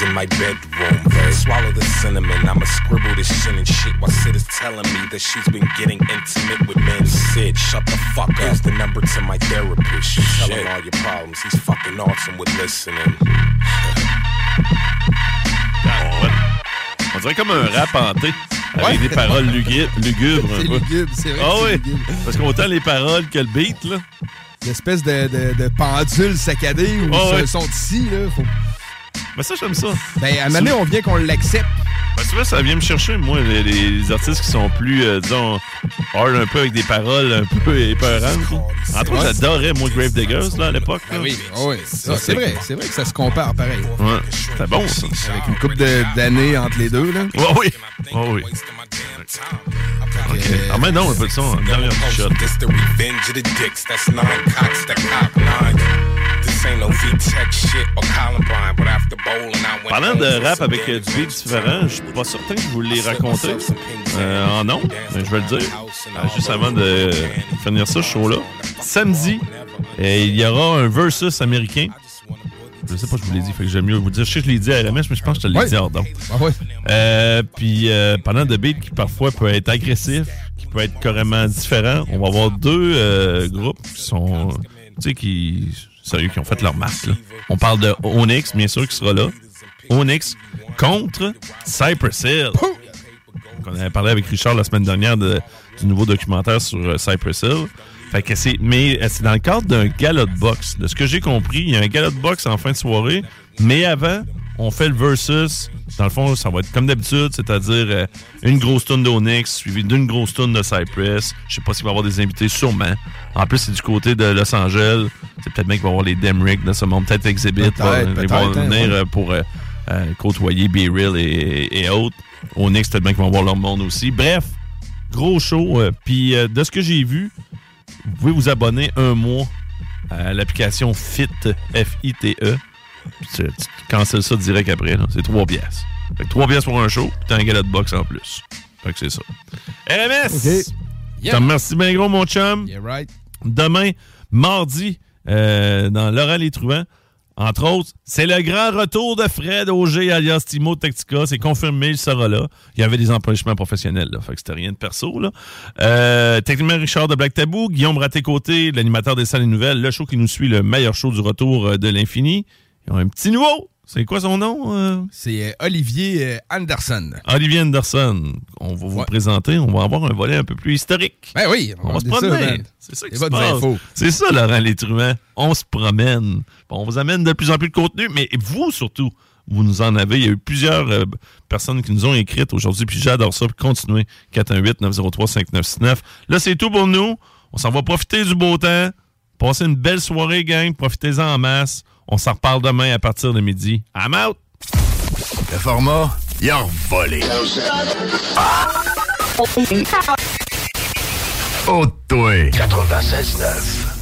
In my bedroom, swallow the cinnamon. I'ma scribble this shit and shit while Sid is telling me that she's been getting intimate with men. Sid, shut the fuck up. Here's the number to my therapist. You tell him all your problems. He's fucking awesome with listening. On dirait comme un rap hanté. Avec des paroles lugubres, C'est peu. lugubre, c'est vrai. Ah oui, lugubre. parce qu'autant les paroles que le beat, là. L'espèce de, de, de pendule saccadée où Ah ouais. sont ici, là. Faut... Mais ça, j'aime ça. Ben, à un moment donné, on vient qu'on l'accepte. Ben, tu vois, ça vient me chercher, moi, les, les artistes qui sont plus, euh, disons, hard un peu avec des paroles un peu épeurantes. Entre autres, Ouais. j'adorais, moi, Grave Diggers, là, à l'époque. Ah oui, Ça, c'est vrai, c'est vrai que ça se compare pareil. Ouais, c'était bon, ça. Avec une couple d'années entre les deux, là. Ouais, oui. Ouais, oui. Ah, mais non, un shot. After bowling, I went Parlant de rap avec euh, du beat différent, je suis pas certain que je vous l'ai raconté euh, en nom, mais je vais le dire. Euh, juste avant de finir ça, ce show-là. Samedi, il y aura un versus américain. Je sais pas, je vous l'ai dit, fait que j'aime mieux vous dire. Je sais que je l'ai dit à RMS, mais je pense que je te l'ai dit hors donc. Ah ouais. Euh, puis euh, pendant de beat qui parfois peut être agressif, qui peut être carrément différent, on va avoir deux euh, groupes qui sont, tu sais, qui, sérieux, qui ont fait leur marque. là. On parle de Onyx, bien sûr, qui sera là. Onyx contre Cypress Hill. On avait parlé avec Richard la semaine dernière de- du nouveau documentaire sur euh, Cypress Hill. Fait que c'est, mais euh, c'est dans le cadre d'un gala de boxe. De ce que j'ai compris, il y a un gala de boxe en fin de soirée, mais avant, on fait le versus. Dans le fond, ça va être comme d'habitude, c'est-à-dire euh, une grosse tonne d'Onyx suivie d'une grosse tonne de Cypress. Je sais pas s'il va y avoir des invités, sûrement. En plus, c'est du côté de Los Angeles. C'est peut-être bien qu'il va y avoir les Demrick de ce monde, peut-être Exhibit. Peut-être, va- Ils vont peut-être, hein, venir ouais. euh, pour euh, euh, côtoyer B-Real et, et autres. Onyx, peut-être bien qu'ils vont voir leur monde aussi. Bref, gros show. Puis de ce que j'ai vu, vous pouvez vous abonner un mois à l'application FIT, F-I-T-E. Tu, tu cancelles ça direct après. C'est 3 pièces. Fait que 3 pièces pour un show, puis t'as un gala de boxe en plus. Fait que c'est ça. RMS! OK. Je te remercie bien gros, mon chum. Yeah, right. Demain, mardi, euh, dans Laurent Les Truands, entre autres, c'est le grand retour de Fred Auger alias Timo Tactica. C'est confirmé, il sera là. Il y avait des empêchements professionnels, là. Fait que c'était rien de perso, là. Euh, techniquement, Richard de Black Tabou, Guillaume Raté-Côté, l'animateur des salles et nouvelles, le show qui nous suit, le meilleur show du retour euh, de l'infini. Ils ont un petit nouveau. C'est quoi son nom? euh? C'est euh, Olivier euh, Anderson. Olivier Anderson. On va vous Ouais. présenter. On va avoir un volet un peu plus historique. Ben oui, On va se promener. C'est ça qui se passe. C'est ça, Laurent Les Truands. On se promène. On vous amène de plus en plus de contenu, mais vous surtout, vous nous en avez. Il y a eu plusieurs euh, personnes qui nous ont écrites aujourd'hui, puis j'adore ça. Puis continuez. 418-903-5969. Là, c'est tout pour nous. On s'en va profiter du beau temps. Passez une belle soirée, gang. Profitez-en en masse. On s'en reparle demain à partir de midi. I'm out! Le format, il a volé. Oh, toi. 96.9.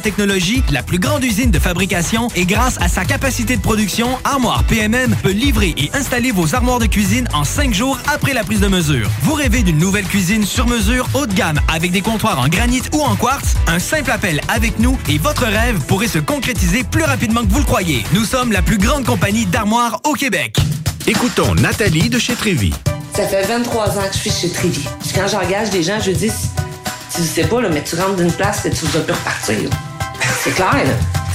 technologie, la plus grande usine de fabrication et grâce à sa capacité de production, Armoire PMM peut livrer et installer vos armoires de cuisine en cinq jours après la prise de mesure. Vous rêvez d'une nouvelle cuisine sur mesure haut de gamme avec des comptoirs en granit ou en quartz? Un simple appel avec nous et votre rêve pourrait se concrétiser plus rapidement que vous le croyez. Nous sommes la plus grande compagnie d'armoires au Québec. Écoutons Nathalie de chez Trévy. Ça fait 23 ans que je suis chez Trévy. Quand j'engage des gens, je dis, tu sais pas, là, mais tu rentres d'une place et tu vas plus repartir. Clair, là. C'est- c'est-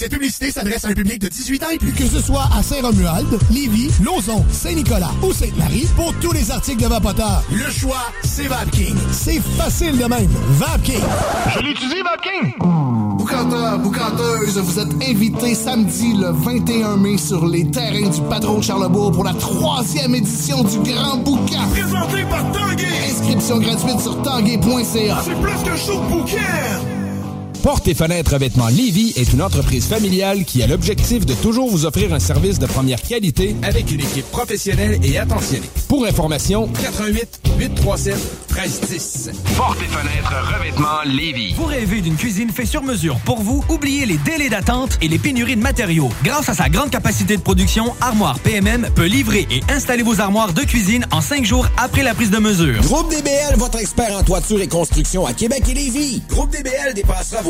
Cette publicité s'adresse à un public de 18 ans et plus. Que ce soit à Saint-Romuald, Lévis, Lauson, Saint-Nicolas ou Sainte-Marie, pour tous les articles de Vapoteur, le choix, c'est VapKing. C'est facile de même. VapKing. Je l'utilise, Vapking! Boucanteur, boucanteuse, vous êtes invités samedi le 21 mai sur les terrains du Patron Charlebourg pour la troisième édition du Grand Boucan. Présenté par Tanguay. Inscription gratuite sur tanguay.ca. C'est plus qu'un show de. Porte et fenêtres revêtements Lévis est une entreprise familiale qui a l'objectif de toujours vous offrir un service de première qualité avec une équipe professionnelle et attentionnée. Pour information, 88 837 1310. Porte et fenêtres revêtements Lévis. Vous rêvez d'une cuisine faite sur mesure pour vous? Oubliez les délais d'attente et les pénuries de matériaux. Grâce à sa grande capacité de production, Armoire PMM peut livrer et installer vos armoires de cuisine en cinq jours après la prise de mesure. Groupe DBL, votre expert en toiture et construction à Québec et Lévis. Groupe DBL dépassera vos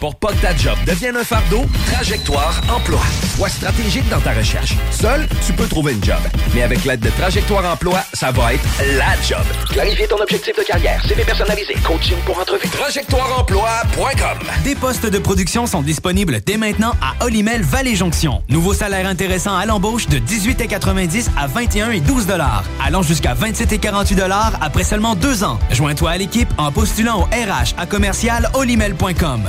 Pour pas que ta job devienne un fardeau, Trajectoire Emploi. Sois stratégique dans ta recherche. Seul, tu peux trouver une job. Mais avec l'aide de Trajectoire Emploi, ça va être la job. Clarifier ton objectif de carrière, CV personnalisé, coaching pour entrevue. TrajectoireEmploi.com Des postes de production sont disponibles dès maintenant à Olimel Valley Jonction. Nouveau salaire intéressant à l'embauche de 18,90 à 21 et 12 dollars, allant jusqu'à 27 et 48 dollars après seulement deux ans. Joins-toi à l'équipe en postulant au RH à commercial olimel.com.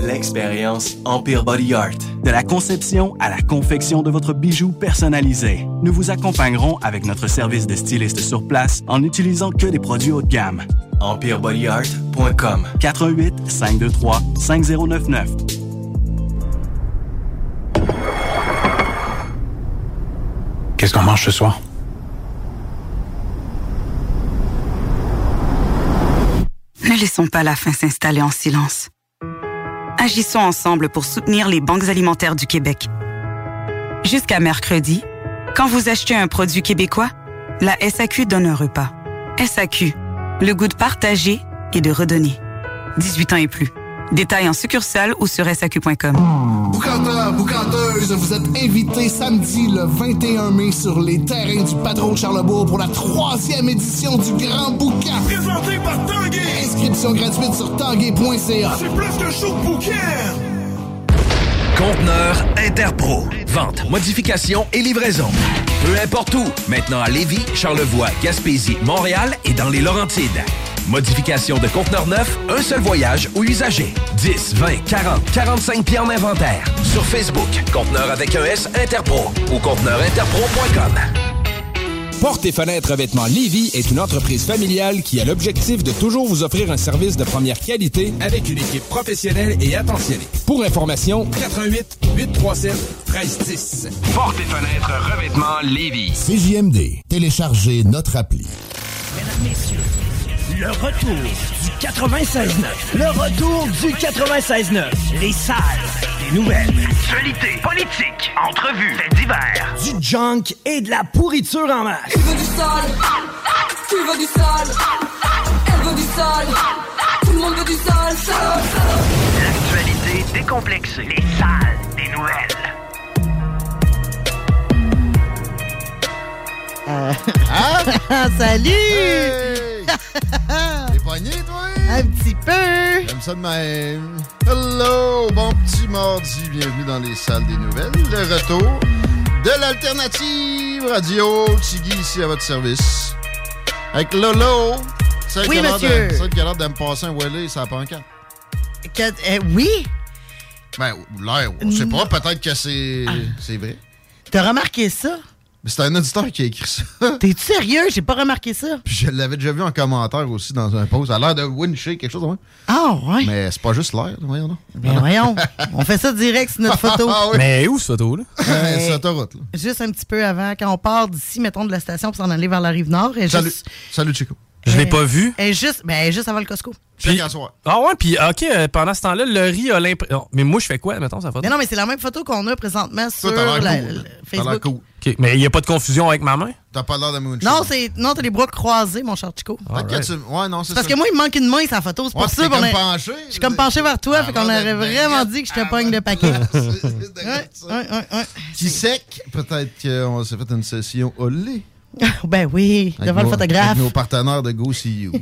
L'expérience Empire Body Art. De la conception à la confection de votre bijou personnalisé. Nous vous accompagnerons avec notre service de styliste sur place en n'utilisant que des produits haut de gamme. EmpireBodyArt.com 418 523 5099 Qu'est-ce qu'on mange ce soir? Ne laissons pas la faim s'installer en silence. Agissons ensemble pour soutenir les banques alimentaires du Québec. Jusqu'à mercredi, quand vous achetez un produit québécois, la SAQ donne un repas. SAQ, le goût de partager et de redonner. 18 ans et plus. Détails en succursale ou sur SAQ.com. Boucanteur, boucanteuse, vous êtes invités samedi le 21 mai sur les terrains du Patron de Charlebourg pour la troisième édition du Grand Boucan. Présenté par Tanguay. Inscription gratuite sur tanguay.ca. C'est plus que chaud bouquin. Conteneur Interpro. Vente, modification et livraison. Peu importe où. Maintenant à Lévis, Charlevoix, Gaspésie, Montréal et dans les Laurentides. Modification de conteneur neuf, un seul voyage ou usager. 10, 20, 40, 45 pieds en inventaire. Sur Facebook, conteneur avec un S Interpro ou conteneurinterpro.com. Porte et fenêtres revêtements Lévy est une entreprise familiale qui a l'objectif de toujours vous offrir un service de première qualité avec une équipe professionnelle et attentionnée. Pour information, 88 837 1310. Porte et fenêtres revêtements Lévis. CJMD. Téléchargez notre appli. Mesdames, messieurs, le retour du 96.9. Le retour du 96.9. Les salles des nouvelles. Actualité, politique, entrevues, faits divers. Du junk et de la pourriture en masse. Tu veux du sale Tu veux du sale Elle veut du sale Tout le monde veut du sale, sale, sale. L'actualité décomplexée. Les salles des nouvelles. Ah! Salut! T'es pogné, toi? Un petit peu. J'aime ça de même. Hello, bon petit mardi. Bienvenue dans les salles des nouvelles. Le retour de l'alternative radio. Tiggy ici à votre service. Avec Lolo. Celle Oui, qui monsieur. Celle qui a l'air de me passer un Welly, ça pancarte. Euh, oui? Ben, l'air, je sais pas. Peut-être que c'est Ah. c'est vrai. T'as remarqué ça? Mais c'est un auditeur qui a écrit ça. T'es-tu sérieux? J'ai pas remarqué ça. Puis je l'avais déjà vu en commentaire aussi dans un post. Ça a l'air de wincher, quelque chose, ouais. Ah, ouais. Mais c'est pas juste l'air, voyons donc. Ben voyons. On fait ça direct sur notre photo. Ah oui. Mais où, cette photo-là? Ouais, c'est autoroute, là. Juste un petit peu avant, quand on part d'ici, mettons, de la station pour s'en aller vers la rive nord. Et Salut. Juste, Salut, Chico. Je l'ai pas vu. et juste, ben, juste avant le Costco. Puis- ah ouais, puis OK, euh, pendant ce temps-là, le riz a l'impression... Mais moi, je fais quoi, mettons, ça photo? Mais non, mais c'est la même photo qu'on a présentement sur la- cool, Facebook. cool. Mais il n'y a pas de confusion avec ma main? T'as pas l'air de moonshot. Non, c'est non, t'as les bras croisés, mon cher Chico. Tu- Ouais, non, c'est parce ça. que moi, il me manque une main, sa photo. C'est Ouais, pour puis ça t'es qu'on comme est- penché. Je suis comme penché vers toi, fait qu'on aurait vraiment dit que je te pogne de paquet. Ouais, Qui sec, peut-être qu'on s'est fait une session au lait. ben oui, Avec devant le photographe. Avec nos partenaires de Go See You.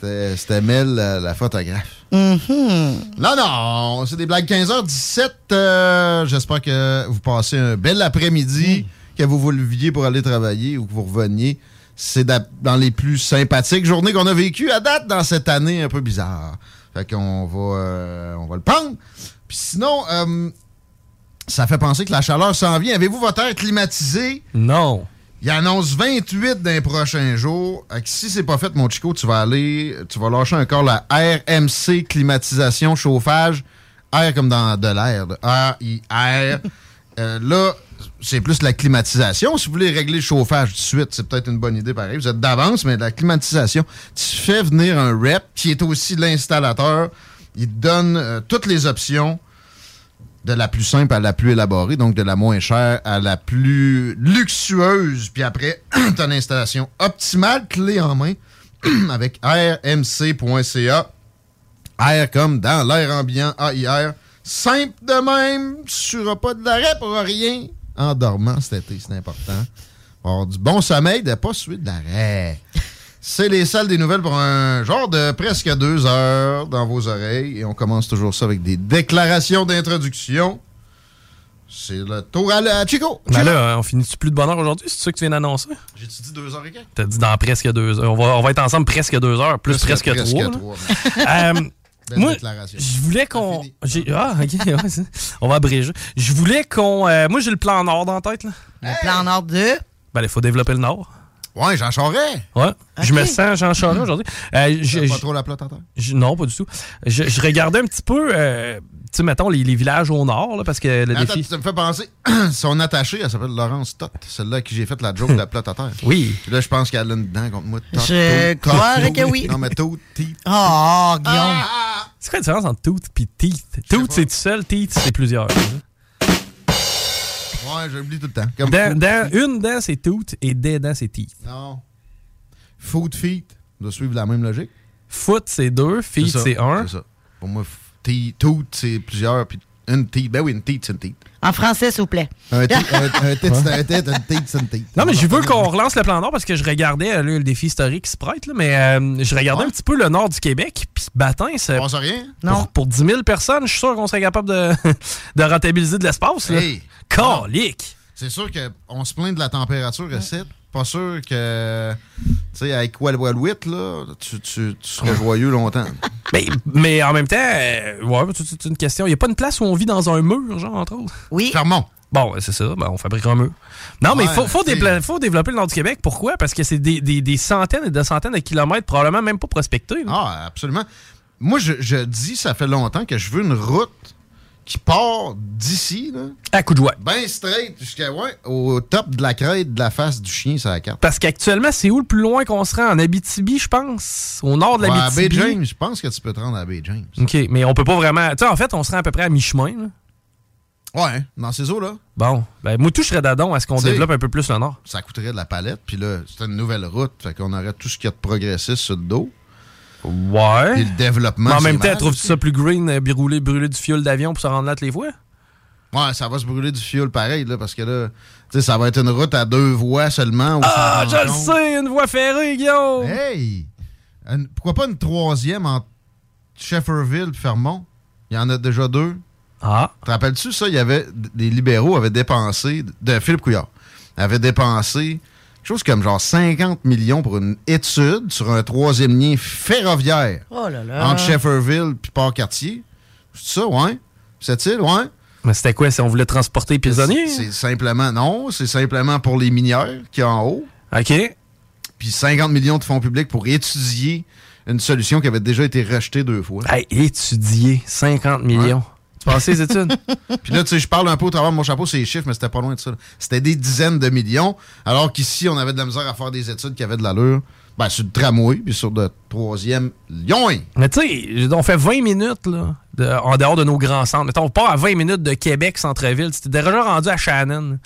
C'était Mel, la, la photographe. Mhm. Non, non, c'est des blagues 15h17. euh, J'espère que vous passez un bel après-midi, Mm. que vous vous leviez pour aller travailler ou que vous reveniez. C'est da- dans les plus sympathiques journées qu'on a vécues à date dans cette année un peu bizarre. Fait qu'on va, euh, on va le prendre. Puis sinon, euh, ça fait penser que la chaleur s'en vient. Avez-vous votre air climatisé? Non. Il annonce 28 dans les prochains jours. Si c'est pas fait, mon Chico, tu vas aller, tu vas lâcher encore la RMC climatisation chauffage. Air comme dans de l'air. A-I-R. Euh, là, c'est plus la climatisation. Si vous voulez régler le chauffage tout de suite, c'est peut-être une bonne idée pareil. Vous êtes d'avance, mais la climatisation, tu fais venir un rep qui est aussi l'installateur. Il te donne euh, toutes les options de la plus simple à la plus élaborée, donc de la moins chère à la plus luxueuse. Puis après, tu as l'installation optimale, clé en main, avec rmc.ca. Air comme dans l'air ambiant, AIR. Simple de même, tu n'auras pas de l'arrêt pour rien. En dormant cet été, c'est important. Avoir du bon sommeil, de pas suivre de l'arrêt. C'est les salles des nouvelles pour un genre de presque deux heures dans vos oreilles. Et on commence toujours ça avec des déclarations d'introduction. C'est le tour à la Chico. Mais là, on finit-tu plus de bonheur aujourd'hui? C'est ça que tu viens d'annoncer? J'ai-tu dit deux heures et quelques? T'as dit dans presque deux heures. On va, on va être ensemble presque deux heures, plus presque, Presque trois. Euh, Belle moi, déclaration. je voulais qu'on. Ah, ok, ouais, c'est- on va abréger. Je voulais qu'on. euh, moi, j'ai le plan Nord dans la tête. Là. Le plan Nord de? Ben, il faut développer le Nord. Ouais, Jean Charest. Ouais. Je me sens Jean Charest aujourd'hui. Euh, je- pas trop la plate à terre? je- non, pas du tout. Je, je regardais un petit peu. euh, tu sais, mettons, les, les villages au nord, là, parce que le Attends, défi... ça me fait penser. Son attachée, elle s'appelle Laurence Tot. Celle-là qui j'ai fait la joke de la plate à terre. Oui. Puis là, je pense qu'elle a une dent contre moi. Tot, Je Tot, Tot. que oui. Non, mais tout, teeth. Oh, Guillaume. C'est quoi la différence entre tooth et teeth? Tooth, c'est tout seul, teeth, c'est plusieurs. Ouais, j'oublie tout le temps. Comme une dent, c'est tooth et des dents, c'est teeth. Non. Food feet doit suivre la même logique. Foot, c'est deux. Feet, c'est un. C'est ça. Pour moi, tooth, c'est plusieurs. Puis une teeth. Ben oui, une teeth, c'est une. En français, s'il vous plaît. Un teeth, un, un teeth, c'est un teeth, une teeth, c'est une. Non, mais je veux qu'on relance le plan Nord parce que je regardais euh, là, le défi historique qui se prête, là, mais euh, je regardais un petit peu le nord du Québec, puis Batin, c'est. pense à rien? Pour, pour 10 000 personnes, je suis sûr qu'on serait capable de, de rentabiliser de l'espace. là. Hey! Calique! C'est sûr qu'on se plaint de la température ici. Pas sûr que, tu sais, avec Walwaluit, là, tu, tu, tu serais joyeux longtemps. Mais, mais en même temps, euh, ouais, c'est une question. Il n'y a pas une place où on vit dans un mur, genre, entre autres? Oui. Fermont. Bon, c'est ça. Ben, on fabriquera un mur. Non, mais il faut, faut, développer le nord du Québec. Pourquoi? Parce que c'est des, des- des centaines et des centaines de kilomètres, probablement même pas prospectés. là. Ah, absolument. Moi, je, je dis, ça fait longtemps que je veux une route qui part d'ici, là. À coup de joie. Ben straight, jusqu'à, ouais, au top de la crête de la face du chien sur la carte. Parce qu'actuellement, c'est où le plus loin qu'on se rend? En Abitibi, je pense? Au nord de Ouais, à Bay l'Abitibi. James, je pense que tu peux te rendre à Bay James. OK, mais on peut pas vraiment. Tu sais, en fait, on se rend à peu près à mi-chemin. là. Ouais, dans ces eaux-là. Bon, ben, moi, tout, je serais d'adon à ce qu'on développe un peu plus le nord. Ça coûterait de la palette, puis là, c'était une nouvelle route, fait qu'on aurait tout ce qu'il y a de progressiste sur le dos. Ouais. Puis le développement. Mais en même temps, trouves-tu ça plus green, euh, brûler, brûler du fioul d'avion pour se rendre là toutes les fois? Ouais, ça va se brûler du fioul pareil, là, parce que là, tu sais, ça va être une route à deux voies seulement. Ah, je le sais, une voie ferrée, Guillaume! Hey! Une- pourquoi pas une troisième entre Shefferville et Fermont? Il y en a déjà deux. Ah. Te rappelles-tu ça? Il y avait, les libéraux avaient dépensé, de Philippe Couillard, avait dépensé chose comme genre 50 millions pour une étude sur un troisième lien ferroviaire Oh là là. entre Shefferville et Port-Cartier. C'est ça, ouais? C'est-il, ouais? Mais c'était quoi si on voulait transporter les prisonniers? C'est simplement, non, c'est simplement pour les mineurs qui est en haut. OK. Puis 50 millions de fonds publics pour étudier une solution qui avait déjà été rejetée deux fois. Hey, étudier 50 millions. Pensais les études? Puis là, tu sais, je parle un peu au travers de mon chapeau, c'est les chiffres, mais c'était pas loin de ça. C'était des dizaines de millions, alors qu'ici, on avait de la misère à faire des études qui avaient de l'allure. Ben, sur le tramway, puis sur le troisième, Lyon. Mais tu sais, on fait 20 minutes là, de- en dehors de nos grands centres. Mettons, on part à 20 minutes de Québec, centre-ville. C'était déjà rendu à Shannon.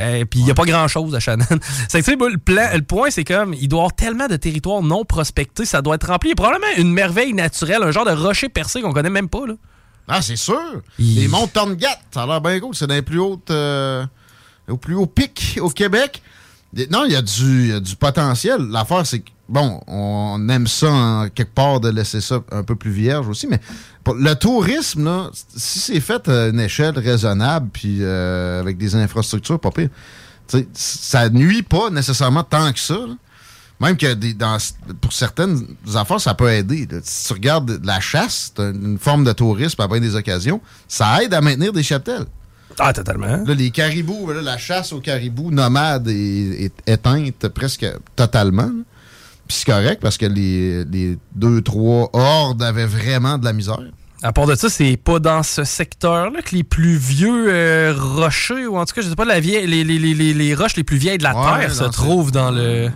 Euh, puis il n'y a pas grand-chose à Shannon. c'est que, tu sais, moi, le, plan, le point, c'est comme, il doit y avoir tellement de territoires non prospectés, ça doit être rempli. Il y a probablement une merveille naturelle, un genre de rocher percé qu'on connaît même pas. Là. Ah, c'est sûr. Les monts Torngat, ça a l'air bien cool. C'est dans les plus hautes, euh, au plus haut pic au Québec. Non, il y, a du- il y a du potentiel. L'affaire, c'est que, bon, on aime ça en quelque part de laisser ça un peu plus vierge aussi, mais pour le tourisme, là, si c'est fait à une échelle raisonnable, puis euh, avec des infrastructures pas pire, ça nuit pas nécessairement tant que ça. là. Même que des- dans- pour certaines affaires, ça peut aider. là. Si tu regardes la chasse, c'est une forme de tourisme à bien des occasions, ça aide à maintenir des cheptels. Ah, totalement. Là, les caribous, là, la chasse aux caribous nomades est, est éteinte presque totalement. Puis c'est correct parce que les, les deux, trois hordes avaient vraiment de la misère. À part de ça, c'est pas dans ce secteur-là que les plus vieux euh, rochers, ou en tout cas, je sais pas, la vieille, les, les, les, les- les roches les plus vieilles de la Ouais, Terre se trouvent dans le,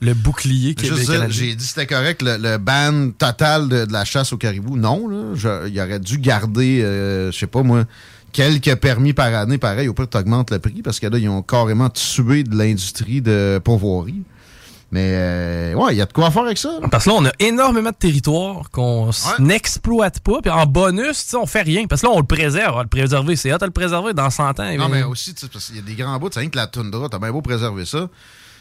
le bouclier québécois. J'ai dit que c'était correct, le, le ban total de, de la chasse aux caribous. Non, là, il aurait dû garder, euh, je sais pas moi, quelques permis par année, pareil, au pire, tu augmentes le prix parce que là, ils ont carrément tué de l'industrie de pourvoirie. Mais, euh, ouais, il y a de quoi faire avec ça. là. Parce que là, on a énormément de territoires qu'on n'exploite pas. Puis en bonus, on fait rien. Parce que là, on le préserve. On va le préserver, c'est hâte de le préserver dans 100 ans. Non, mais évidemment. aussi, tu sais, parce qu'il y a des grands bouts, c'est rien que la toundra, t'as bien beau préserver ça.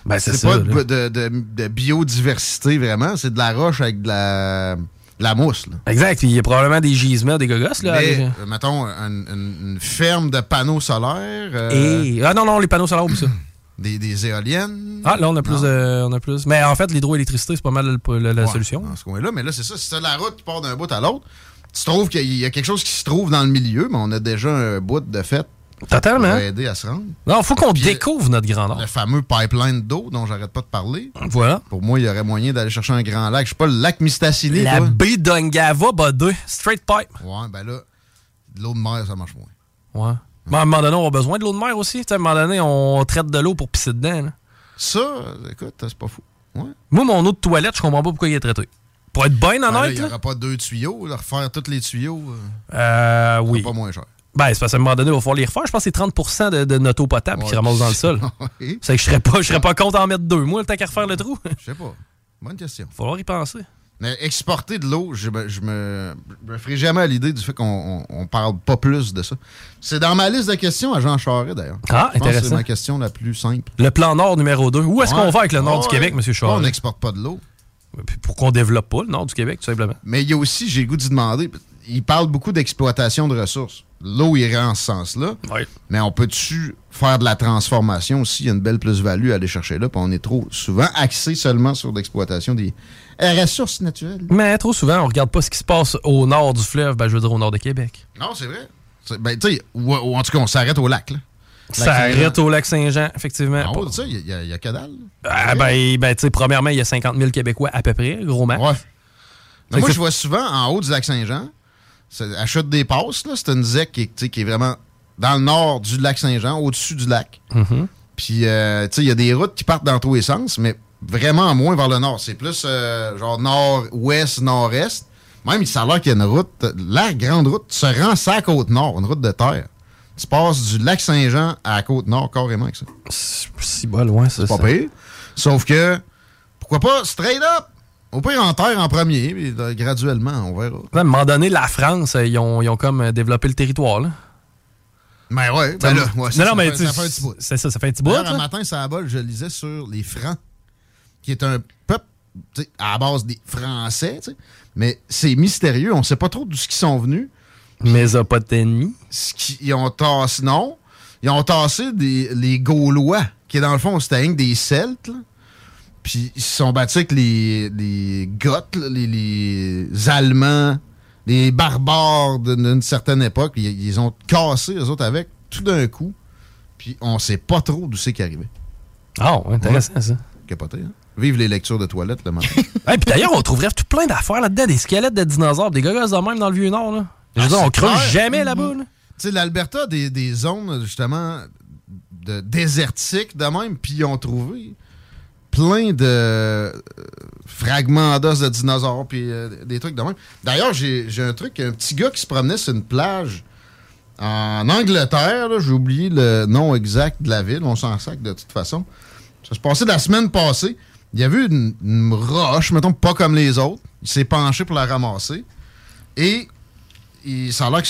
Ben, c'est pas de, de- de- de biodiversité, vraiment. C'est de la roche avec de la, la mousse, là. Exact. Il y a probablement des gisements, des gogosses. Là, Mais, euh, mettons, une ferme de panneaux solaires. euh, Et... Ah non, non, les panneaux solaires, oublie ça. Des, des éoliennes? Ah, là, on a plus de. On a plus. Mais en fait, l'hydroélectricité, c'est pas mal le- le- la Ouais, solution. Dans ce coin-là. Mais là, c'est ça. Si t'as la route qui part d'un bout à l'autre, tu trouves qu'il y a quelque chose qui se trouve dans le milieu, mais on a déjà un bout de fait. Totalement. Pour aider à se rendre. Non, faut qu'on Puis, découvre notre Grand Nord. Le fameux pipeline d'eau dont j'arrête pas de parler. Voilà. Pour moi, il y aurait moyen d'aller chercher un grand lac. Je sais pas, le lac Mistassini. La baie d'Ungava, bah deux. Straight pipe. Ouais, ben là, De l'eau de mer, ça marche moins. Ouais. Mais à un moment donné, on a besoin de l'eau de mer aussi. Tu sais, à un moment donné, on traite de l'eau pour pisser dedans. là. Ça, écoute, c'est pas fou. Ouais. Moi, mon eau de toilette, je comprends pas pourquoi il est traité. Pour être bien Ben honnête, Il n'y aura pas deux tuyaux. là, refaire tous les tuyaux, euh, euh, oui. pas moins cher. Ben, c'est parce qu'à un moment donné, il va falloir les refaire. Je pense que c'est 30 de, de notre eau potable qui Ouais. ramasse dans le sol. C'est que je serais pas, je serais pas content d'en mettre deux. Moi, le temps qu'à refaire le trou. Je sais pas. Bonne question. Il va falloir y penser. Mais exporter de l'eau, je, me- je me, je me ferai jamais à l'idée du fait qu'on on, on parle pas plus de ça. C'est dans ma liste de questions à Jean Charest, d'ailleurs. Ah, Je intéressant. C'est ma question la plus simple. Le plan Nord numéro 2. Où est-ce Ouais. qu'on va avec le Nord du. Québec, M. Charles? On n'exporte pas de l'eau? Pourquoi on développe pas le Nord du Québec, tout simplement? Mais il y a aussi, j'ai le goût d'y demander, il parle beaucoup d'exploitation de ressources. L'eau irait en ce sens-là. Mais on peut-tu faire de la transformation aussi? Il y a une belle plus-value à aller chercher là? Puis on est trop souvent axé seulement sur l'exploitation des ressources naturelles. Mais trop souvent, on regarde pas ce qui se passe au nord du fleuve, ben, je veux dire au nord de Québec. Non, c'est vrai. C'est- Ben, tu sais, ou, ou en tout cas, on s'arrête au lac. Là. Ça arrête au lac Saint-Jean, effectivement. En haut Pas- de ça, il y, a- il y a que dalle. Ah, ben, ben tu sais, premièrement, il y a 50 000 Québécois à peu près, gros max. Ouais. Moi, que je vois souvent en haut du lac Saint-Jean, c'est- à Chute des Passes, là, c'est une ZEC qui est, tu sais, qui est vraiment dans le nord du lac Saint-Jean, au-dessus du lac. Mhm. Puis, euh, tu sais, il y a des routes qui partent dans tous les sens, mais vraiment moins vers le nord. C'est plus euh, genre nord-ouest, nord-est. Même, ça a l'air qu'il y a une route, la grande route, se rend sur la côte nord, une route de terre. Tu passes du lac Saint-Jean à la côte nord carrément avec ça. Si bas loin, ça. C'est pas pire. Sauf que, pourquoi pas straight up? Au pire, en terre en premier, puis euh, graduellement, on verra. À un moment donné, la France, euh, ils ont, ils ont comme développé le territoire. Là. Ben ouais, ben là, ouais, non, ça, non, mais ça fait un petit bout. C'est ça, ça fait un petit bout. Un matin, ça à bol, je lisais sur les Francs, qui est un peuple à la base des Français, mais c'est mystérieux, on sait pas trop d'où ils sont venus. Mésopotamie. Ils ont tassé, non, ils ont tassé des, les Gaulois, qui dans le fond, c'était que des Celtes. Puis ils se sont battus avec les, les Goths, les, les Allemands, les barbares d'une certaine époque. Ils, ils ont cassé, eux autres, avec, tout d'un coup. Puis on sait pas trop d'où c'est qui est arrivé. Ah, ouais, intéressant ça. Capoté, hein? Vive les lectures de toilettes le matin. Hey, puis d'ailleurs, on trouverait tout plein d'affaires là-dedans, des squelettes de dinosaures, des gars de même dans le Vieux-Nord. Là. Je veux dire, Ah, on creuse clair. jamais là-bas. là. Tu sais, l'Alberta a des, des zones, justement, de désertiques de même, puis ils ont trouvé plein de euh, fragments d'os de dinosaures, puis euh, des trucs de même. D'ailleurs, j'ai un truc, un petit gars qui se promenait sur une plage en Angleterre, là, j'ai oublié le nom exact de la ville, on s'en sac de toute façon. Ça se passait la semaine passée. Il y avait une, une roche, mettons, pas comme les autres. Il s'est penché pour la ramasser. Et il, ça a l'air que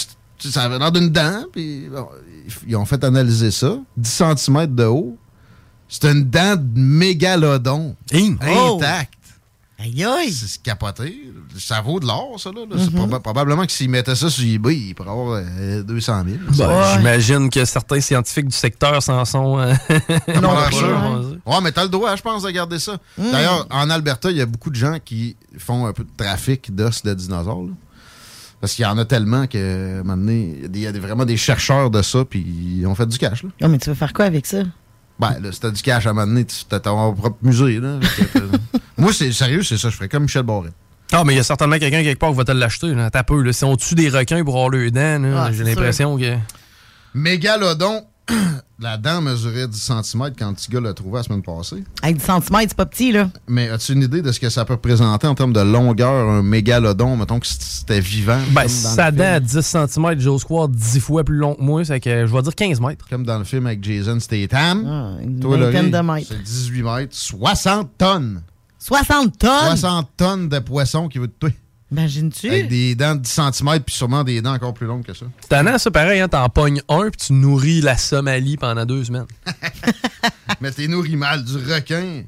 ça avait l'air d'une dent, puis bon, ils ont fait analyser ça. 10 cm de haut. C'est une dent de mégalodon. Intacte. Aïe aïe! C'est capoté. Ça vaut de l'or, ça. Là, Mhm. proba- probablement que s'ils mettaient ça sur eBay, ils pourraient avoir euh, 200 000. Ben, J'imagine que certains scientifiques du secteur s'en sont. euh, Non, pas sûr. Ouais, mais t'as le droit, je pense, de garder ça. Mm. D'ailleurs, en Alberta, il y a beaucoup de gens qui font un peu de trafic d'os de dinosaures. là. Parce qu'il y en a tellement que, maintenant, il y a des- il y a des- vraiment des chercheurs de ça, puis ils ont fait du cash. Là. Non, mais tu veux faire quoi avec ça? Ben, là, si t'as du cash à un moment donné, tu as ton propre musée. Là. Moi, c'est sérieux, c'est ça. Je ferais comme Michel Barrette. Ah, mais il y a certainement quelqu'un quelque part qui va te l'acheter. là. T'as peu. Là. Si on tue des requins pour avoir le dent, là, Ah, j'ai l'impression que. Mégalodon, la dent mesurait 10 cm quand le petit gars l'a trouvé la semaine passée. Avec 10 cm, c'est pas petit, là. Mais as-tu une idée de ce que ça peut représenter en termes de longueur, un mégalodon, mettons que c'était vivant? Ben, sa dent film? à 10 cm, j'ose croire 10 fois plus long que moi, c'est que je vais dire 15 mètres. Comme dans le film avec Jason Statham. Ah, une Toi, vingtaine Laurie, de mètres. C'est 18 mètres, 60 tonnes. 60 tonnes? 60 tonnes de poisson qui veut te tuer. Imagines-tu? Avec des dents de 10 cm, puis sûrement des dents encore plus longues que ça. C'est tannant, ça, pareil, hein, t'en pognes un, puis tu nourris la Somalie pendant deux semaines. Mais t'es nourri mal, du requin.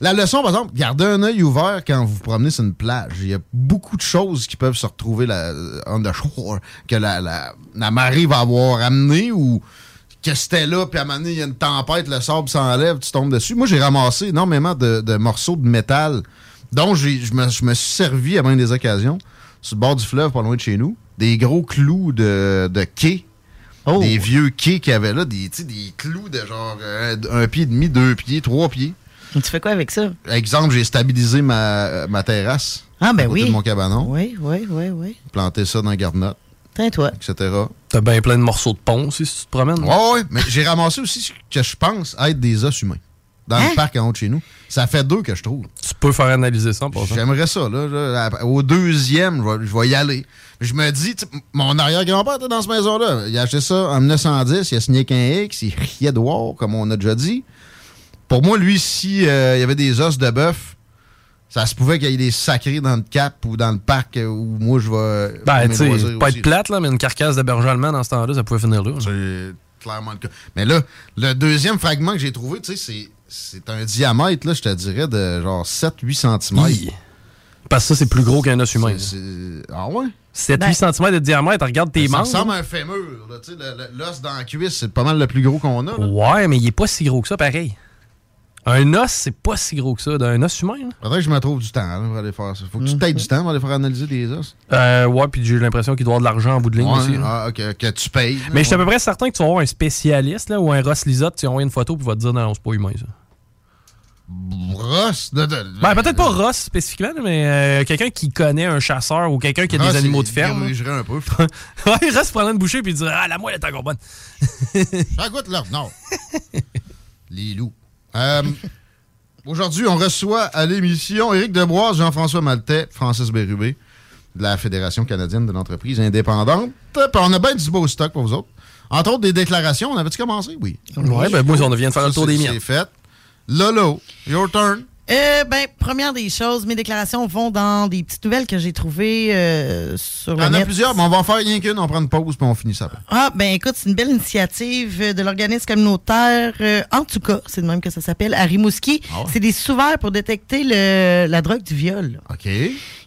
La leçon, par exemple, gardez un œil ouvert quand vous vous promenez sur une plage. Il y a beaucoup de choses qui peuvent se retrouver là, on the shore, que la, la, la marée va avoir amené ou que c'était là, puis à un moment donné, il y a une tempête, le sable s'enlève, tu tombes dessus. Moi, j'ai ramassé énormément de, de morceaux de métal dont je me, suis servi à bien des occasions sur le bord du fleuve, pas loin de chez nous. Des gros clous de, de quai. Des vieux quais qu'il y avait là, des, des clous de genre euh, un pied et demi, deux pieds, trois pieds. Tu fais quoi avec ça? Exemple, j'ai stabilisé ma, ma terrasse. Ah, ben oui. de mon cabanon. Oui, oui, oui, oui. Planté ça dans la garnotte. Tiens-toi. etc. T'as bien plein de morceaux de pont aussi, si tu te promènes. Ouais, ouais, mais j'ai ramassé aussi ce que je pense être des os humains. Dans Hein? le parc en haut de chez nous. Ça fait deux que je trouve. Tu peux faire analyser ça passant. J'aimerais ça, là, là. Au deuxième, je vais, je vais y aller. Je me dis, mon arrière-grand-père était dans cette maison-là. Il a acheté ça en 1910, il a signé qu'un X, il riait de voir, comme on a déjà dit. Pour moi, lui, si euh, il y avait des os de bœuf, ça se pouvait qu'il y ait des sacrés dans le cap ou dans le parc euh, où moi je vais. Ben, tu sais, pas être plate, là, mais une carcasse de berger allemand dans ce temps-là, ça pouvait finir là. C'est clairement le cas. Mais là, le deuxième fragment que j'ai trouvé, tu sais, c'est. C'est un diamètre, là, je te dirais, de genre 7-8 cm. Parce que ça, c'est plus gros qu'un os humain. Ah ouais? 7-8 cm de diamètre, regarde tes Ben, Ça membres. ressemble à un fémur. là, tu sais, le- le- L'os dans la cuisse, c'est pas mal le plus gros qu'on a. là. Ouais, mais il est pas si gros que ça, pareil. Un os, c'est pas si gros que ça. D'un os humain, là. Faudrait que je me trouve du temps là, pour aller faire ça. Faut que tu t'aies du temps pour aller faire analyser des os. Euh, ouais, puis j'ai l'impression qu'il doit avoir de l'argent en bout de ligne Ouais, aussi. là. ah, ok, que tu payes. Mais je suis à peu près certain que tu vas avoir un spécialiste là, ou un Ross Lisotte, tu vas envoyer une photo puis il va te dire non, c'est pas humain ça. Ross? de- de- Ben, peut-être pas Ross spécifiquement, mais euh, quelqu'un qui connaît un chasseur ou quelqu'un qui a Ross, des animaux il de ferme. dirigerait un peu. ouais, Ross prendrait une bouchée puis il dirait Ah, la moelle est encore bonne. Ça goûte là. Non. Les loups. Euh, Aujourd'hui, on reçoit à l'émission Éric Deboise, Jean-François Maltais, Francis Bérubé, de la Fédération canadienne de l'entreprise indépendante. Puis on a bien du beau stock pour vous autres. Entre autres, des déclarations. On avait-tu commencé? Oui. Ouais, ben moi, on vient de faire le tour des miens. C'est fait. Lolo, your turn. Euh, ben, première des choses, mes déclarations vont dans des petites nouvelles que j'ai trouvées euh, sur Il le y en a plusieurs, mais on va en faire rien qu'une. On prend une pause, puis on finit ça après. Ah, ben écoute, c'est une belle initiative de l'organisme communautaire, euh, en tout cas, c'est de même que ça s'appelle, à Rimouski. Ah C'est des sous-verts pour détecter le- la drogue du viol. OK.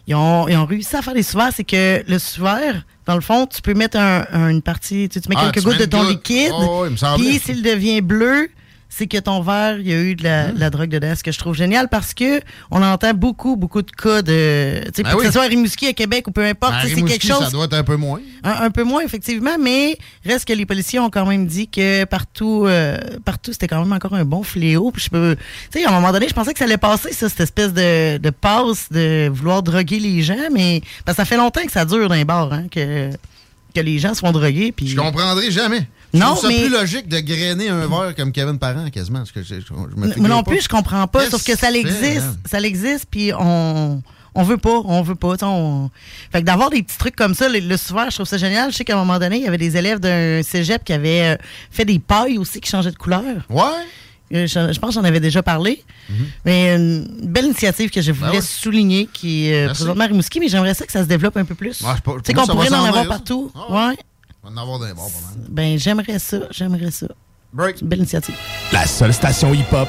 Ils ont, ils ont réussi à faire des sous-verts, c'est que le sous-vert, dans le fond, tu peux mettre un- un- une partie, tu, sais, tu mets Ah, quelques tu mets gouttes de ton goutte. liquide, Oh, il puis s'il devient bleu, c'est que ton verre, il y a eu de la, de la drogue dedans, ce que je trouve génial parce que on entend beaucoup, beaucoup de cas de. Tu sais, Ben que oui. ce soit à Rimouski, à Québec ou peu importe, Ben, c'est quelque chose. Ça doit être un peu moins. Un, un peu moins, effectivement, mais reste que les policiers ont quand même dit que partout, euh, partout c'était quand même encore un bon fléau. Puis je peux, tu sais, à un moment donné, je pensais que ça allait passer, ça, cette espèce de, de passe de vouloir droguer les gens, mais parce que ça fait longtemps que ça dure dans les bars, hein, que, que les gens se font droguer. Puis... Je comprendrai jamais. Non, mais- plus logique de grainer un verre comme Kevin Parent, quasiment. Que je, je- je me Moi figure non pas. plus, je comprends pas. Sauf que ça existe. Ça existe, puis on. On veut pas, on veut pas. On... Fait que d'avoir des petits trucs comme ça, le, le souvent, je trouve ça génial. Je sais qu'à un moment donné, il y avait des élèves d'un cégep qui avaient euh, fait des pailles aussi qui changeaient de couleur. Ouais. Euh, Je, je pense que j'en avais déjà parlé. Mais une belle initiative que je voulais Ben ouais. souligner qui est euh, présentement à Rimouski, mais j'aimerais ça que ça se développe un peu plus. Ouais, tu sais qu'on pourrait en avoir partout. Ah ouais. ouais. On va en avoir des bars, pas mal. Ben, j'aimerais ça. J'aimerais ça. Break. Belle initiative. La seule station hip-hop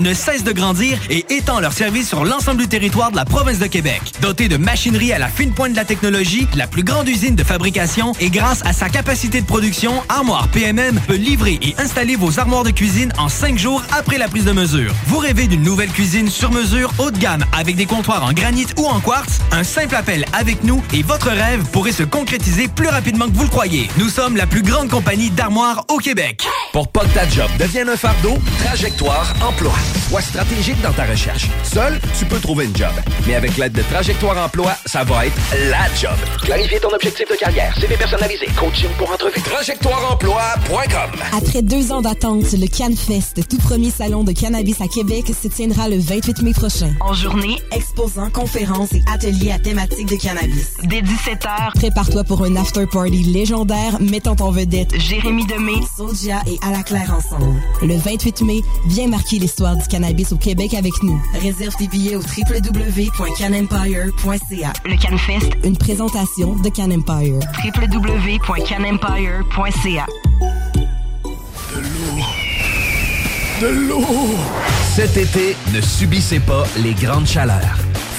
ne cesse de grandir et étend leur service sur l'ensemble du territoire de la province de Québec. Dotée de machinerie à la fine pointe de la technologie, la plus grande usine de fabrication et grâce à sa capacité de production, Armoire PMM peut livrer et installer vos armoires de cuisine en cinq jours après la prise de mesure. Vous rêvez d'une nouvelle cuisine sur mesure haut de gamme avec des comptoirs en granit ou en quartz? Un simple appel avec nous et votre rêve pourrait se concrétiser plus rapidement que vous le croyez. Nous sommes la plus grande compagnie d'armoires au Québec. Pour pas que ta job devienne un fardeau, Trajectoire Emploi. Sois stratégique dans ta recherche. Seul, tu peux trouver une job. Mais avec l'aide de Trajectoire Emploi, ça va être la job. Clarifier ton objectif de carrière, CV personnalisé, coaching pour entrevue, trajectoireemploi.com. Après deux ans d'attente, le CanFest, tout premier salon de cannabis à Québec, se tiendra le 28 mai prochain. En journée, exposants, conférences et ateliers à thématique de cannabis. Dès 17h, prépare-toi pour un after-party légendaire mettant en vedette Jérémy Demé, Sodia et À la Claire ensemble. Le 28 mai, viens marquer l'histoire du cannabis au Québec avec nous. Réserve tes billets au www.canempire.ca. Le CanFest, une présentation de Can Empire. www.canempire.ca. De l'eau! Cet été, ne subissez pas les grandes chaleurs.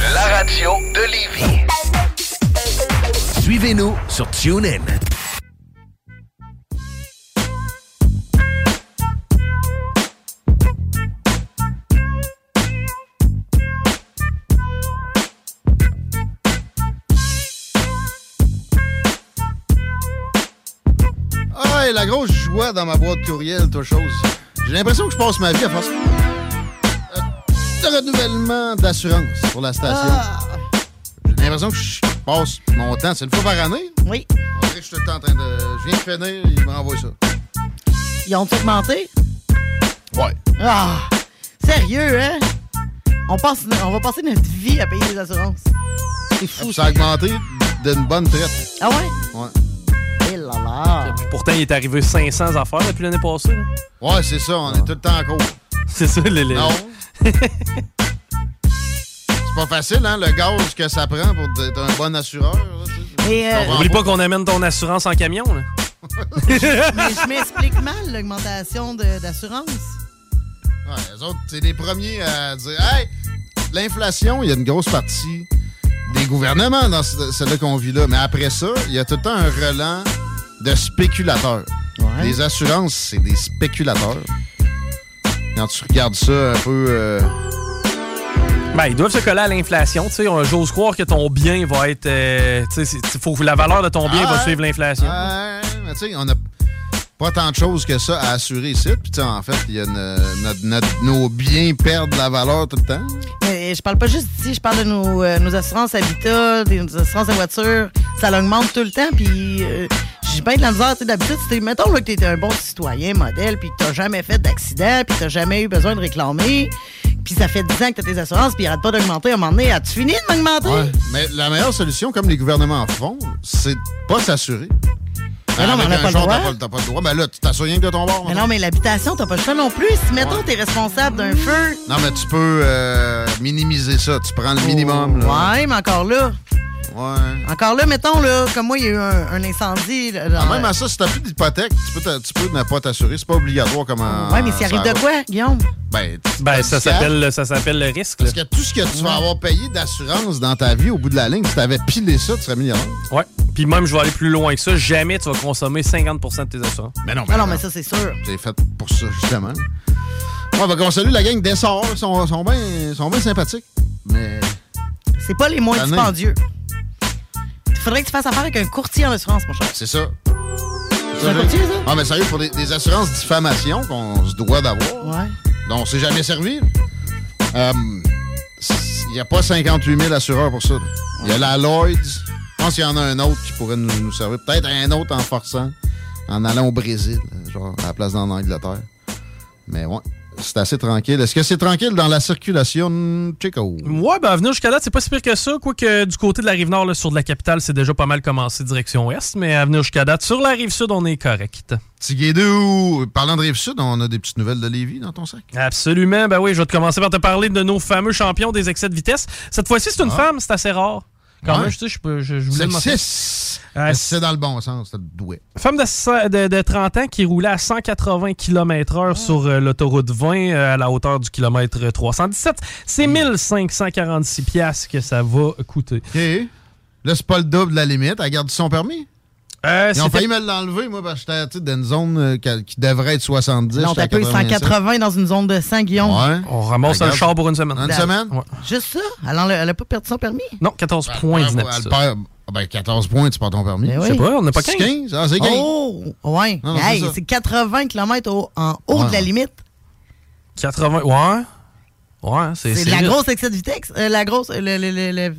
La radio de Lévis. Suivez-nous sur TuneIn. Ah, et la grosse joie dans ma boîte courriel, toi chose. J'ai l'impression que je passe ma vie à faire ça. Le renouvellement d'assurance pour la station. Ah. J'ai l'impression que je passe mon temps. C'est une fois par année? Oui. Dirait que je suis tout le temps en train de. Je viens de finir, il m'envoie ça. Ils ont augmenté? Ouais. Ah! Sérieux, hein? On, passe, on va passer notre vie à payer les assurances. C'est fou. Ça a augmenté d'une bonne traite. Ah ouais? Ouais. Eh là là! Pourtant, il est arrivé 500 affaires depuis l'année passée. là. Ouais, c'est ça, on est tout le temps en cours. C'est ça, les... les- Non. C'est pas facile, hein, le gaz que ça prend pour être un bon assureur. là, tu sais. Et, euh, Oublie pas qu'on amène ton assurance en camion. Là. Mais je m'explique mal l'augmentation de- d'assurance. Ouais, les autres, c'est les premiers à dire Hey, l'inflation, il y a une grosse partie des gouvernements dans ce- celle-là qu'on vit là. Mais après ça, il y a tout le temps un relent de spéculateurs. Les assurances, c'est des spéculateurs. Quand tu regardes ça un peu. euh, Ben, ils doivent se coller à l'inflation. tu sais. J'ose croire que ton bien va être. euh, tu sais, c'est- faut que la valeur de ton bien Ah, va suivre l'inflation. Ouais, mais tu sais, on a pas tant de choses que ça à assurer ici. Puis, tu sais, en fait, il y a une- notre- notre- nos biens perdent la valeur tout le temps. Mais je parle pas juste ici, je parle de nos, euh, nos assurances habitat, des nos assurances de voiture. Ça augmente tout le temps, puis euh, j'ai bien de la misère. Tu D'habitude, c'était, mettons là, que tu un bon citoyen, modèle, puis que tu jamais fait d'accident, puis tu jamais eu besoin de réclamer, puis ça fait 10 ans que tu as tes assurances, puis arrête pas d'augmenter à un moment donné. As-tu fini d'augmenter? Ouais, mais la meilleure solution, comme les gouvernements font, c'est de pas s'assurer. Mais non, mais on n'a pas le char, droit. t'as pas, t'as pas le droit. Ben là, tu t'assures rien que de ton bord. Mais non, mais l'habitation, t'as pas le choix non plus. Si, mettons, t'es responsable d'un feu. Non, mais tu peux euh, minimiser ça. Tu prends le minimum. Là. Ouais, mais encore là. Ouais. Encore là, mettons, là, comme moi, il y a eu un, un incendie. là, Ah, dans- même à ça, si t'as plus d'hypothèque, tu peux, tu peux ne pas t'assurer. C'est pas obligatoire comme un. Ouais, mais s'il arrive de quoi, Guillaume? Ben, Ben, ça s'appelle ça s'appelle le risque. là. Parce que tout ce que tu vas avoir payé d'assurance dans ta vie au bout de la ligne, si t'avais pilé ça, tu serais millionnaire. Ouais. Puis même, je vais aller plus loin que ça. Jamais tu vas consommer 50% de tes assurances. Mais non, Ah non, mais ça, c'est sûr. C'est fait pour ça, justement. On va qu'on salue la gang d'Essor. Ils sont, sont bien sont bien sympathiques. Mais. C'est pas les moins. Il faudrait que tu fasses affaire avec un courtier en assurance, mon cher. C'est ça. C'est un courtier, ça? Ah, mais sérieux, pour des, des assurances diffamation qu'on se doit d'avoir, Ouais. dont on s'est jamais servi, euh, il n'y a pas 58 000 assureurs pour ça. Il y a la Lloyds. Je pense qu'il y en a un autre qui pourrait nous, nous servir. Peut-être un autre en forçant, en allant au Brésil, genre à la place d'en Angleterre. Mais ouais, c'est assez tranquille. Est-ce que c'est tranquille dans la circulation, Chico? Ouais, ben, venir jusqu'à date, c'est pas si pire que ça. Quoique du côté de la rive nord, là, sur de la capitale, c'est déjà pas mal commencé direction ouest. Mais à venir jusqu'à date, sur la rive sud, on est correct. Tiguédou, parlant de Rive-Sud, on a des petites nouvelles de Lévis dans ton sac? Absolument. Ben oui, je vais te commencer par te parler de nos fameux champions des excès de vitesse. Cette fois-ci, c'est une Ah. femme, c'est assez rare. Quand Ouais. même, je, sais, je, peux- je, je voulais. Sexiste. Euh, c'est dans le bon sens, c'est doué. Femme de, sa- de- de 30 ans qui roulait à 180 km/h sur euh, l'autoroute 20 euh, à la hauteur du kilomètre 317. C'est 1546 piastres que ça va coûter. OK. Là, c'est pas le double de la limite. Elle garde son permis? Euh, Ils ont failli me l'enlever, moi, parce que j'étais dans une zone euh, qui, devrait être 70. Non, t'as peu 87. 180 dans une zone de 100, Guillaume. Ouais. On ramasse Regarde. un char pour une semaine. Une semaine? Juste ça? Elle a, elle a pas perdu son permis? Non, 14 Ben, points, elle 19. perd- ça. elle perd- ah ben, 14 points, tu perds ton permis. Oui. Je sais pas, on n'a pas 15. 15? Ah, c'est 15. Oh! Ouais. C'est hey, ça. c'est 80 km au- en haut Ouais. de la limite. 80, ouais. Ouais, c'est C'est de la grosse excès de vitesse. Euh, la grosse. Le, le, le- le-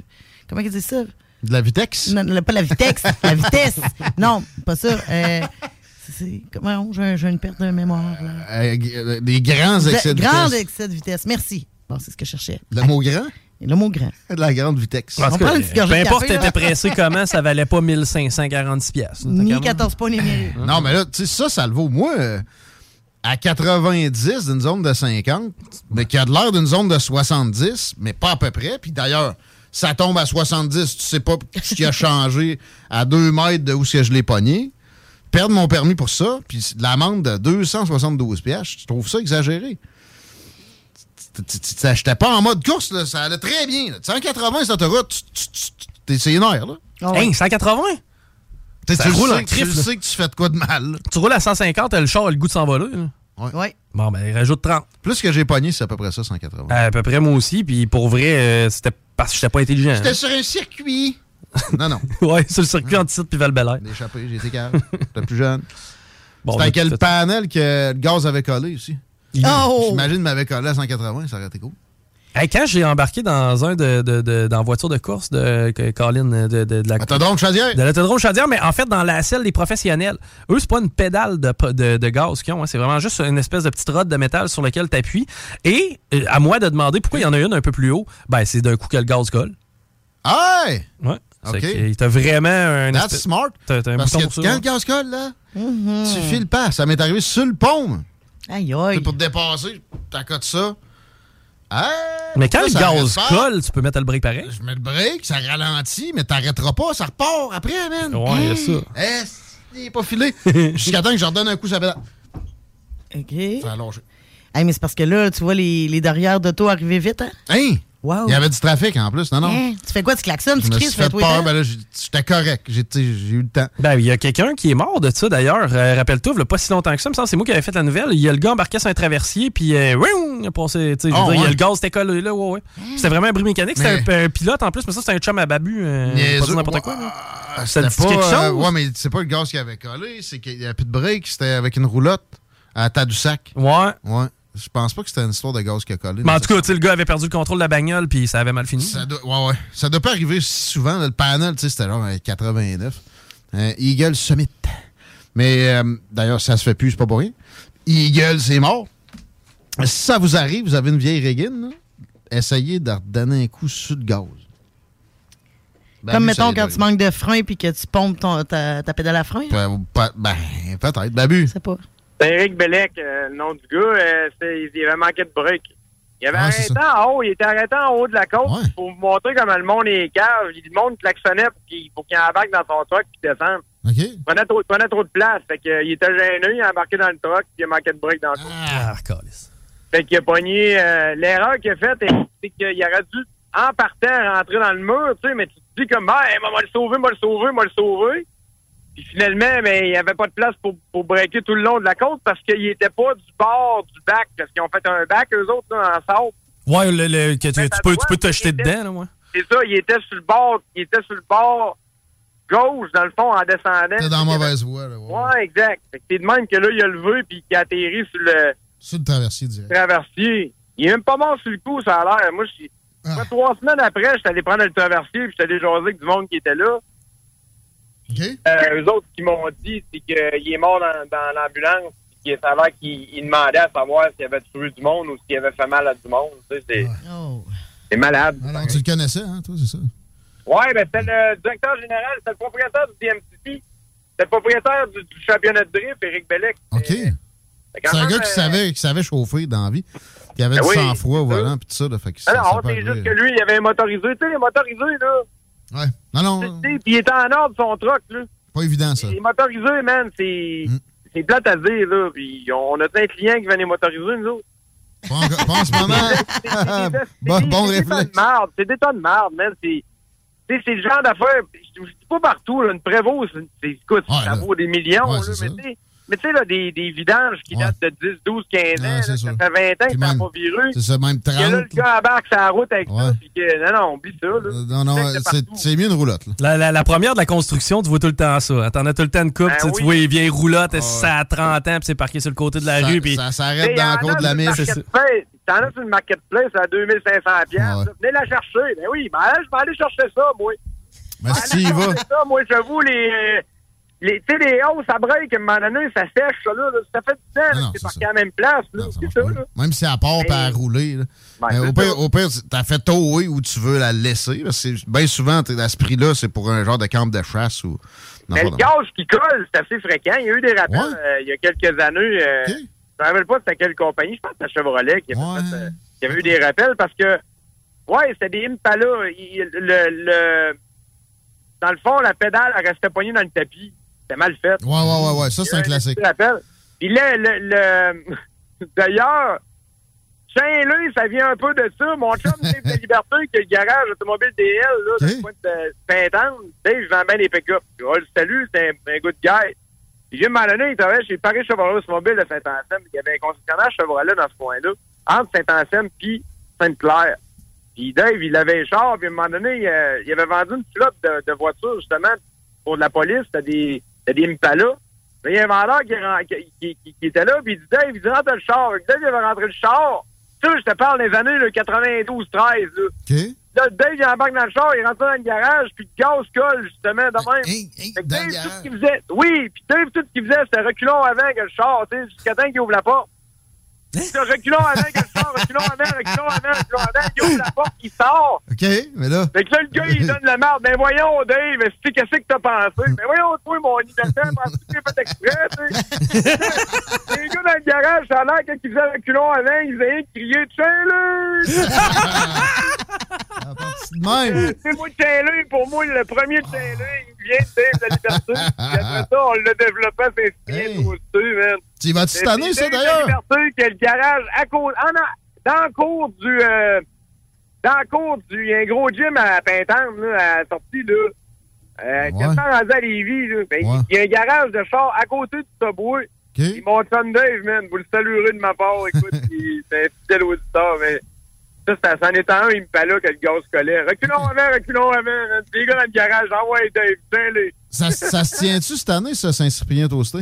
comment ils disent ça? De la Vitex? Non, non, pas la vitesse. la vitesse. Non, pas ça. Euh, comment j'ai un- j'ai une perte de mémoire. là. Euh, g- euh, des grands excès de Grand vitesse. excès de vitesse. Merci. Bon, c'est ce que je cherchais. Le mot grand? Le mot grand. De la grande Vitex. On cas, prend une peu de importe, t'étais pressé comment, ça valait pas 1546 piastres. Ni 14 points ni. Non, mais là, tu sais, ça, ça le vaut. Moi, euh, à 90 d'une zone de 50, mais qui a de l'air d'une zone de 70, mais pas à peu près. Puis d'ailleurs, ça tombe à 70, tu sais pas ce qui a changé à 2 mètres de où est-ce que je l'ai pogné. Perdre mon permis pour ça, puis l'amende de 272 pièces, je trouve ça exagéré. Tu- tu- tu- tu- J'étais pas en mode course, là, ça allait très bien. là. 180 sur l'autoroute, tu- tu- tu- t'es c'est nerfs, là. Hey, 180? Tu sais, Ça tu le roule en sais, tu le là. sais que tu fais de quoi de mal. là. Tu roules à 150, le char a le goût de s'envoler. Ouais. Ouais. Bon, ben, rajoute 30. Plus que j'ai pogné, c'est à peu près ça, 180. À peu près moi aussi, puis pour vrai, euh, c'était parce que j'étais pas intelligent. J'étais sur un circuit. non, non. ouais, sur le circuit anti puis val -Belair. Échappé, j'ai été calme. J'étais plus jeune. Bon, C'était à quel panel que le gaz avait collé aussi? Oh! J'imagine qu'il m'avait collé à 180, ça aurait été cool. Hey, quand j'ai embarqué dans un de, de, de- dans la voiture de course de, que Colin de, de, de la L'autodrome Chaudière? de l'autodrome Chaudière, mais en fait dans la selle des professionnels. Eux, c'est pas une pédale de, de, de gaz qu'ils ont, hein. c'est vraiment juste une espèce de petite rod de métal sur laquelle tu appuies. Et euh, à moi de demander pourquoi il y en a une un peu plus haut, ben c'est d'un coup que le gaz colle. Hey! Ouais. OK. C'est que t'as vraiment un That's espèce- smart. T'as, t'as un Parce bouton que pour quand le gaz colle, là, Mhm. tu files pas. Ça m'est arrivé sur le pont. Aïe, aïe. Pour te dépasser, t'accotes ça. Hey! Mais quand Ça, le ça gaz colle, tu peux mettre le break pareil. Je mets le break, ça ralentit, mais t'arrêteras pas, ça repart après, man. Ouais, il y a ça. Eh, il est pas filé. Jusqu'à temps que je redonne un coup, ça fait. OK. Ça a lâché. Hey, mais c'est parce que là, tu vois les, les derrière d'auto arriver vite, hein? Hein? Wow. Il y avait du trafic en plus, non, non. Hein? Tu fais quoi? Tu klaxonnes, tu cries, tu fais peur, ben là, j'étais correct. J'ai eu le temps. Ben, il y a quelqu'un qui est mort de ça d'ailleurs. Euh, Rappelle-toi, il y a pas si longtemps que ça, il me semble, c'est moi qui avais fait la nouvelle. Il y a le gars embarqué sur un traversier, puis euh, il a passé. tu sais, je veux Oh, dire, il y a ouais. le gaz était collé là, ouais, ouais. C'était vraiment un bruit mécanique. C'était un, un pilote en plus, mais ça, c'était un chum à babu. euh, pas n'importe quoi. là. Ah, Ça C'était dit pas. quelque euh, chose? ouais, mais c'est pas le gaz qui avait collé, c'est qu'il y avait plus de break, c'était avec une roulotte à Tadoussac. Ouais. Ouais. Je pense pas que c'était une histoire de gaz qui a collé. Mais en tout cas, le gars avait perdu le contrôle de la bagnole, puis ça avait mal fini. Ça doit, ouais, ouais. Ça doit pas arriver si souvent. là, le panel, tu sais, c'était genre euh, 89. Euh, Eagle Summit. Mais euh, d'ailleurs, ça se fait plus, c'est pas pour rien. Eagle, c'est mort. Si ça vous arrive, vous avez une vieille régine, essayez de redonner un coup sur le gaz. Ben, Comme mettons quand tu manques de frein puis que tu pompes ton, ta, ta pédale à frein. pas- Ben, peut-être. Babu. Je sais pas. C'est Eric Bellec, euh, le nom du gars. euh, il avait manqué de break. Il avait arrêté en haut, il était arrêté en haut de la côte pour vous montrer comment le monde est cave. Le monde klaxonnait pour qu'il qu'il embarque dans son truck et descende. OK. Il prenait trop, prenait trop de place. Fait que, il était gêné, il a embarqué dans le truck puis il a manqué de break dans le truck. Ah, Fait qu'il a pogné... euh, L'erreur qu'il a faite, c'est qu'il aurait dû, en partant, rentrer dans le mur, tu sais, mais tu te dis comme, ah, hey, m'a le sauver, m'a le sauver, m'a le sauver. Puis finalement, mais il n'y avait pas de place pour, pour breaker tout le long de la côte parce qu'il était pas du bord du bac, parce qu'ils ont fait un bac, eux autres, là, en sable. Ouais, le, le- que tu, tu peux, tu peux te jeter dedans, là, moi. C'est ça, il était sur le bord, il était sur le bord gauche, dans le fond, en descendant. T'es dans la mauvaise voie, là. ouais. Ouais, exact. Fait que c'est de même que là, il a levé puis qu'il a atterri sur le Sur le traversier direct. traversier. Il est même pas mort sur le coup, ça a l'air. Moi, je Ah. moi, trois semaines après, j'étais allé prendre le traversier puis j'étais allé jaser avec du monde qui était là. Euh, eux autres, ce qu'ils m'ont dit, c'est qu'il est mort dans, dans l'ambulance puis que ça a l'air qu'il il demandait à savoir s'il avait tué du monde ou s'il avait fait mal à du monde. Tu sais, c'est c'est malade. Alors, tu le connaissais, hein, toi, c'est ça? Ouais, ben c'était le directeur général, c'était le propriétaire du DMCP. C'était le propriétaire du, du championnat de drift, Éric Bellec. OK. C'est un gars qui euh, savait, qui savait chauffer dans la vie. Qui avait Ben du oui, sang-froid au volant, puis tout ça. Là, fait que Ah c'est juste que lui, il avait un motorisé. Tu sais, les motorisés, là. Ouais. Non, non, Puis il était en ordre, son truck, là. pas évident, ça. Les motorisés, man, c'est. Mm. C'est plate à dire, là. Puis on a plein de clients qui venaient motoriser, nous autres. Pas en, pas en ce moment. bon, bon C'est des tas réflexe. C'est des tas de marde, man. C'est. C'est le genre d'affaire. Je dis pas partout, là, une prévost, c'est- écoute, ça vaut des millions, Ouais, là, mais ça. tu sais, mais tu sais, là, des, des vidanges qui datent de 10, 12, 15 ans, là, ça fait 20 ans que ça n'a pas viré. C'est ça, même Que là, 30. le gars embarque sur la route avec ça, puis que, non, non, oublie ça, là. Non, non, C'est c'est mieux une roulotte. Là. La, la- la première de la construction, tu vois tout le temps ça. T'en as tout le temps une coupe, Ben tu sais, tu oui. vois les vieilles roulottes, ça a 30 ans, puis c'est parqué sur le côté de la Ça- rue. Puis... ça s'arrête dans la côte de la messe. C'est ça. Marketplace. T'en as sur le marketplace à 2500 piastres. là. Venez la chercher. Ben oui, ben je vais aller chercher ça, moi. Mais Je si vais tu y aller vas. chercher ça, moi, j'avoue, les... Les, tu sais, les hausses à break, à un moment donné, ça sèche, ça, là. là. Ça fait du temps, c'est parqué à la même place, là. Ça. Même si elle part pas à rouler. là. C'est au, pire, ça. au pire, t'as fait tower où tu veux la laisser. Bien souvent, à ce prix-là, c'est pour un genre de camp de chasse. ou. Non, Mais le gaz qui colle, c'est assez fréquent. Il y a eu des rappels euh, il y a quelques années. Euh, Je me rappelle pas c'était quelle compagnie. Je pense que c'était Chevrolet qui, a fait, euh, qui avait eu des rappels parce que, ouais, c'était des Impala. Il- le, le, dans le fond, la pédale, elle restait poignée dans le tapis. C'était mal fait. Ouais, ouais, ouais, ouais. Ça, c'est un classique. Je. Puis là, le, le- d'ailleurs, Saint-Louis, ça vient un peu de ça. Mon chum, Dave de Liberté, qui a le garage automobile DL, là, dans le coin de Saint-Anne, Dave, vend bien des pick-up. Je le salue, c'est un, un good guy. Puis, Jim donné, il travaillait chez Paris Chevrolet Automobile de Saint-Anselme. Il y avait un concessionnaire Chevrolet dans ce coin-là, entre Saint-Anselme puis Sainte-Claire. Puis Dave, il avait un char, puis à un moment donné, il, euh, il avait vendu une flotte de, de voitures, justement, pour de la police. C'était des, c'était des Impala. Mais il y a un vendeur qui, était là, puis il dit Dave, il dit rentre le char. Dave, il avait rentré le char. Tu sais, je te parle des années là, 92-13. Là. Là, Dave, il embarque dans le char, il rentre dans le garage, puis le gaz colle, justement, de même. Dave, tout ce qu'il faisait, oui, puis Dave, tout ce qu'il faisait, c'était reculons avant que le char, tu sais, jusqu'à temps qu'il ouvre la porte. C'est reculons avant char, reculons avant, reculons avant, reculons avant, il ouvre la porte, il sort. OK, mais là. Fait que là, le gars, il donne la marde. Ben voyons, Dave, c'est qu'est-ce que t'as pensé? Ben voyons, toi, mon innocent, penses-tu que j'ai fait exprès, tu sais? Les gars dans le garage, ça a l'air quand ils faisaient le culon avant, ils crier « Tiens-le! » Même. C'est moi, Tiens-le, pour moi, le premier Tiens-le, il vient de Dave de la Liberté. Puis après ça, on l'a développé, c'est inspiré toi aussi, man. Tu vas-tu cette année, C'est ça, d'ailleurs? Liberté a le garage à cause, en a- dans le cours du... euh, dans le cours du... Il y a un gros gym à Pintante, là, à la sortie, là. Euh, quasiment rendu à Lévis, là? Ben, Il y a un garage de char à côté du Subway. Puis mon chum Dave, man, vous le saluerez de ma part. Écoute, c'est un fidèle auditeur, mais ça, ça c'en est un, il me parlait que le gaz collait. Reculons avant, reculons avant. Les gars dans le garage, ah ouais, Dave, tiens-les. Ça, ça se tient-tu cette année, ça, Saint-Cyprien toasté?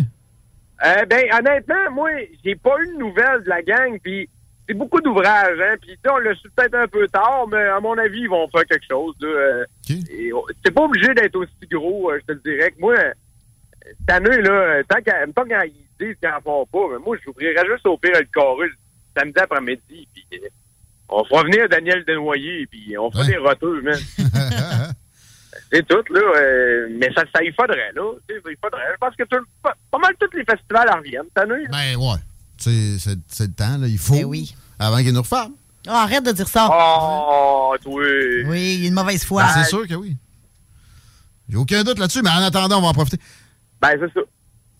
Euh, ben, honnêtement, moi, j'ai pas eu de nouvelles de la gang, puis c'est beaucoup d'ouvrages, hein, puis on l'a su peut-être un peu tard, mais à mon avis, ils vont faire quelque chose, là. euh, C'est pas obligé d'être aussi gros, euh, je te le dirais, que moi, euh, cette année, là, euh, tant qu'à tant quand ils disent qu'ils en font pas, mais moi, j'ouvrirais juste au pire le le samedi après-midi, puis euh, on fera venir Daniel Denoyer, puis on fera des roteux, man. C'est tout, là. euh, mais ça, ça y faudrait, là. Il faudrait. Je pense que tout- pas, pas mal tous les festivals en reviennent cette année. Ben ouais. C'est c'est le temps, là. Il faut. Avant qu'ils nous refassent. Oh, arrête de dire ça. Oh, oui. Oui, il y a une mauvaise foi. Ben, c'est sûr que oui. J'ai aucun doute là-dessus, mais en attendant, on va en profiter. Ben, c'est ça.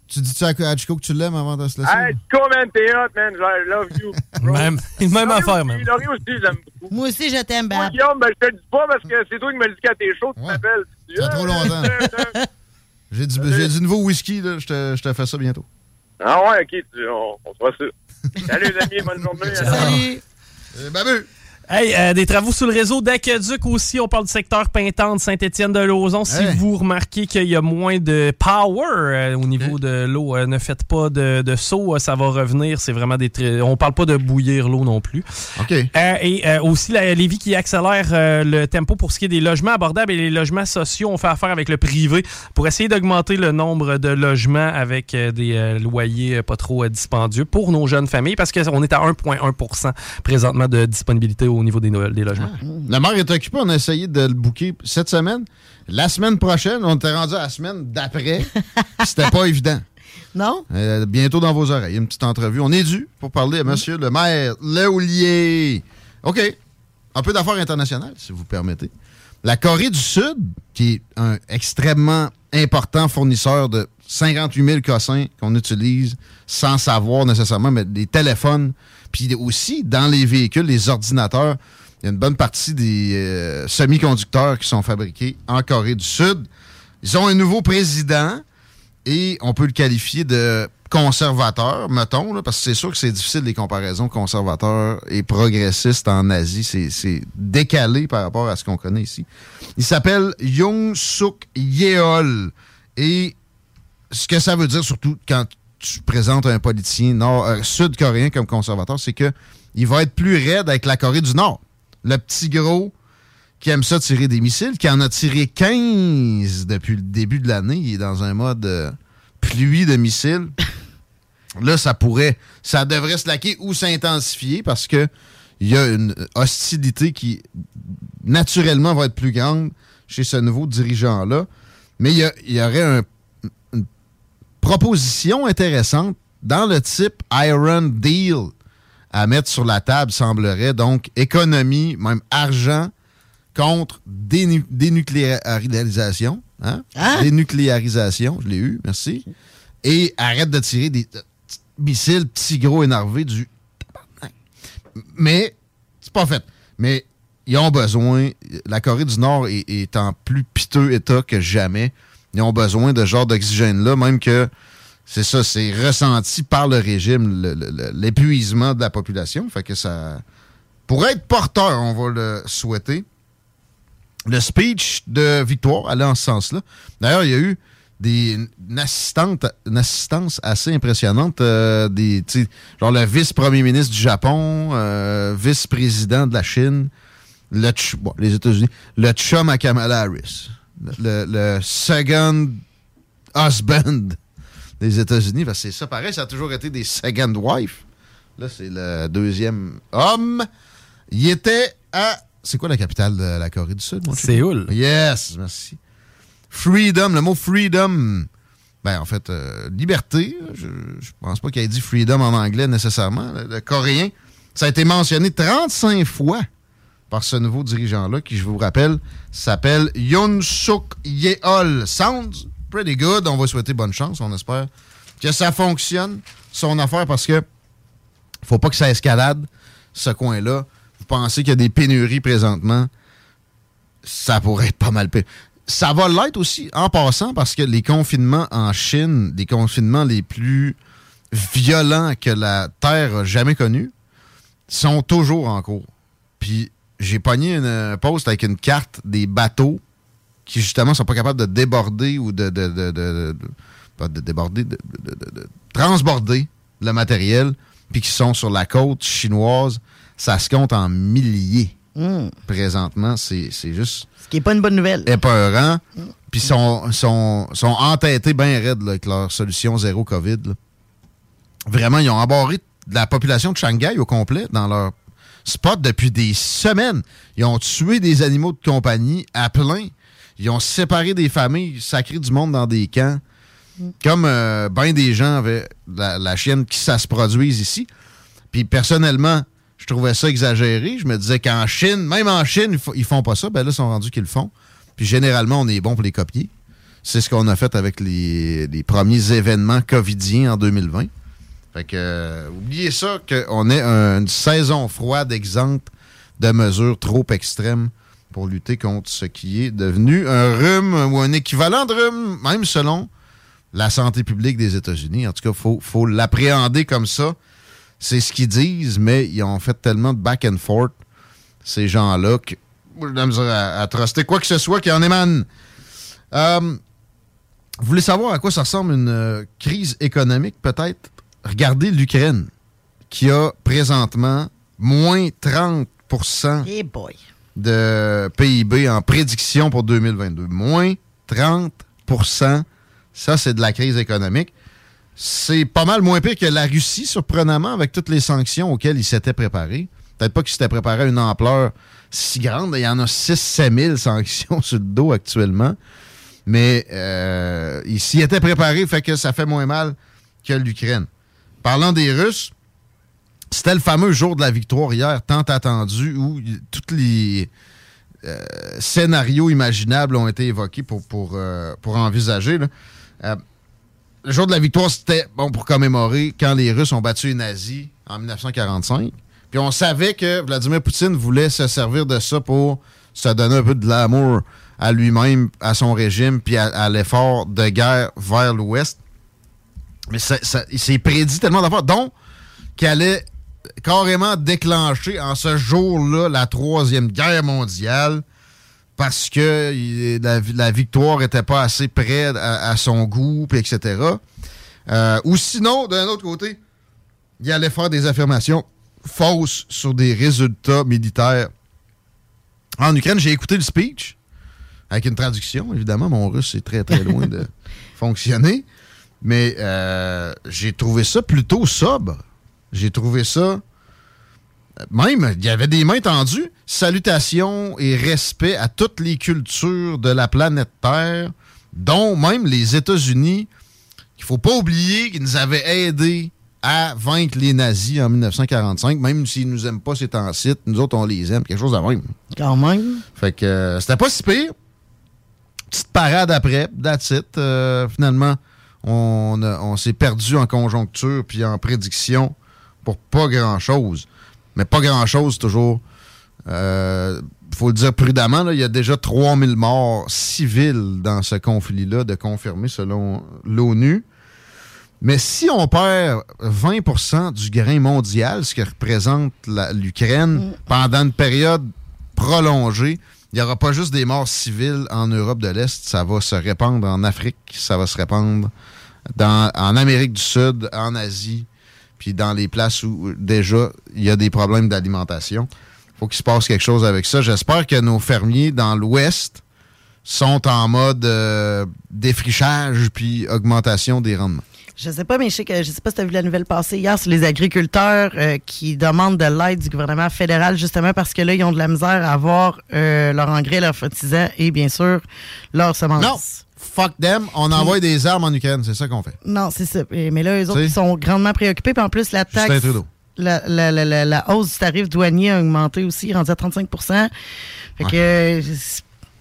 Tu dis-tu à, Chico que tu l'aimes avant de se laisser? Hey, Chico, man, t'es hot, man. I love you. bro. Même, même affaire, même. Laurie aussi, j'aime beaucoup. Moi aussi, je t'aime, Moi, Bab. Guillaume, ben, je te le dis pas parce que c'est toi qui me le dis quand t'es chaud, tu m'appelles. Ça fait trop longtemps. J'ai du, j'ai du nouveau whisky, là. Je te, je te fais ça bientôt. Ah ouais, ok, on, on se voit ça. Salut les amis, bonne journée. Salut. Euh, Babu. Hey, euh, des travaux sur le réseau d'Aqueduc aussi. On parle du secteur Pintante, Saint-Étienne-de-Lauzon. Si Hey. vous remarquez qu'il y a moins de power euh, au niveau de l'eau, euh, ne faites pas de, de saut, euh, ça va revenir. C'est vraiment des. On parle pas de bouillir l'eau non plus. OK. Et aussi, la Lévis qui accélère le tempo pour ce qui est des logements abordables et les logements sociaux. On fait affaire avec le privé pour essayer d'augmenter le nombre de logements avec des loyers pas trop dispendieux pour nos jeunes familles parce qu'on est à 1,1 présentement de disponibilité au niveau des, logements. Le maire est occupé. On a essayé de le booker cette semaine. La semaine prochaine, on était rendu à la semaine d'après. C'était pas évident. Non? Euh, bientôt dans vos oreilles, une petite entrevue. On est dû pour parler à monsieur le maire Léolier. OK. Un peu d'affaires internationales, si vous permettez. La Corée du Sud, qui est un extrêmement important fournisseur de 58 000 cossins qu'on utilise sans savoir nécessairement, mais des téléphones, puis aussi dans les véhicules, les ordinateurs, il y a une bonne partie des euh, semi-conducteurs qui sont fabriqués en Corée du Sud. Ils ont un nouveau président et on peut le qualifier de conservateur, mettons, parce que c'est sûr que c'est difficile les comparaisons conservateurs et progressistes en Asie. C'est- C'est décalé par rapport à ce qu'on connaît ici. Il s'appelle Young Suk Yeol. Et ce que ça veut dire, surtout quand tu présentes un politicien nord, euh, sud-coréen comme conservateur, c'est que il va être plus raide avec la Corée du Nord. Le petit gros qui aime ça tirer des missiles, qui en a tiré 15 depuis le début de l'année. Il est dans un mode euh, pluie de missiles. Là, ça pourrait, ça devrait se laquer ou s'intensifier parce que il y a une hostilité qui naturellement va être plus grande chez ce nouveau dirigeant-là. Mais il y, aurait un- proposition intéressante dans le type Iron Deal à mettre sur la table, semblerait. Donc, économie, même argent contre dénu- dénucléarisation. Hein? Dénucléarisation, je l'ai eu, merci. Et arrête de tirer des missiles petits gros énervés du. Mais c'est pas fait. Mais ils ont besoin. La Corée du Nord est, est en plus piteux état que jamais. Ils ont besoin de ce genre d'oxygène-là, même que c'est ça, c'est ressenti par le régime, l'épuisement de la population. Fait que ça pourrait être porteur, on va le souhaiter. Le speech de Victoire allait en ce sens-là. D'ailleurs, il y a eu des, une, une assistance assez impressionnante. euh, des, genre le vice-premier ministre du Japon, euh, vice-président de la Chine, le les États-Unis, le chum à Kamala Harris, le, le second husband des États-Unis. Parce que c'est ça, pareil, ça a toujours été des second wife. Là, c'est le deuxième homme. Il était à. C'est quoi la capitale de la Corée du Sud, mon? Séoul. Yes, merci. Freedom, le mot freedom, ben en fait, euh, liberté, je, je pense pas qu'il ait dit freedom en anglais nécessairement. Le, le coréen, ça a été mentionné 35 fois par ce nouveau dirigeant-là, qui, je vous rappelle, s'appelle Yoon Suk Yeol. Sounds pretty good. On va souhaiter bonne chance. On espère que ça fonctionne, son affaire, parce que faut pas que ça escalade, ce coin-là. Vous pensez qu'il y a des pénuries présentement, ça pourrait être pas mal pire. Ça va l'être aussi en passant parce que les confinements en Chine, les confinements les plus violents que la Terre a jamais connus, sont toujours en cours. Puis j'ai pogné une- un post avec une carte des bateaux qui justement sont pas capables de déborder ou de, de, de- de- de- pas de déborder, de, de- de- de transborder le matériel, puis qui sont sur la côte chinoise. Ça se compte en milliers Hmm. présentement. C'est juste Ce qui n'est pas une bonne nouvelle. épeurant. Puis sont, sont, sont entêtés bien raides là, avec leur solution zéro COVID. là. Vraiment, ils ont embarré la population de Shanghai au complet dans leur spot depuis des semaines. Ils ont tué des animaux de compagnie à plein. Ils ont séparé des familles, sacré du monde dans des camps. Comme ben des gens avaient la, la chienne qui ça se produise ici. Puis personnellement, Je trouvais ça exagéré. Je me disais qu'en Chine, même en Chine, ils, font pas ça. Ben là, ils sont rendus qu'ils le font. Puis généralement, on est bon pour les copier. C'est ce qu'on a fait avec les, premiers événements covidiens en 2020. Fait que, oubliez ça, qu'on ait une saison froide exempte de mesures trop extrêmes pour lutter contre ce qui est devenu un rhume ou un équivalent de rhume, même selon la santé publique des États-Unis. En tout cas, il faut, l'appréhender comme ça. C'est ce qu'ils disent, mais ils ont fait tellement de back and forth, ces gens-là, que à, à truster quoi que ce soit qui en émane. Euh, vous voulez savoir à quoi ça ressemble une euh, crise économique, peut-être? Regardez l'Ukraine, qui a présentement moins 30% de PIB en prédiction pour 2022. Moins 30% Ça, c'est de la crise économique. C'est pas mal moins pire que la Russie, surprenamment, avec toutes les sanctions auxquelles il s'était préparé. Peut-être pas qu'il s'était préparé à une ampleur si grande. Il y en a 6-7 000 sanctions sur le dos actuellement. Mais euh, il s'y était préparé, fait que ça fait moins mal que l'Ukraine. Parlant des Russes, c'était le fameux jour de la victoire hier, tant attendu, où tous les euh, scénarios imaginables ont été évoqués pour, euh, envisager. Euh, le jour de la victoire, c'était bon pour commémorer quand les Russes ont battu les nazis en 1945. Puis on savait que Vladimir Poutine voulait se servir de ça pour se donner un peu de l'amour à lui-même, à son régime, puis à, l'effort de guerre vers l'Ouest. Mais ça, il s'est prédit tellement d'affaires, dont qu'il allait carrément déclenché en ce jour-là la Troisième Guerre mondiale parce que la, victoire n'était pas assez près à, son goût, etc. Euh, ou sinon, d'un autre côté, il allait faire des affirmations fausses sur des résultats militaires. En Ukraine, j'ai écouté le speech avec une traduction, évidemment. Mon russe est très, très loin de fonctionner. Mais euh, j'ai trouvé ça plutôt sobre. J'ai trouvé ça. Même, il y avait des mains tendues. Salutations et respect à toutes les cultures de la planète Terre, dont même les États-Unis, qu'il faut pas oublier qu'ils nous avaient aidés à vaincre les nazis en 1945, même s'ils nous aiment pas ces temps-ci, nous autres, on les aime. Quelque chose de même. Quand même. Fait que euh, c'était pas si pire. Petite parade après, that's it. Euh, finalement, on, on s'est perdu en conjoncture puis en prédiction pour pas grand-chose. Mais pas grand-chose, toujours. Il euh, faut le dire prudemment, il y a déjà 3000 morts civils dans ce conflit-là, de confirmer selon l'ONU. Mais si on perd 20% du grain mondial, ce que représente l'Ukraine, mm. pendant une période prolongée, il n'y aura pas juste des morts civiles en Europe de l'Est, ça va se répandre en Afrique, ça va se répandre dans, en Amérique du Sud, en Asie, puis dans les places où déjà il y a des problèmes d'alimentation. faut qu'il se passe quelque chose avec ça. J'espère que nos fermiers dans l'Ouest sont en mode euh, défrichage puis augmentation des rendements. Je sais pas, mais je sais que je sais pas si tu as vu la nouvelle passer hier sur les agriculteurs euh, qui demandent de l'aide du gouvernement fédéral justement parce que là, ils ont de la misère à avoir euh, leur engrais, leur fertilisant et bien sûr leur semences. Non fuck them, on envoie des armes en Ukraine. C'est ça qu'on fait. Non, c'est ça. Mais là, eux autres, ils sont grandement préoccupés. Puis en plus, la taxe. La, la, la, la, hausse du tarif douanier a augmenté aussi, rendu à 35 Fait que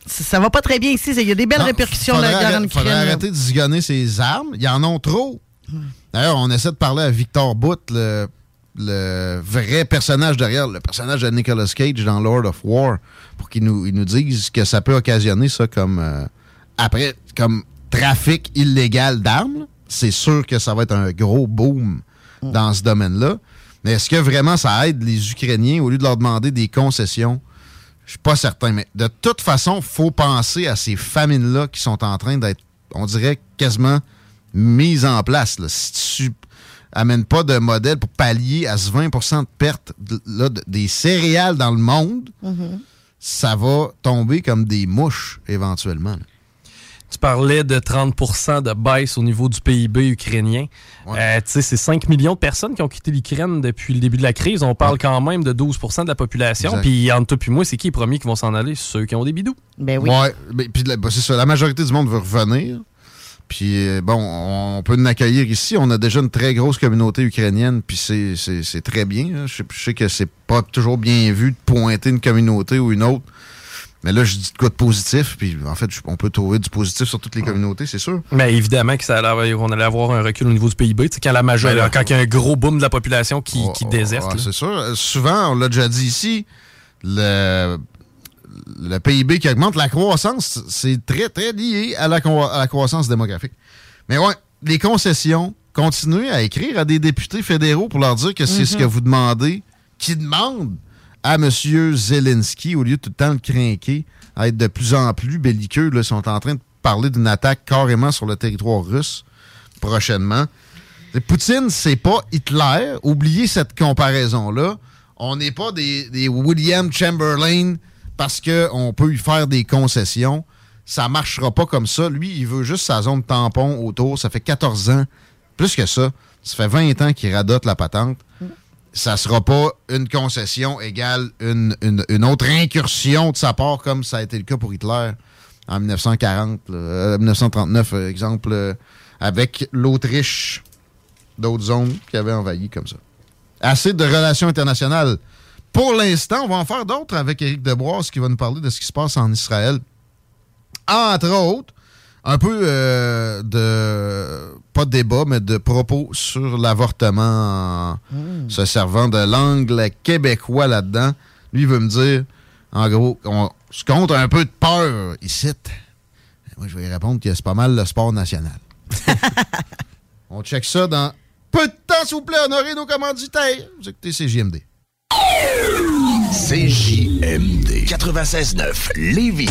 ça va pas très bien ici. Il y a des belles répercussions la guerre en Ukraine. Faudrait arrêter de zigonner ces armes. Il y en a trop. D'ailleurs, on essaie de parler à Victor Bout, le, vrai personnage derrière, le personnage de Nicolas Cage dans Lord of War, pour qu'il nous, nous dise que ça peut occasionner ça comme. Euh, après, comme trafic illégal d'armes, c'est sûr que ça va être un gros boom dans ce domaine-là. Mais est-ce que vraiment ça aide les Ukrainiens au lieu de leur demander des concessions? Je suis pas certain. Mais de toute façon, il faut penser à ces famines-là qui sont en train d'être, on dirait, quasiment mises en place. Si tu amènes pas de modèle pour pallier à ce 20% de perte des céréales dans le monde, mm-hmm. ça va tomber comme des mouches éventuellement. Tu parlais de 30% de baisse au niveau du PIB ukrainien. Euh, c'est 5 millions de personnes qui ont quitté l'Ukraine depuis le début de la crise. On parle quand même de 12% de la population. Puis entre toi et moi, c'est qui les premiers qui vont s'en aller? Ceux qui ont des bidous. Ben oui. Ouais, puis ben, c'est ça. La majorité du monde veut revenir. Puis euh, bon, on peut nous accueillir ici. On a déjà une très grosse communauté ukrainienne, puis c'est très bien. Je, sais que c'est pas toujours bien vu de pointer une communauté ou une autre. Mais là, je dis de quoi de positif, puis en fait, on peut trouver du positif sur toutes les communautés, c'est sûr. Mais évidemment qu'on allait avoir un recul au niveau du PIB. Quand, la majorité, ben quand il y a un gros boom de la population qui, qui déserte. c'est sûr. Souvent, on l'a déjà dit ici, le, le PIB qui augmente, la croissance, c'est très, très lié à la, croissance démographique. Mais ouais, les concessions, continuez à écrire à des députés fédéraux pour leur dire que c'est ce mhm. que vous demandez, qui demandent à M. Zelensky, au lieu de tout le temps le craquer, à être de plus en plus belliqueux. Là, ils sont en train de parler d'une attaque carrément sur le territoire russe prochainement. Poutine, c'est pas Hitler. Oubliez cette comparaison-là. On n'est pas des, des William Chamberlain parce qu'on peut lui faire des concessions. Ça marchera pas comme ça. Lui, il veut juste sa zone tampon autour. Ça fait 14 ans, plus que ça. Ça fait 20 ans qu'il radote la patente. Ça sera pas une concession égale une, autre incursion de sa part, comme ça a été le cas pour Hitler en 1940, 1939, euh, exemple, euh, avec l'Autriche, d'autres zones qui avaient envahi comme ça. Assez de relations internationales pour l'instant, on va en faire d'autres avec Éric Deboise qui va nous parler de ce qui se passe en Israël. Entre autres, un peu euh, de, pas de débat, mais de propos sur l'avortement en se servant de l'angle québécois là-dedans. Lui, veut me dire, en gros, on se compte un peu de peur ici. Moi, je vais lui répondre que c'est pas mal le sport national. on check ça dans peu de temps, s'il vous plaît, honorer nos commanditaires. Vous écoutez CJMD. CJMD 96.9 Lévis.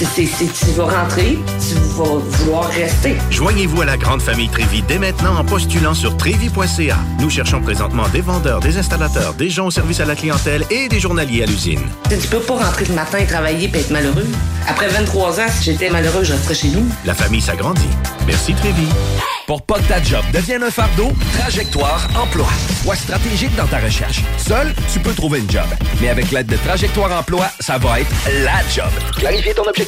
C'est, tu vas rentrer, tu vas vouloir rester. Joignez-vous à la grande famille Trévi dès maintenant en postulant sur trévi.ca. Nous cherchons présentement des vendeurs, des installateurs, des gens au service à la clientèle et des journaliers à l'usine. Tu sais, tu peux pas rentrer le matin et travailler et être malheureux. Après 23 ans, si j'étais malheureux, je resterais chez nous. La famille s'agrandit. Merci Trévi. Pour pas que ta job devienne un fardeau, Trajectoire Emploi. Sois stratégique dans ta recherche. Seul, tu peux trouver une job. Mais avec l'aide de Trajectoire Emploi, ça va être la job. Clarifier ton objectif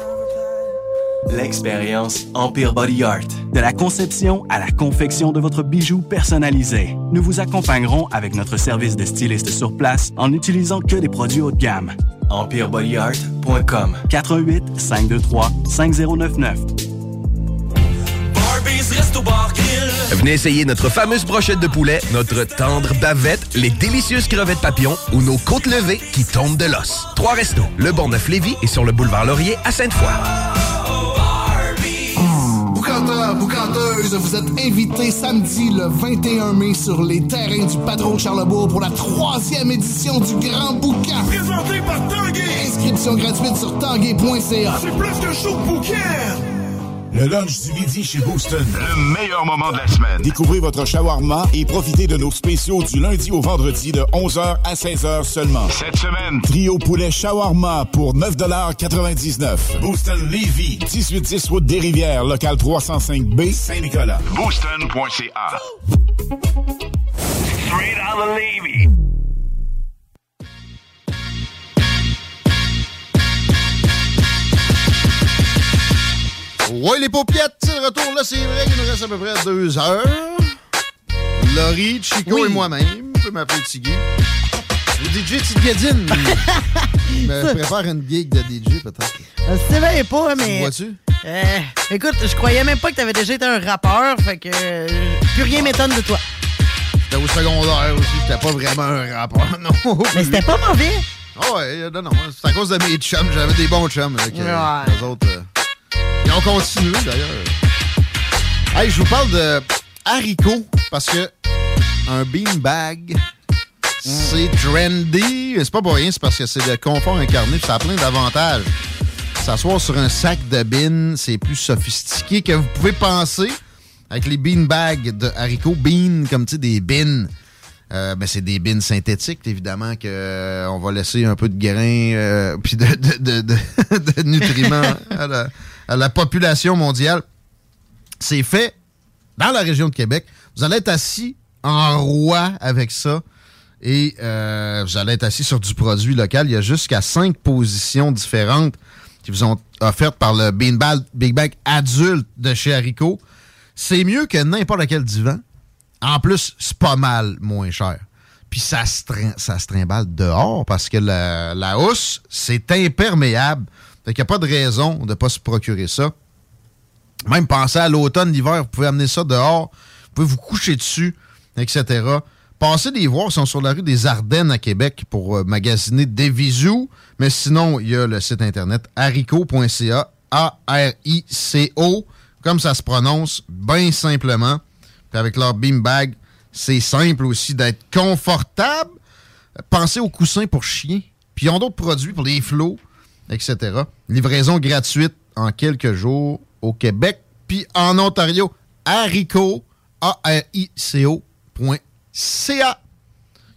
L'expérience Empire Body Art. De la conception à la confection de votre bijou personnalisé. Nous vous accompagnerons avec notre service de styliste sur place en n'utilisant que des produits haut de gamme. EmpireBodyArt.com 418 523 5099 Venez essayer notre fameuse brochette de poulet, notre tendre bavette, les délicieuses crevettes papillons ou nos côtes levées qui tombent de l'os. Trois restos, le Bonneuf Lévis et sur le boulevard Laurier à Sainte-Foy. Boucanteur, boucanteuse, vous êtes invités samedi le 21 mai sur les terrains du Patron de Charlebourg pour la troisième édition du Grand Boucan. Présenté par Tanguay. Inscription gratuite sur tanguay.ca. C'est plus qu'un show de bouquin. Le lunch du midi chez Booston. Le meilleur moment de la semaine. Découvrez votre shawarma et profitez de nos spéciaux du lundi au vendredi de 11h à 16h seulement. Cette semaine, trio poulet shawarma pour 9,99 Booston Levy, 1810 route des Rivières, local 305B, Saint-Nicolas. Booston.ca. Straight out of Levy. Ouais, les paupiètes, c'est le retour là, c'est vrai qu'il nous reste à peu près deux heures. Laurie, Chico Oui. et moi-même, tu peux m'appeler Tiggy. Le DJ Tiggadine me prépare une gig de DJ peut-être. Je sais bien pas, mais. vois-tu? Euh, écoute, je croyais même pas que t'avais déjà été un rappeur, fait que euh, plus rien m'étonne de toi. J'étais au secondaire aussi, j'étais pas vraiment un rappeur, non. Mais c'était pas mauvais. Ah ouais, euh, non, non, c'est à cause de mes chums, j'avais des bons chums. Avec, euh, Ouais. Les autres, euh, ils ont continué d'ailleurs. Hey, je vous parle de haricots parce que un beanbag, c'est trendy. C'est pas pour rien, c'est parce que c'est le confort incarné, puis ça a plein d'avantages. S'asseoir sur un sac de beans, c'est plus sophistiqué que vous pouvez penser avec les beanbags de haricots. Bean, comme tu sais, des bins. Euh, ben, c'est des bines synthétiques, évidemment, qu'on euh, on va laisser un peu de grains euh, puis de, de, de, nutriments à, la, population mondiale. C'est fait dans la région de Québec. Vous allez être assis en roi avec ça et vous allez être assis sur du produit local. Il y a jusqu'à cinq positions différentes qui vous ont offertes par le Big Bag adulte de chez Haricot. C'est mieux que n'importe quel divan. En plus, c'est pas mal moins cher. Puis ça se, ça se trimballe dehors parce que la, housse, c'est imperméable. Fait qu'il n'y a pas de raison de ne pas se procurer ça. Même penser à l'automne, l'hiver, vous pouvez amener ça dehors, vous pouvez vous coucher dessus, etc. Passez des voir, ils sont sur la rue des Ardennes à Québec pour euh, magasiner des visous. Mais sinon, il y a le site internet haricot.ca, A-R-I-C-O, comme ça se prononce, bien simplement. Puis avec leur beanbag, c'est simple aussi d'être confortable. Pensez aux coussins pour chiens. Puis ils ont d'autres produits pour les flots, etc. Livraison gratuite en quelques jours au Québec. Puis en Ontario, haricot, A-R-I-C-O.ca.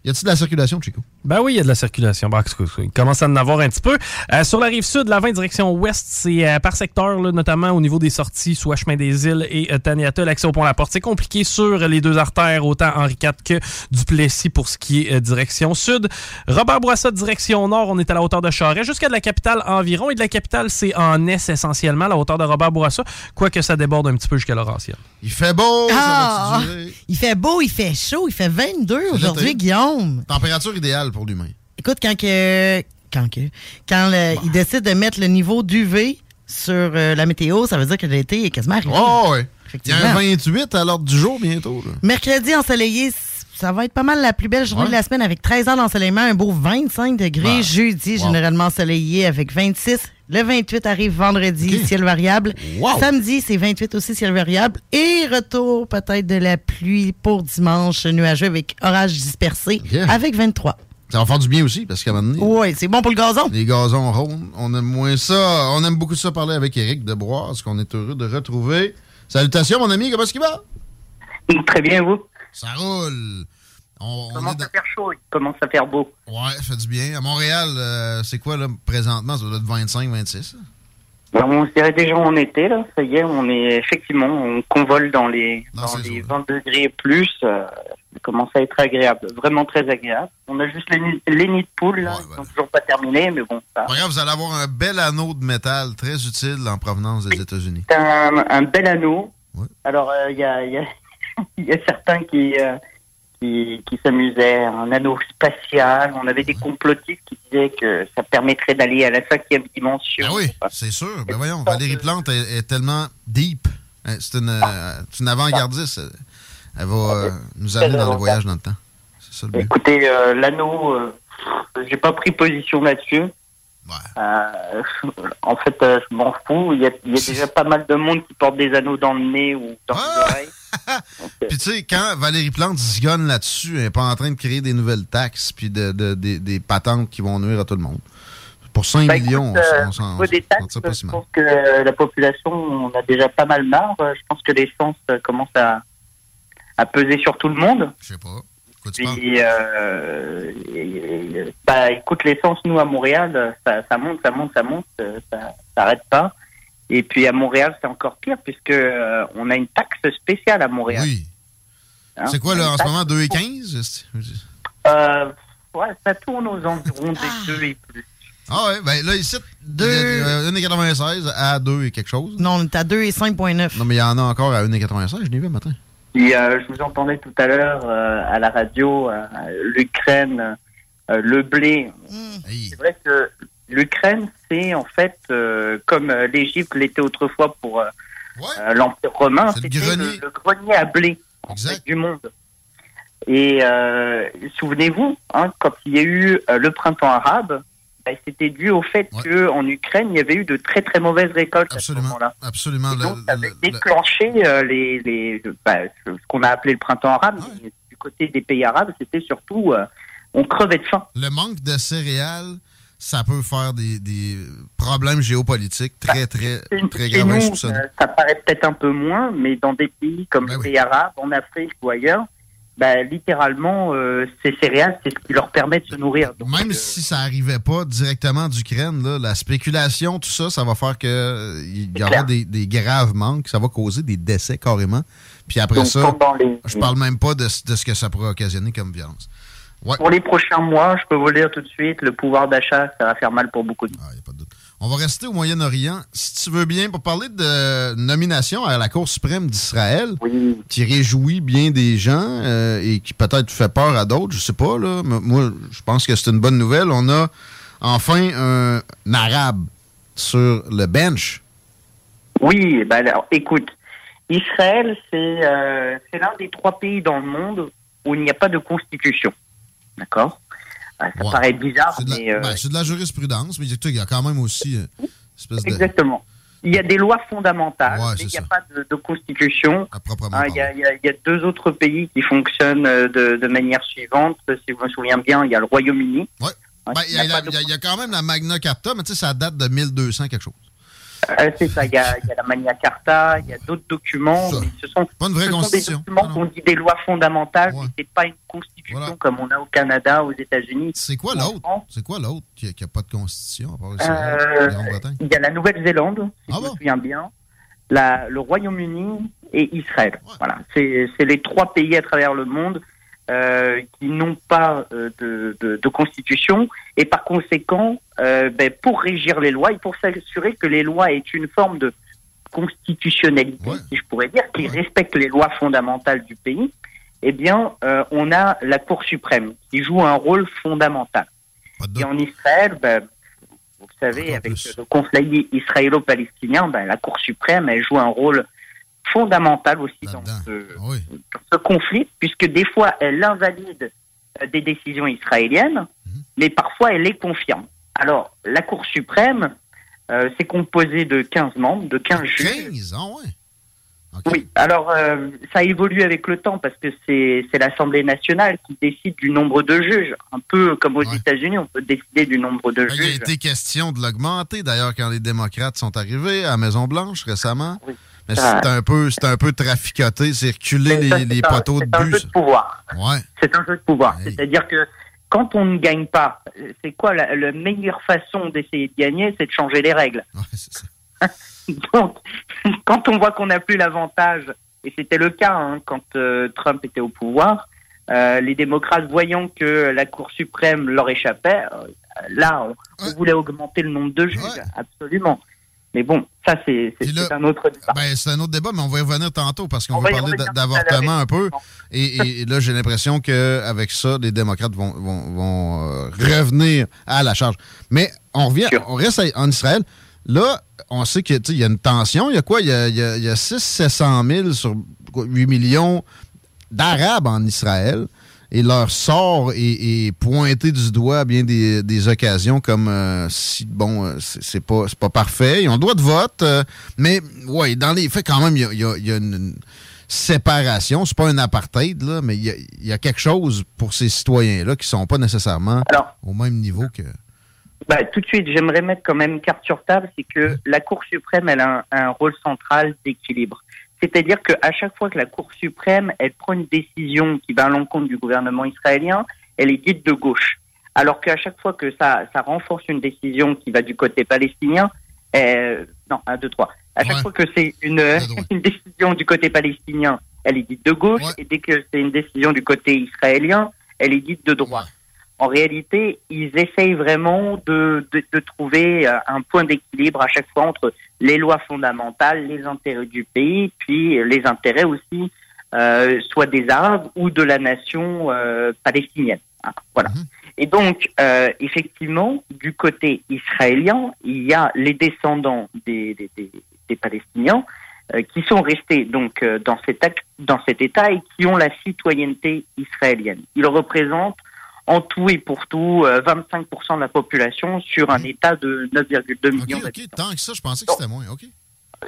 Y a-t-il de la circulation, Chico? Ben oui, il y a de la circulation. Bah, il commence à en avoir un petit peu. Euh, sur la rive sud, la 20 direction ouest, c'est euh, par secteur, notamment au niveau des sorties, soit Chemin des Îles et euh, Taniata, l'accès au pont La Porte. C'est compliqué sur les deux artères, autant Henri IV que Duplessis pour ce qui est direction sud. Robert Bourassa, direction nord, on est à la hauteur de Charest, jusqu'à de la capitale environ. Et de la capitale, c'est en est essentiellement, la hauteur de Robert Bourassa, quoique ça déborde un petit peu jusqu'à Laurentienne. Il fait beau! Ah! il fait beau, il fait chaud, il fait 22 aujourd'hui, Guillaume. Température idéale pour l'humain. Écoute, quand que, quand que, quand il décide de mettre le niveau d'UV sur euh, la météo, ça veut dire que l'été est quasiment arrivé. Oh, ouais. Il y a un 28 à l'ordre du jour bientôt. Mercredi ensoleillé, ça va être pas mal la plus belle journée de la semaine avec 13 heures d'ensoleillement, un beau 25 degrés. Jeudi, généralement ensoleillé avec 26. Le 28 arrive vendredi, ciel variable. Samedi, c'est 28 aussi, ciel variable. Et retour peut-être de la pluie pour dimanche, nuageux avec orage dispersé avec 23. Ça va faire du bien aussi, parce qu'à un moment donné. Oui, c'est bon pour le gazon. Les gazons ronds. On aime moins ça. On aime beaucoup ça parler avec Eric Debois, ce qu'on est heureux de retrouver. Salutations, mon ami. Comment est-ce qu'il va? Très bien, vous? Ça roule. On, il commence à faire chaud, il commence à faire beau. Ouais, ça fait du bien. À Montréal, euh, c'est quoi, là, présentement? Ça doit être 25, 26? Ben, on se dirait déjà en été, là. Ça y est, on est effectivement, on convole dans les, dans les 20 degrés et plus. Euh, commence à être agréable, vraiment très agréable. On a juste les, les nids de poules, là, ils sont toujours pas terminés, mais bon. Ça... Regarde, vous allez avoir un bel anneau de métal très utile en provenance des États-Unis. Un, un bel anneau. Alors, euh, il y, a, y, a, y, a, certains qui, qui, s'amusaient, un anneau spatial. On avait des complotistes qui disaient que ça permettrait d'aller à la cinquième dimension. Ben oui, c'est sûr. Ben voyons, Valérie Plante est, tellement deep. Hein, c'est une, euh, une avant-gardiste. Elle va euh, nous amener dans le voyage dans le temps. Ça, le Écoutez, euh, l'anneau, j'ai pas pris position là-dessus. en fait, je m'en fous. Il y, a, déjà pas mal de monde qui porte des anneaux dans le nez ou dans ah! l'oreille. puis tu sais, quand Valérie Plante zigonne là-dessus, elle n'est pas en train de créer des nouvelles taxes puis de, des, patentes qui vont nuire à tout le monde. Pour 5 ben, millions, on, s'en euh, des taxes, pas Je pense que la population, on a déjà pas mal marre. Je pense que l'essence commence à, à peser sur tout le monde. Je sais pas. Puis, euh, bah, écoute, l'essence, nous, à Montréal, ça, ça monte, ça monte, ça monte, ça n'arrête pas. Et puis à Montréal, c'est encore pire puisque euh, on a une taxe spéciale à Montréal. Oui. Hein? C'est quoi là en ce moment 2,15 euh, Ouais, ça tourne aux environs des 2 et plus. Ah ouais, ben là ici 1,96 à 2 et quelque chose. Non, on est à 2 et 5,9. Non, mais il y en a encore à 1,96, je l'ai vu matin. Euh, je vous entendais tout à l'heure euh, à la radio, l'Ukraine, le blé. Mm. C'est vrai que L'Ukraine, c'est en fait euh, comme euh, l'Égypte l'était autrefois pour euh, l'Empire romain, c'était le, grenier à blé du monde. Et souvenez-vous, hein, quand il y a eu le printemps arabe, c'était dû au fait qu'en Ukraine, il y avait eu de très très mauvaises récoltes absolument, à ce moment-là. Absolument. donc, ça avait déclenché les, les bah, ce qu'on a appelé le printemps arabe. Du côté des pays arabes, c'était surtout on crevait de faim. Le manque de céréales ça peut faire des, problèmes géopolitiques très, très, très graves. Euh, ça paraît peut-être un peu moins, mais dans des pays comme ben les pays arabes, en Afrique ou ailleurs, ben, littéralement, euh, ces céréales, c'est ce qui leur permet de se nourrir. Même si ça n'arrivait pas directement d'Ukraine, la spéculation, tout ça, ça va faire qu'il il y aura des, graves manques, ça va causer des décès carrément. Puis après ça, je parle même pas de, ce que ça pourrait occasionner comme violence. Pour les prochains mois, je peux vous le dire tout de suite, le pouvoir d'achat, ça va faire mal pour beaucoup de ah, On va rester au Moyen-Orient. Si tu veux bien, pour parler de nomination à la Cour suprême d'Israël, qui réjouit bien des gens euh, et qui peut-être fait peur à d'autres, je sais pas. Là. Moi, je pense que c'est une bonne nouvelle. On a enfin un, arabe sur le bench. Oui, ben alors, écoute, Israël, euh, c'est l'un des trois pays dans le monde où il n'y a pas de constitution. D'accord? Ça paraît bizarre, mais... Euh, ben, c'est de la jurisprudence, mais il y a quand même aussi... Euh, Exactement. Il y a des lois fondamentales, mais il n'y a pas de, constitution. Ah, il, y a, deux autres pays qui fonctionnent euh, de, manière suivante. Si je me souviens bien, il y a le Royaume-Uni. Oui. Ben, il, y a, quand même la Magna Carta, mais tu sais, ça date de 1200 quelque chose. Euh, c'est ça, il y, a, la Magna Carta, il y a d'autres documents, mais ce sont, vraie constitution. des documents qu'on dit des lois fondamentales, mais c'est pas une constitution comme on a au Canada, aux États-Unis. C'est quoi l'autre? C'est quoi l'autre qui n'a pas de constitution euh, Il y a la Nouvelle-Zélande, si ah je me souviens bien, la, le Royaume-Uni et Israël. Voilà, c'est les trois pays à travers le monde euh, qui n'ont pas euh, de, de, de, constitution. Et par conséquent, euh, ben, pour régir les lois et pour s'assurer que les lois aient une forme de constitutionnalité, si je pourrais dire, qui respecte les lois fondamentales du pays, eh bien, on a la Cour suprême qui joue un rôle fondamental. Et en Israël, ben, vous savez, avec le conflit israélo-palestinien, ben, la Cour suprême, elle joue un rôle fondamentale aussi dans ce, conflit, puisque des fois, elle invalide euh, des décisions israéliennes, mhm. mais parfois, elle les confirme. Alors, la Cour suprême, euh, c'est composé de 15 membres, de 15 juges. 15, ah ouais. Oui, alors euh, ça évolue avec le temps parce que c'est l'Assemblée nationale qui décide du nombre de juges. Un peu comme aux États-Unis, on peut décider du nombre de juges. Il a été question de l'augmenter d'ailleurs quand les démocrates sont arrivés à la Maison-Blanche récemment. Oui. Mais c'est un peu, c'est un peu traficoté, c'est reculer les, poteaux de bus. C'est un jeu de pouvoir. Ouais. C'est un jeu de pouvoir. C'est-à-dire que quand on ne gagne pas, c'est quoi la, meilleure façon d'essayer de gagner, c'est de changer les règles. Ouais, ça. Donc, quand on voit qu'on n'a plus l'avantage, et c'était le cas hein, quand euh, Trump était au pouvoir, euh, les démocrates voyant que la Cour suprême leur échappait, euh, là, on, voulait augmenter le nombre de juges, absolument. Mais bon, ça, c'est un autre débat. Ben, c'est un autre débat, mais on va y revenir tantôt parce qu'on va, parler d'avortement un peu. Et, là, j'ai l'impression qu'avec ça, les démocrates vont, vont, euh, revenir à la charge. Mais on revient, on reste en Israël. Là, on sait qu'il y a une tension. Il y a quoi? Il y a, il y a, 6 700 000 sur 8 millions d'Arabes en Israël et leur sort est, pointé du doigt à bien des, occasions comme euh, si bon euh, c'est pas pas parfait. Ils ont le droit de vote euh, mais ouais dans les faits quand même il y a, une, séparation. C'est pas un apartheid là mais il y, a, quelque chose pour ces citoyens là qui sont pas nécessairement au même niveau que bah, tout de suite, j'aimerais mettre quand même carte sur table, c'est que la Cour suprême, elle a un rôle central d'équilibre. C'est-à-dire qu'à chaque fois que la Cour suprême, elle prend une décision qui va à l'encontre du gouvernement israélien, elle est dite de gauche. Alors qu'à chaque fois que ça, ça renforce une décision qui va du côté palestinien, euh, non, un, deux, trois. À chaque fois que c'est une, une, décision du côté palestinien, elle est dite de gauche, et dès que c'est une décision du côté israélien, elle est dite de droite en réalité, ils essayent vraiment de, de, trouver euh, un point d'équilibre à chaque fois entre les lois fondamentales, les intérêts du pays, puis les intérêts aussi euh, soit des Arabes ou de la nation euh, palestinienne. Ah, voilà. Mhm. Et donc, euh, effectivement, du côté israélien, il y a les descendants des, des, des, des Palestiniens qui sont restés donc dans cet, dans cet État et qui ont la citoyenneté israélienne. Ils représentent en tout et pour tout 25% euh, de la population sur un État de 9,2 millions d'habitants. OK, tant que ça, je pensais que c'était moins. OK.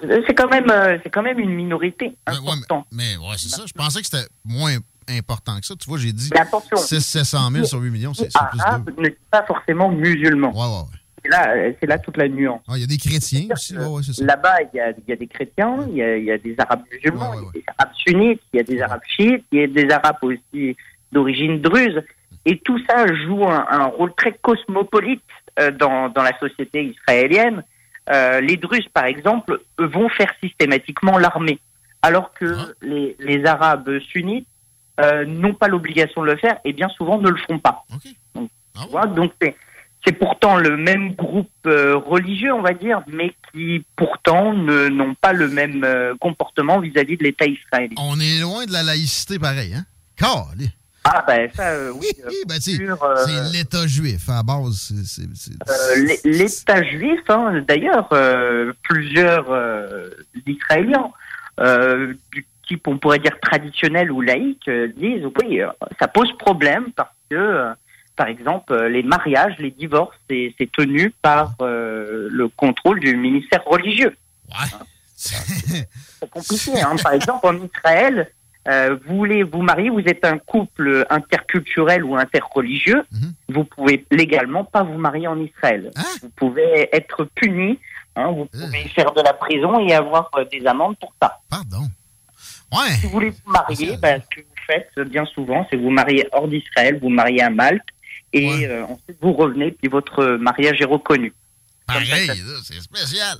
Euh, c'est quand même, euh, c'est quand même une minorité importante. mais, ouais, c'est ça. Je pensais que c'était moins important que ça. Tu vois, j'ai dit 700 000 sur 8 millions, c'est plus de... ne pas forcément musulmans. Ouais, ouais, c'est là, toute la nuance. Ah, il y a des chrétiens aussi. Là-bas, il y a, y a, des chrétiens, il y a, des arabes musulmans, il y a des arabes sunnites, il y a des arabes chiites, il y a des arabes aussi d'origine druze. Et tout ça joue un, rôle très cosmopolite euh, dans, dans la société israélienne. Euh, les Druzes, par exemple, vont faire systématiquement l'armée, alors que ah. les, les, Arabes sunnites euh, n'ont pas l'obligation de le faire et bien souvent ne le font pas. Donc, ah donc c'est pourtant le même groupe religieux, on va dire, mais qui pourtant n'ont pas le même comportement vis-à-vis de l'État israélien. On est loin de la laïcité pareil, hein? Ah ben ça, euh, oui. Ben, c'est l'État juif à base. L'État juif, hein, d'ailleurs, plusieurs Israéliens du type, on pourrait dire traditionnel ou laïque, disent oui, ça pose problème parce que par exemple, euh, les mariages, les divorces, c'est tenu par euh, le contrôle du ministère religieux. Ouais. C'est compliqué. Hein. Par exemple, en Israël, euh, vous voulez vous marier, vous êtes un couple interculturel ou interreligieux, mhm. vous pouvez légalement pas vous marier en Israël. Hein? Vous pouvez être puni, hein, vous pouvez faire de la prison et avoir des amendes pour ça. Pardon. Ouais. Si vous voulez vous marier, ben, ce que vous faites bien souvent, c'est vous marier hors d'Israël, vous marier à Malte, et euh, ensuite vous revenez, puis votre mariage est reconnu. Pareil, c'est spécial.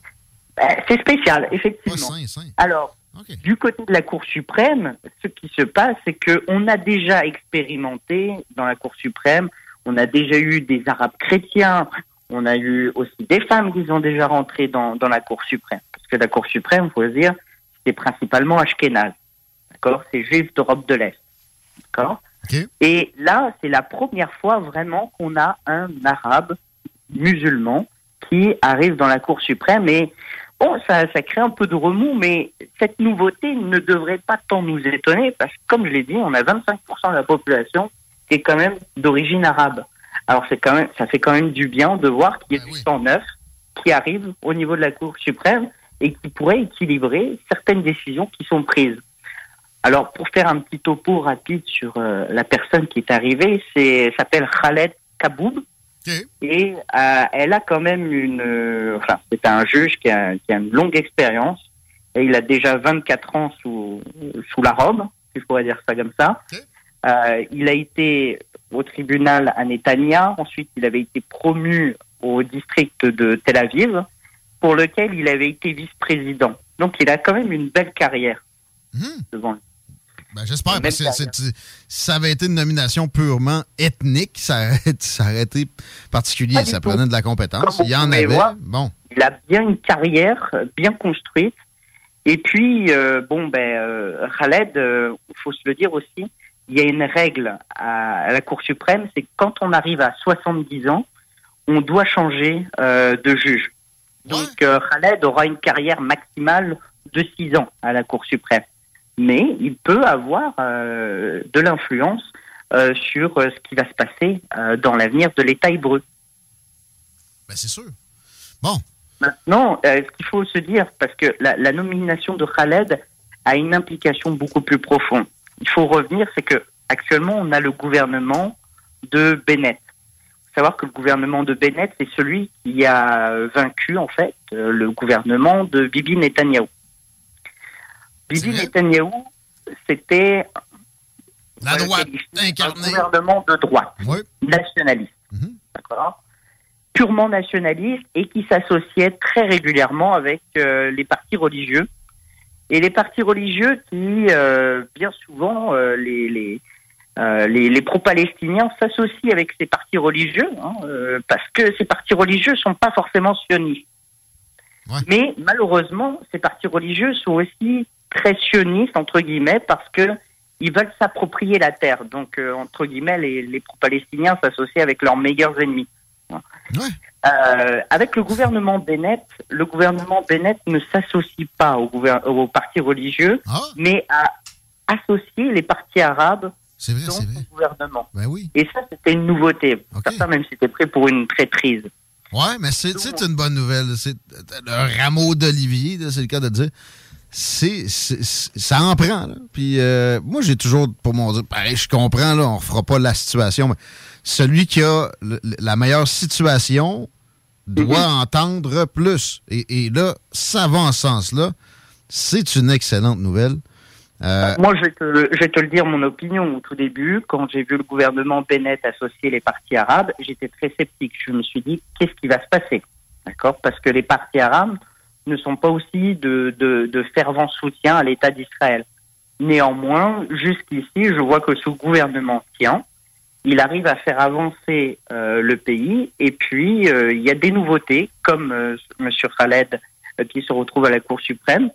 Ben, c'est spécial, effectivement. Alors, du côté de la Cour suprême, ce qui se passe, c'est qu'on a déjà expérimenté dans la Cour suprême, on a déjà eu des Arabes chrétiens, on a eu aussi des femmes qui sont déjà rentrées dans, dans la Cour suprême. Parce que la Cour suprême, il faut dire, c'est principalement Ashkenaz. D'accord? C'est juif d'Europe de l'Est. D'accord? Et là, c'est la première fois vraiment qu'on a un arabe musulman qui arrive dans la Cour suprême. Et bon, ça, ça crée un peu de remous, mais cette nouveauté ne devrait pas tant nous étonner parce que, comme je l'ai dit, on a 25% de la population qui est quand même d'origine arabe. Alors c'est quand même, ça fait quand même du bien de voir qu'il y a du sang neuf qui arrive au niveau de la Cour suprême et qui pourrait équilibrer certaines décisions qui sont prises. Alors, pour faire un petit topo rapide sur euh, la personne qui est arrivée, c'est s'appelle Khaled Kaboub. Et euh, elle a quand même une... Euh, enfin, c'est un juge qui a, qui a, une longue expérience. Et il a déjà 24 ans sous, sous la robe, si je pourrais dire ça comme ça. il a été au tribunal à Netanya. Ensuite, il avait été promu au district de Tel Aviv, pour lequel il avait été vice-président. Donc, il a quand même une belle carrière mmh. devant lui. Ben, J'espère, parce que si ça avait été une nomination purement ethnique, ça, aurait été particulier, ça prenait de la compétence. Il y en avait. bon. Il a bien une carrière bien construite. Et puis, euh, bon, ben, euh, Khaled, il euh, faut se le dire aussi, il y a une règle à, la Cour suprême, c'est que quand on arrive à 70 ans, on doit changer de juge. Donc, Khaled aura une carrière maximale de 6 ans à la Cour suprême mais il peut avoir euh, de l'influence euh, sur euh, ce qui va se passer dans l'avenir de l'État hébreu. Ben, c'est sûr. Bon. Maintenant, ce qu'il faut se dire, parce que la, nomination de Khaled a une implication beaucoup plus profonde. Il faut revenir, c'est que actuellement, on a le gouvernement de Bennett. Il faut savoir que le gouvernement de Bennett, c'est celui qui a vaincu, en fait, le gouvernement de Bibi Netanyahu. Bibi Netanyahu, c'était la droite un gouvernement de droite, nationaliste, mhm. purement nationaliste et qui s'associait très régulièrement avec euh, les partis religieux. Et les partis religieux qui, euh, bien souvent, euh, les, les, les, pro-palestiniens s'associent avec ces partis religieux, hein, parce que ces partis religieux ne sont pas forcément sionistes. Mais malheureusement, ces partis religieux sont aussi très sionistes, entre guillemets, parce que ils veulent s'approprier la terre. Donc, euh, entre guillemets, les, les pro-palestiniens s'associent avec leurs meilleurs ennemis. Euh, avec le gouvernement Bennett, le gouvernement Bennett ne s'associe pas au, au parti religieux, ah. mais à associer les partis arabes dans son gouvernement. Ben oui. Et ça, c'était une nouveauté. Certains même s'étaient prêts pour une traîtrise. Ouais, mais c'est une bonne nouvelle. C'est le rameau d'olivier, c'est le cas de dire c'est, ça en prend. Puis euh, moi, j'ai toujours pour mon dire, pareil, je comprends, là, on fera pas la situation, mais celui qui a la meilleure situation doit mhm. entendre plus. Et, là, ça va en ce sens-là. C'est une excellente nouvelle. Euh, Moi, je vais, te, je vais, te, le dire, mon opinion au tout début, quand j'ai vu le gouvernement Bennett associer les partis arabes, j'étais très sceptique. Je me suis dit, qu'est-ce qui va se passer? D'accord? Parce que les partis arabes ne sont pas aussi de, de, de fervents soutiens à l'État d'Israël. Néanmoins, jusqu'ici, je vois que ce gouvernement tient, il arrive à faire avancer euh, le pays, et puis euh, il y a des nouveautés, comme euh, M. Khaled qui se retrouve à la Cour suprême.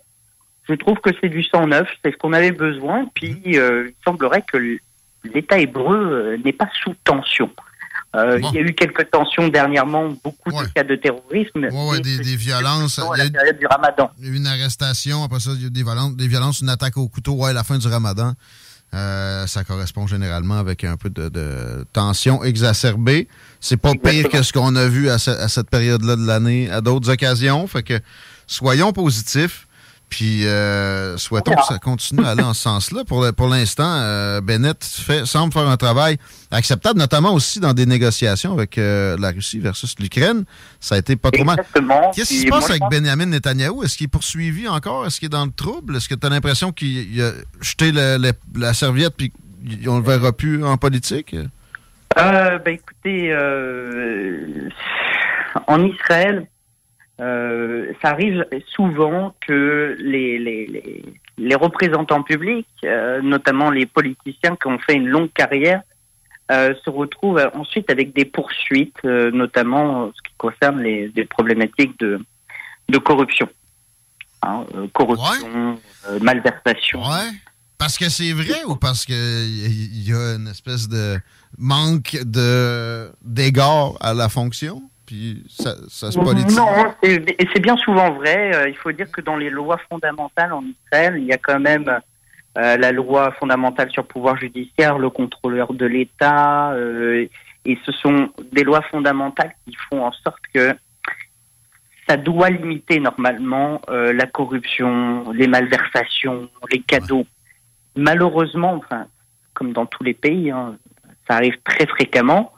Je trouve que c'est du sang neuf, c'est ce qu'on avait besoin, puis il semblerait que l'État hébreu n'est pas sous tension. Euh, il y a eu quelques tensions dernièrement, beaucoup de cas de terrorisme. Oui, des, des, violences. À la période du ramadan. Il y a eu une arrestation, après ça, il y a eu des violences, des violences une attaque au couteau ouais, à la fin du ramadan. Euh, ça correspond généralement avec un peu de, de tension exacerbée. C'est pas pire que ce qu'on a vu à, à cette période-là de l'année à d'autres occasions. Fait que soyons positifs. Puis euh, souhaitons que ça continue à aller en ce sens-là. Pour, pour l'instant, euh, Bennett fait, semble faire un travail acceptable, notamment aussi dans des négociations avec euh, la Russie versus l'Ukraine. Ça a été pas trop mal. Qu'est-ce qui se passe avec Benjamin Netanyahu? Est-ce qu'il est poursuivi encore? Est-ce qu'il est dans le trouble? Est-ce que tu as l'impression qu'il a jeté la serviette puis on le verra plus en politique? ben écoutez, en Israël, euh, ça arrive souvent que les, les, les, représentants publics, euh, notamment les politiciens qui ont fait une longue carrière, euh, se retrouvent ensuite avec des poursuites, notamment ce qui concerne les, problématiques de, de corruption. Hein, corruption, malversation. Ouais. Parce que c'est vrai ou parce qu'il y, a une espèce de manque de d'égard à la fonction? Ça, se politise. Non, et c'est bien souvent vrai. Euh, il faut dire que dans les lois fondamentales en Israël, il y a quand même euh, la loi fondamentale sur le pouvoir judiciaire, le contrôleur de l'État, euh, et ce sont des lois fondamentales qui font en sorte que ça doit limiter normalement la corruption, les malversations, les cadeaux. Malheureusement, enfin, comme dans tous les pays, hein, ça arrive très fréquemment.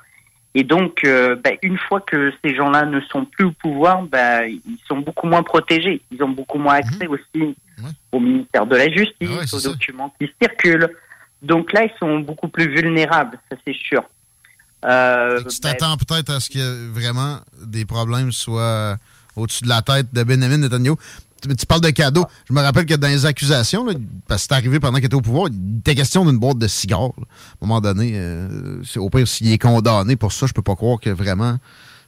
Et donc, euh, bah, une fois que ces gens-là ne sont plus au pouvoir, bah, ils sont beaucoup moins protégés. Ils ont beaucoup moins accès mhm. aussi au ministère de la Justice, ah aux documents qui circulent. Donc là, ils sont beaucoup plus vulnérables, ça c'est sûr. Euh, tu bah, t'attends peut-être à ce que vraiment des problèmes soient au-dessus de la tête de Benjamin Netanyahu tu parles de cadeaux. Je me rappelle que dans les accusations, parce que c'est arrivé pendant qu'il était au pouvoir, il était question d'une boîte de cigares. À un moment donné, euh, au pire, s'il est condamné pour ça, je peux pas croire que vraiment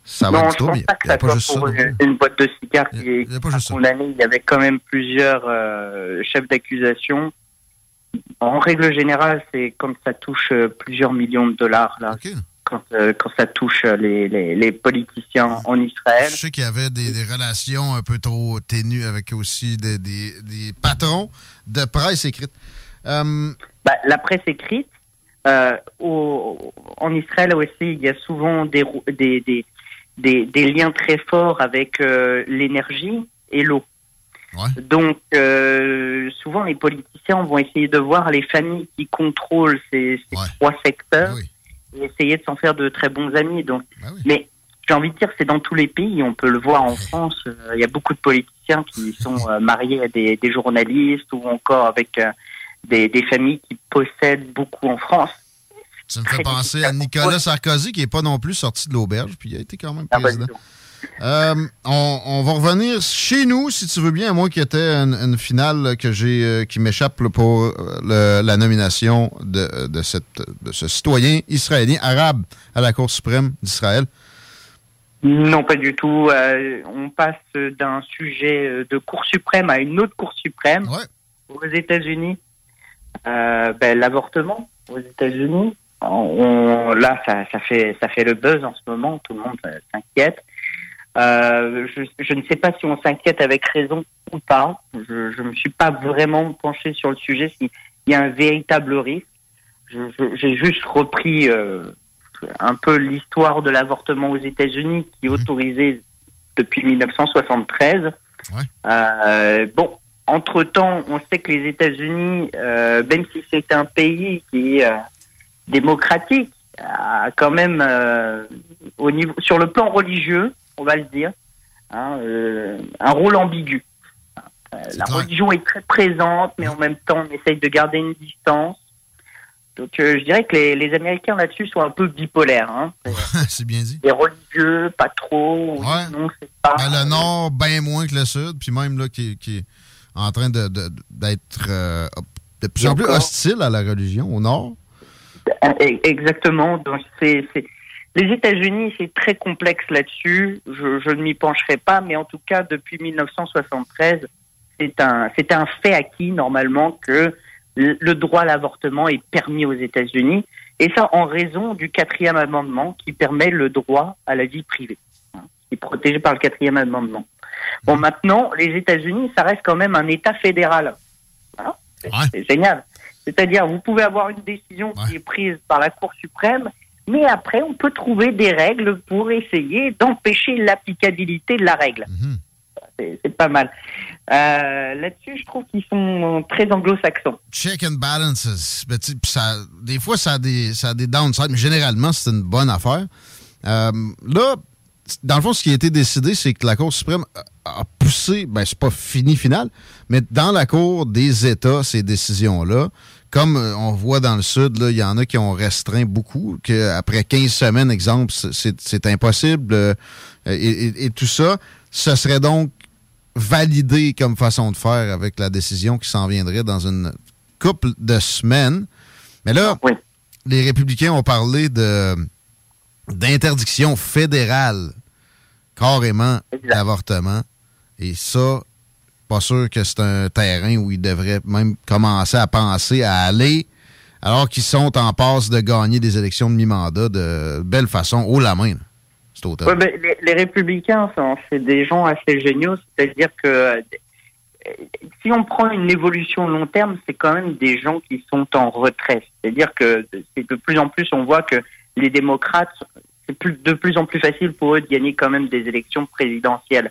ça va du tout. il n'y a pas juste ça. Une, boîte de cigares qui est condamnée. Il y avait quand même plusieurs euh, chefs d'accusation. En règle générale, c'est comme ça touche euh, plusieurs millions de dollars. Là quand, euh, quand ça touche les, les, les, politiciens en Israël. Je sais qu'il y avait des, des, relations un peu trop ténues avec aussi des, des, des patrons de presse écrite. Euh, bah, la presse écrite, euh, au, en Israël aussi, il y a souvent des, des, des, des liens très forts avec euh, l'énergie et l'eau. Ouais. Donc, euh, souvent, les politiciens vont essayer de voir les familles qui contrôlent ces, ces trois secteurs. Oui essayer de s'en faire de très bons amis. Donc, bah mais j'ai envie de dire, c'est dans tous les pays. On peut le voir en France. Euh, il y a beaucoup de politiciens qui sont euh, mariés à des, journalistes ou encore avec euh, des, familles qui possèdent beaucoup en France. Ça me fait penser à Nicolas Sarkozy, qui n'est pas non plus sorti de l'auberge, puis il a été quand même ah, bah, président. Euh, on, va revenir chez nous, si tu veux bien, à moi qui était une, finale que j'ai euh, qui m'échappe pour euh, la nomination de, de, cette, de ce citoyen israélien arabe à la Cour suprême d'Israël. Non, pas du tout. on passe d'un sujet de Cour suprême à une autre Cour suprême aux États-Unis. Ben, L'avortement aux États-Unis. là, ça, ça, fait, ça fait le buzz en ce moment. Tout le monde s'inquiète. Euh, je, je, ne sais pas si on s'inquiète avec raison ou pas. Je ne me suis pas vraiment penché sur le sujet s'il y a un véritable risque. J'ai juste repris euh, un peu l'histoire de l'avortement aux États-Unis qui est mhm. autorisé depuis 1973. Ouais. Euh, bon, entre-temps, on sait que les États-Unis, même si c'est un pays qui est démocratique, a quand même, au niveau, sur le plan religieux, on va le dire, hein, euh, un rôle ambigu. Euh, la religion est très présente, mais en même temps, on essaye de garder une distance. Donc, euh, je dirais que les, les Américains là-dessus sont un peu bipolaires. Hein. c'est bien dit. Les religieux, pas trop. Ouais. Non, c'est pas. Ben, le Nord, bien moins que le Sud, puis même là, qui, qui est en train de- de- d'être euh, de plus en plus hostile à la religion au Nord. Euh, e- Exactement. Donc, c'est, c'est- Les États-Unis, c'est très complexe là-dessus. Je, je ne m'y pencherai pas, mais en tout cas, depuis 1973, c'est un, c'est un fait acquis normalement que le droit à l'avortement est permis aux États-Unis, et ça en raison du quatrième amendement qui permet le droit à la vie privée, hein, qui est protégé par le quatrième amendement. Bon, maintenant, les États-Unis, ça reste quand même un État fédéral. Hein c'est c'est génial. C'est-à-dire, vous pouvez avoir une décision qui est prise par la Cour suprême, mais après, on peut trouver des règles pour essayer d'empêcher l'applicabilité de la règle. C'est c'est pas mal. Euh, Là-dessus, je trouve qu'ils sont très anglo-saxons. Check and balances. Ben, ça, des fois, ça a des, ça a des downsides, mais généralement, c'est une bonne affaire. Euh, là, dans le fond, ce qui a été décidé, c'est que la Cour suprême a a poussé, ben, c'est pas fini final, mais dans la Cour des États, ces décisions-là, comme euh, on voit dans le Sud, il y en a qui ont restreint beaucoup, qu'après 15 semaines, exemple, c'est- impossible, euh, et, et- et tout ça, ce serait donc validé comme façon de faire avec la décision qui s'en viendrait dans une couple de semaines. Mais là, les républicains ont parlé de d'interdiction fédérale carrément d'avortement. Et ça, pas sûr que c'est un terrain où ils devraient même commencer à penser à aller alors qu'ils sont en passe de gagner des élections de mi-mandat de belle façon, haut la main. ben, les, républicains, c'est des gens assez géniaux, c'est-à-dire que euh, si on prend une évolution long terme, c'est quand même des gens qui sont en retrait. C'est-à-dire que de plus en plus, on voit que les démocrates, c'est de plus en plus facile pour eux de gagner quand même des élections présidentielles.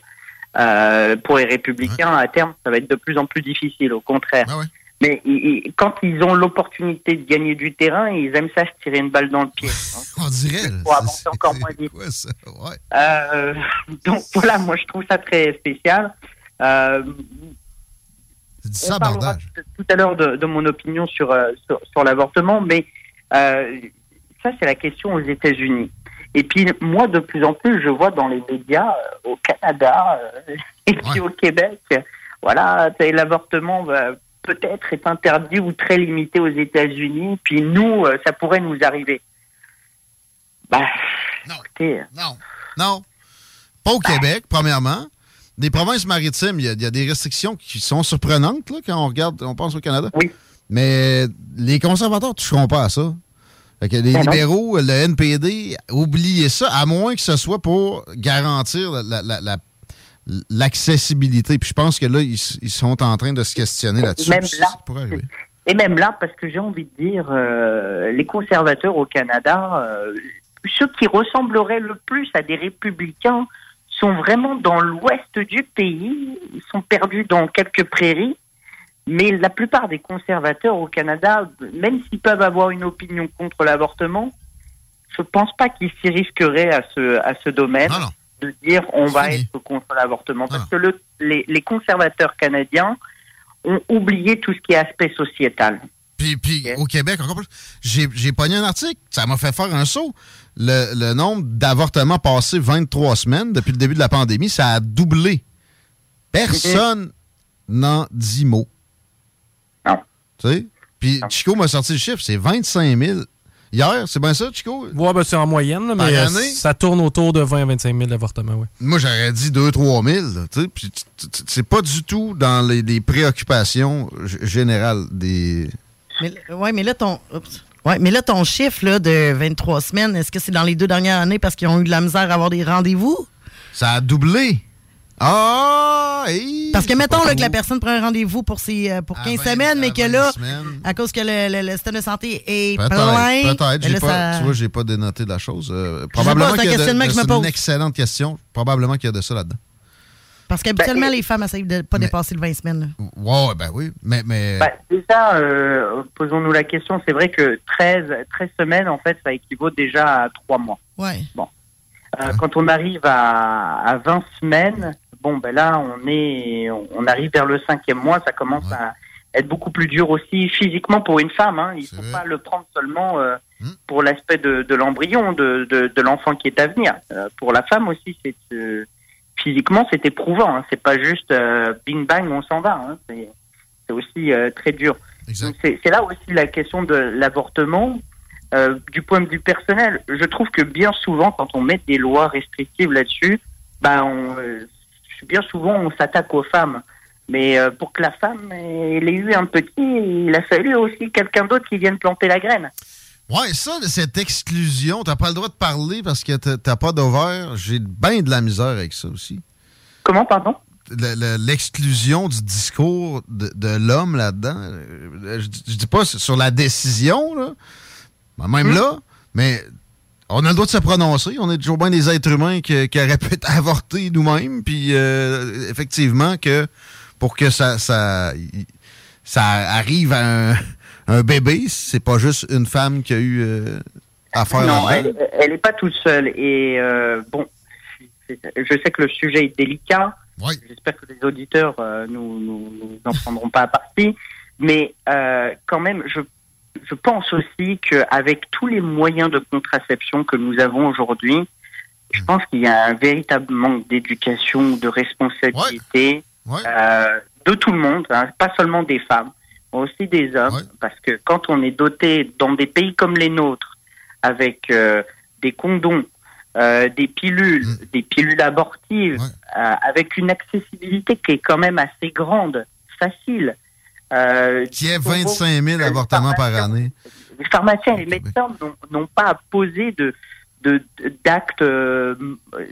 Euh, pour les républicains, à terme, ça va être de plus en plus difficile, au contraire. Mais ils- ils- quand ils ont l'opportunité de gagner du terrain, ils aiment ça se tirer une balle dans le pied. hein. On dirait. Pour avancer encore moins vite. Euh, donc voilà, moi je trouve ça très spécial. Euh, on parlera tout tout à l'heure de, de mon opinion sur, euh, sur, sur l'avortement, mais ça c'est la question aux États-Unis. Et puis moi de plus en plus je vois dans les médias euh, au Canada euh, et puis au Québec, voilà, l'avortement va- peut-être est interdit ou très limité aux États-Unis, puis nous euh, ça pourrait nous arriver. Bah, écoutez, Non. Non. Pas au Québec, premièrement. Des provinces maritimes, il y, a- il y a des restrictions qui sont surprenantes là, quand on regarde, on pense au Canada. Oui. Mais les conservateurs ne toucheront pas à ça. Fait que les Ben non. libéraux, le NPD, oubliez ça, à moins que ce soit pour garantir la- la- la- l'accessibilité. Puis je pense que là, ils, ils sont en train de se questionner là-dessus. Même là. Et même là, parce que j'ai envie de dire, euh, les conservateurs au Canada, euh, ceux qui ressembleraient le plus à des républicains sont vraiment dans l'ouest du pays, ils sont perdus dans quelques prairies, mais la plupart des conservateurs au Canada, même s'ils peuvent avoir une opinion contre l'avortement, je pense pas qu'ils s'y risqueraient à ce, à ce domaine de dire on va être contre l'avortement. Parce que le- les, les conservateurs canadiens ont oublié tout ce qui est aspect sociétal. Puis, puis au Québec, encore plus, j'ai, pogné un article, ça m'a fait faire un saut. Le, le nombre d'avortements passés 23 semaines depuis le début de la pandémie, ça a doublé. Personne n'en dit mot. Tu sais? Puis Chico m'a sorti le chiffre, c'est 25 000. Hier, c'est bien ça, Chico? Ouais, ben, c'est en moyenne, là, mais euh, année? ça tourne autour de 20 à 25 000 avortements, oui. Moi, j'aurais dit 2-3 000. là, tu sais, puis c'est pas du tout dans les, les préoccupations générales des. Mais, ouais, mais là, ton. oups. Ouais, mais là, ton chiffre là, de 23 semaines, est-ce que c'est dans les deux dernières années parce qu'ils ont eu de la misère à avoir des rendez-vous? Ça a doublé. Ah! hey, Parce que mettons là, que la personne prend un rendez-vous pour, ses, euh, pour À 15 vingt- semaines, mais que 20 là, semaines. à cause que le, le- le système de santé est plein. Peut-être, peut-être. ben J'ai là, pas- ça- Tu vois, j'ai pas dénoté la chose. Euh, pas, probablement c'est une excellente question. Probablement qu'il y a de ça là-dedans. Parce qu'habituellement, les femmes essayent de pas dépasser le 20 semaines. là. Ouais, ben oui. Mais, mais Bah, déjà, euh, posons-nous la question, c'est vrai que 13, 13 semaines, en fait, ça équivaut déjà à 3 mois. Ouais. Bon. Euh, quand on arrive à, à 20 semaines, bon, ben là, on est, on arrive vers le cinquième mois, ça commence à être beaucoup plus dur aussi physiquement pour une femme. Hein. Il faut pas le prendre seulement euh, Hmm. pour l'aspect de, de l'embryon, de, de, de l'enfant qui est à venir. Euh, pour la femme aussi, c'est euh, physiquement, c'est éprouvant. Hein. C'est pas juste bing bang, on s'en va. Hein. C'est aussi très dur. C'est là aussi la question de l'avortement. Du point de vue personnel, je trouve que bien souvent, quand on met des lois restrictives là-dessus, bah, on, bien souvent, on s'attaque aux femmes. Mais euh, pour que la femme elle ait eu un petit, il a fallu aussi quelqu'un d'autre qui vienne planter la graine. Ouais, ça, cette exclusion, t'as pas le droit de parler parce que t'as- pas d'ovaire. J'ai bien de la misère avec ça aussi. Comment, pardon? Le- le- L'exclusion du discours de, de l'homme là-dedans. Euh, Je, je dis pas sur la décision, là, même là, mais on a le droit de se prononcer. On est toujours bien des êtres humains qui, qui auraient pu avorter nous-mêmes. Puis, euh, effectivement, que pour que ça, ça, ça arrive à un, un bébé, c'est pas juste une femme qui a eu euh, affaire Non, elle, elle est pas toute seule. Et euh, bon, je sais que le sujet est délicat. J'espère que les auditeurs euh, nous, nous, nous en prendront pas à partie. Mais quand même, je, je pense aussi qu'avec tous les moyens de contraception que nous avons aujourd'hui, je pense qu'il y a un véritable manque d'éducation, de responsabilité euh, de tout le monde, hein, pas seulement des femmes, mais aussi des hommes, parce que quand on est doté dans des pays comme les nôtres, avec euh, des condoms, euh, des pilules, des pilules abortives, euh, avec une accessibilité qui est quand même assez grande, facile. Euh, Qui est 25 000 avortements par année. les pharmaciens et les médecins n'ont- pas à poser de euh,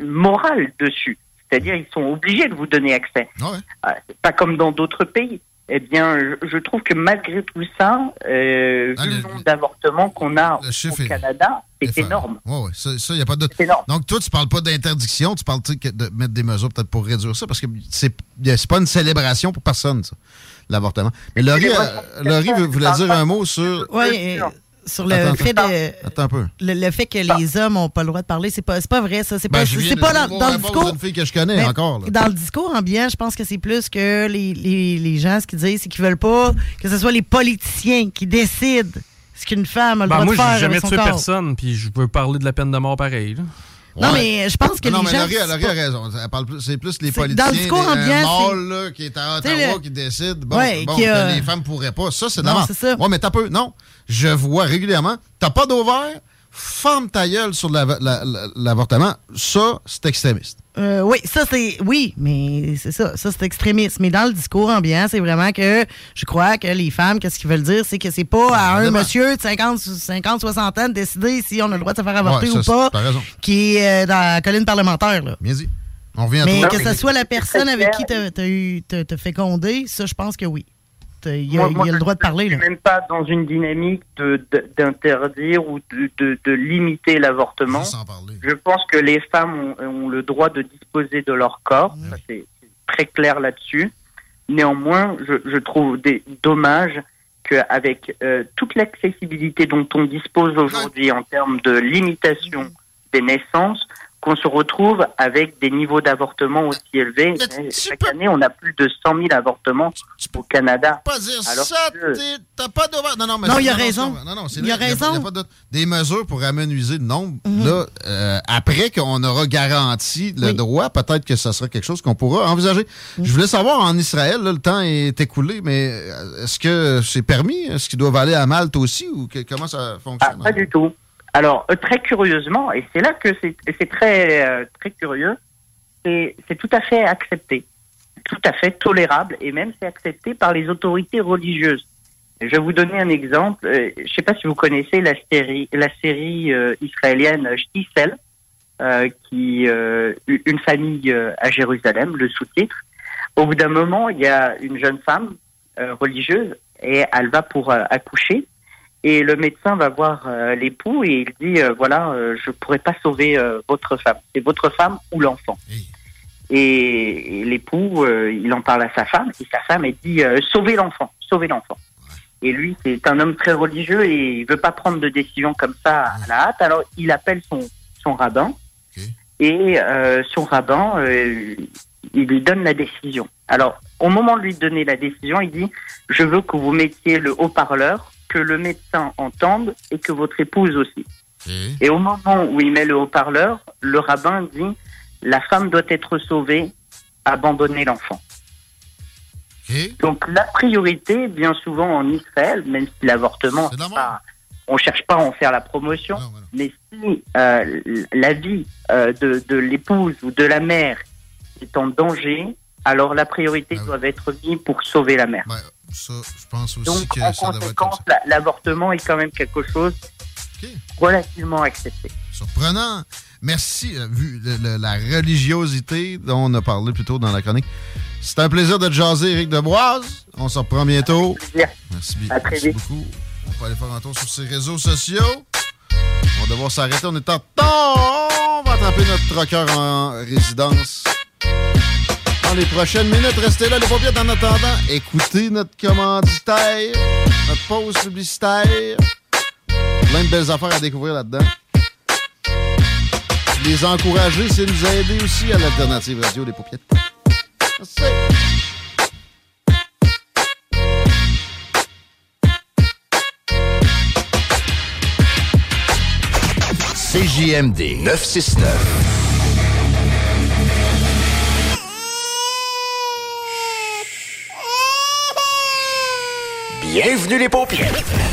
moral dessus. C'est-à-dire, ils sont obligés de vous donner accès. Euh, c'est pas comme dans d'autres pays. Eh bien, je, je trouve que malgré tout ça, euh, vu le nombre d'avortements qu'on a au Canada, c'est énorme. Oui, oui, ça, il n'y a pas de. Donc, toi, tu parles pas d'interdiction, tu parles de mettre des mesures peut-être pour réduire ça, parce que c'est c'est pas une célébration pour personne, ça, l'avortement. Mais Laurie, euh, Laurie vou- voulait dire un mot sur. Oui, sur le Attends, fait attends. de. Attends un peu. Le, le fait que les hommes n'ont pas le droit de parler, c'est pas, c'est pas vrai, ça. C'est Ben, pas, c'est pas dans, le discours. d'une fille que je connais Ben, encore, là. Dans le discours ambiant, je pense que c'est plus que les, les, les gens, ce qu'ils disent, c'est qu'ils veulent pas que ce soit les politiciens qui décident ce qu'une femme a le Ben, droit moi, de faire j'ai jamais avec son tué corps. personne, puis je veux parler de la peine de mort pareil. là. Non, mais je pense que non, les mais gens, Laurie, c'est Laurie a raison. C'est plus les politiciens, dans le discours les, ambiant, un c'est- mâle, là, qui est à Ottawa le- qui décide bon, Ouais, bon, qui les femmes pourraient pas. Ça, c'est Non, ça. Ouais, mais t'as peu. Non. Je vois régulièrement. T'as pas d'ovaire, ferme ta gueule sur la- la- la- l'avortement. Ça, c'est extrémiste. Euh, oui, ça c'est oui, mais c'est ça, ça c'est extrémiste. Mais dans le discours ambiant, c'est vraiment que je crois que les femmes, qu'est-ce qu'ils veulent dire, c'est que c'est pas à un monsieur de 50, 50, 60 ans de décider si on a le droit de se faire avorter Ouais, ça, ou pas, qui est euh, dans la colline parlementaire. Là. Bien dit. On revient à Mais toi. que ce soit la personne avec qui t'as as eu t'as- t'as fécondé, ça je pense que oui. T'as- Il y a, Moi- il y a moi, le droit de parler. Je Là. suis même pas dans une dynamique d'interdire ou de, de- de limiter l'avortement. Je pense que les femmes ont, ont le droit de disposer de leur corps. C'est c'est très clair là-dessus. Néanmoins, je, je trouve des, dommage qu'avec euh, toute l'accessibilité dont on dispose aujourd'hui en termes de limitation des naissances, qu'on se retrouve avec des niveaux d'avortement aussi élevés. Chaque année, on a plus de 100 000 avortements au Canada. pas dire Alors ça, que- t'as pas d'ovaire. Non, non, mais Non, il a c'est raison. Non, non, Il a raison. y pas d'autre- des mesures pour amenuiser le nombre. Mhm. Là, euh, après qu'on aura garanti le droit, peut-être que ça sera quelque chose qu'on pourra envisager. Mhm. Je voulais savoir, en Israël, là, le temps est écoulé, mais euh, est-ce que c'est permis? Est-ce qu'ils doivent aller à Malte aussi? Ou que- comment ça fonctionne? Pas du tout. Alors, euh, très curieusement, et c'est là que c'est très, euh, très curieux, c'est tout à fait accepté, tout à fait tolérable, et même c'est accepté par les autorités religieuses. Je vais vous donner un exemple. Euh, je ne sais pas si vous connaissez la série, la série euh, israélienne Shtisel, euh, qui euh, une famille à Jérusalem, le sous-titre. Au bout d'un moment, il y a une jeune femme religieuse et elle va pour accoucher. Et le médecin va voir euh, l'époux et il dit euh, voilà, euh, je pourrais pas sauver votre femme. C'est votre femme ou l'enfant. Et, et l'époux, il en parle à sa femme et sa femme elle dit sauvez l'enfant, sauvez l'enfant. Et lui, c'est un homme très religieux et il veut pas prendre de décision comme ça à la hâte. Alors il appelle son son rabbin et son rabbin, il lui donne la décision. Alors, au moment de lui donner la décision, il dit Je veux que vous mettiez le haut-parleur, que le médecin entende et que votre épouse aussi. Et au moment où il met le haut-parleur, le rabbin dit La femme doit être sauvée, abandonnez l'enfant. Donc, la priorité, bien souvent en Israël, même si l'avortement, on cherche pas à en faire la promotion, mais si euh, la vie euh, de, de l'épouse ou de la mère est en danger, alors la priorité doit être mise pour sauver la mère. Ça, je pense aussi Donc, que en ça conséquence, l'avortement est quand même quelque chose relativement accepté. Surprenant. Merci, euh, vu la religiosité dont on a parlé plus tôt dans la chronique. C'est un plaisir de te jaser, Eric Deboise. On se reprend bientôt. Merci, merci beaucoup. On peut aller faire un tour sur ses réseaux sociaux. On va devoir s'arrêter. On est en temps. On va attraper notre troqueur en résidence les prochaines minutes. Restez là, les paupières, en attendant. Écoutez notre commanditaire, notre pause publicitaire. Plein de belles affaires à découvrir là-dedans. Les encourager, c'est nous aider aussi à l'alternative radio des paupières. CJMD 969. Bienvenue les paupières.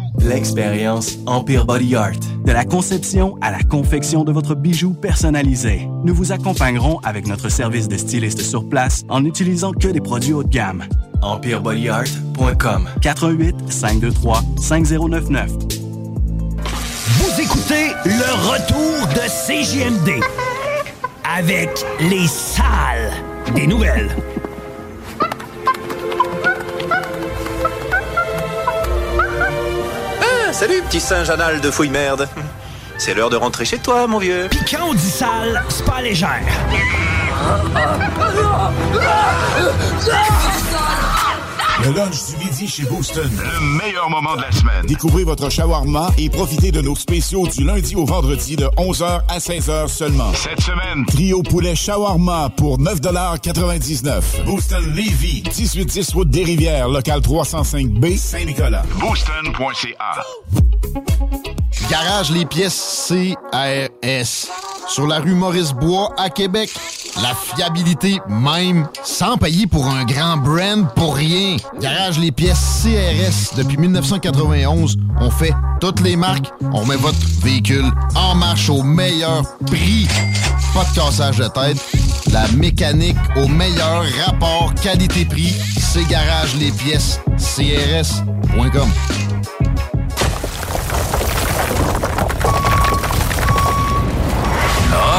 L'expérience Empire Body Art. De la conception à la confection de votre bijou personnalisé. Nous vous accompagnerons avec notre service de styliste sur place en n'utilisant que des produits haut de gamme. EmpireBodyArt.com 418 523 5099 Vous écoutez le retour de CJMD avec les salles des nouvelles. Salut, petit singe anal de fouille merde. C'est l'heure de rentrer chez toi, mon vieux. Puis quand on dit sale, c'est pas légère. Le lunch du midi chez Booston. Le meilleur moment de la semaine. Découvrez votre shawarma et profitez de nos spéciaux du lundi au vendredi de 11h à 16h seulement. Cette semaine, trio poulet shawarma pour 9,99 Booston Levy, 1810 route des Rivières, local 305B, Saint-Nicolas. Booston.ca. Garage les pièces CRS. Sur la rue Maurice-Bois à Québec. La fiabilité même, sans payer pour un grand brand pour rien. Garage les pièces CRS. Depuis 1991, on fait toutes les marques. On met votre véhicule en marche au meilleur prix. Pas de cassage de tête. La mécanique au meilleur rapport qualité-prix. C'est Garage CRS.com.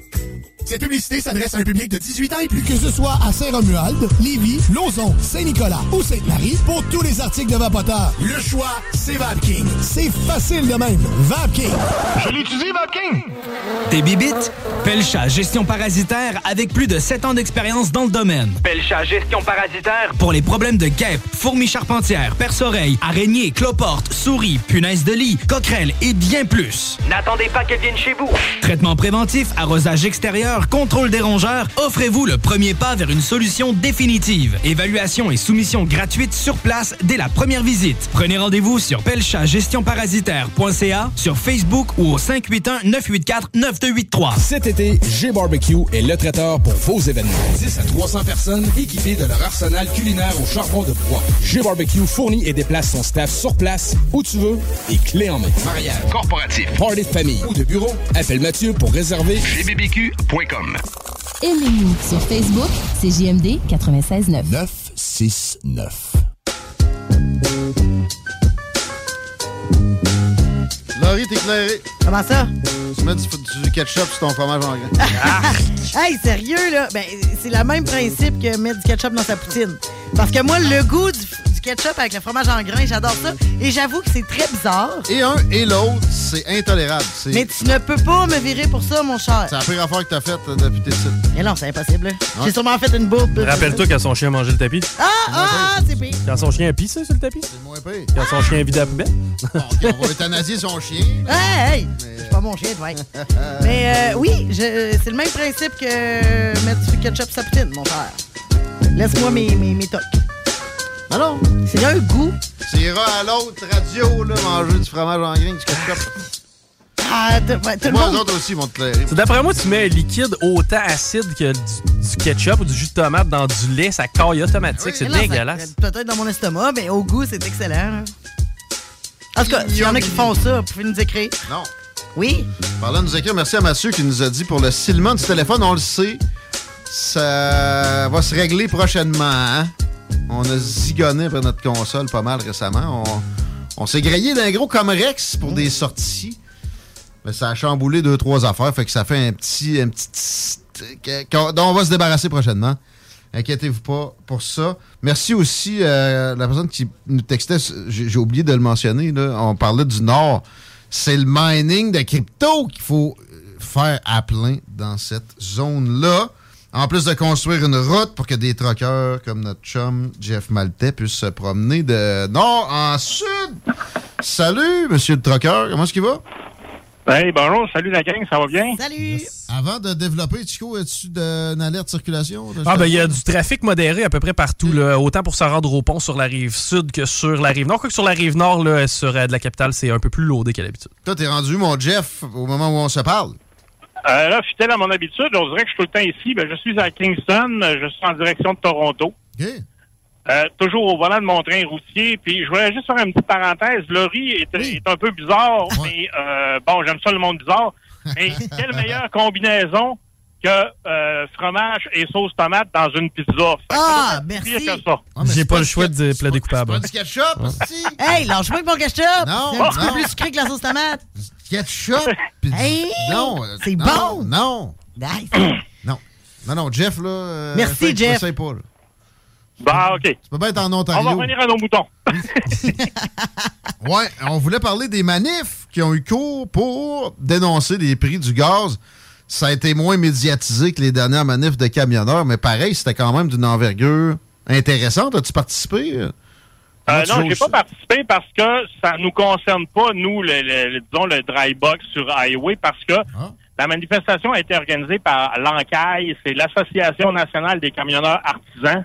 Thank you. Cette publicité s'adresse à un public de 18 ans et plus. Que ce soit à Saint-Romuald, Lévis, Lauson, Saint-Nicolas ou Sainte-Marie, pour tous les articles de Vapoteur, le choix, c'est VapKing. C'est facile de même. VapKing. Je l'utilise, Vapking! Des bibites? Pelcha Gestion Parasitaire avec plus de 7 ans d'expérience dans le domaine. Pelcha Gestion Parasitaire. Pour les problèmes de guêpes, fourmis charpentières, perce-oreilles, araignées, cloportes, souris, punaises de lit, coquerelles et bien plus. N'attendez pas qu'elle vienne chez vous. Traitement préventif, arrosage extérieur, contrôle des rongeurs, offrez-vous le premier pas vers une solution définitive. Évaluation et soumission gratuite sur place dès la première visite. Prenez rendez-vous sur pelchatgestionparasitaire.ca, sur Facebook ou au 581-984-9283. Cet été, G-Barbecue est le traiteur pour vos événements. 10 à 300 personnes équipées de leur arsenal culinaire au charbon de bois. G-Barbecue fournit et déplace son staff sur place, où tu veux, et clé en main. Mariage, Corporatif. party de famille ou de bureau, appelle Mathieu pour réserver gbbq.com. Aimez-nous sur Facebook, c'est JMD 96.9. 969. Laurie, t'es éclairé. Comment ça? Tu mets du, du ketchup sur ton fromage en grain. Hey, sérieux, là? Ben, c'est le même principe que mettre du ketchup dans sa poutine. Parce que moi, le goût du, du ketchup avec le fromage en grain, j'adore ça. Et j'avoue que c'est très bizarre. Et un et l'autre, c'est intolérable. C'est Mais tu ne peux pas me virer pour ça, mon cher. c'est la pire affaire que t'as faite euh, depuis tes sites. Mais non, c'est impossible. J'ai sûrement fait une bourbe. Rappelle-toi quand son chien a mangé le tapis. Ah, ah, ah, c'est pire. Quand son chien a pissé sur le tapis? C'est moins pire. Quand son chien a vidé la poubelle. On va euthanasier son chien. Hey, hey! C'est pas mon chien, ouais. Mais euh, oui, je- c'est le même principe que mettre du ketchup sur sa poutine, mon frère. Laisse-moi mes, mes, mes tocs. Alors, C'est un goût. tu iras à l'autre radio, là, manger du fromage en grain, du ketchup. Ah, t- ouais, tout le Moi, monde. eux autres aussi vont te clairer. C'est D'après moi, tu mets un liquide autant acide que du, du ketchup ou du jus de tomate dans du lait, ça caille automatique. c'est Mais là, ça- dégueulasse. Peut-être dans mon estomac, mais au goût, c'est excellent. là. En tout cas, s'il y en a qui font ça, vous pouvez nous écrire. Non. Oui. Parlant de nous écrire, merci à Mathieu qui nous a dit pour le silement du téléphone, on le sait, ça va se régler prochainement. hein? On a zigonné après notre console pas mal récemment. On, s'est grillé d'un gros Comerex pour des sorties. Mais ça a chamboulé deux, trois affaires. Fait que ça fait un petit. Un petit dont on va se débarrasser prochainement. Inquiétez-vous pas pour ça. Merci aussi euh, la personne qui nous textait. J'ai oublié de le mentionner. On parlait du Nord. C'est le mining de crypto qu'il faut faire à plein dans cette zone-là. En plus de construire une route pour que des truckers comme notre chum Jeff Maltais puissent se promener de nord en sud. Salut, monsieur le trucker. Comment est-ce qu'il va? Hey, bonjour, salut la gang, ça va bien? Salut! Avant de développer, Chico, as-tu de- une alerte circulation? Ah, ben, il y a du trafic modéré à peu près partout, là, autant pour se rendre au pont sur la rive sud que sur la rive nord. Quoique sur la rive nord, là, sur euh, de la capitale, c'est un peu plus loadé qu'à l'habitude. Toi, t'es rendu, mon Jeff, au moment où on se parle. Euh, là, fidèle à mon habitude, on dirait que je suis tout le temps ici. Ben, je suis à Kingston, je suis en direction de Toronto. Euh, toujours au volant de mon train routier. Puis je voulais juste faire une petite parenthèse. Laurie est, est un peu bizarre, mais euh, bon, j'aime ça le monde bizarre. Mais quelle meilleure combinaison que euh, fromage et sauce tomate dans une pizza. Ah, merci. pire que ça. J'ai pas le choix de plaider coupable. Pas du ketchup, si. Hey, lâche-moi avec mon ketchup! Non, C'est un petit peu plus sucré que la sauce tomate. Ketchup? du- Hey, non. euh, c'est non, bon. Non. Nice. Non. Non, non, Jeff, là. euh, Merci, Jeff. essaye pas, là. Bah, OK. Tu peux bien être en Ontario. On va revenir à nos moutons. ouais, on voulait parler des manifs qui ont eu cours pour dénoncer les prix du gaz. Ça a été moins médiatisé que les dernières manifs de camionneurs, mais pareil, c'était quand même d'une envergure intéressante. As-tu participé? Euh, non, j'ai pas participé parce que ça nous concerne pas, nous, le, le- disons, le dry box sur Highway, parce que Ah. la manifestation a été organisée par l'ANCAI, c'est l'Association nationale des camionneurs artisans.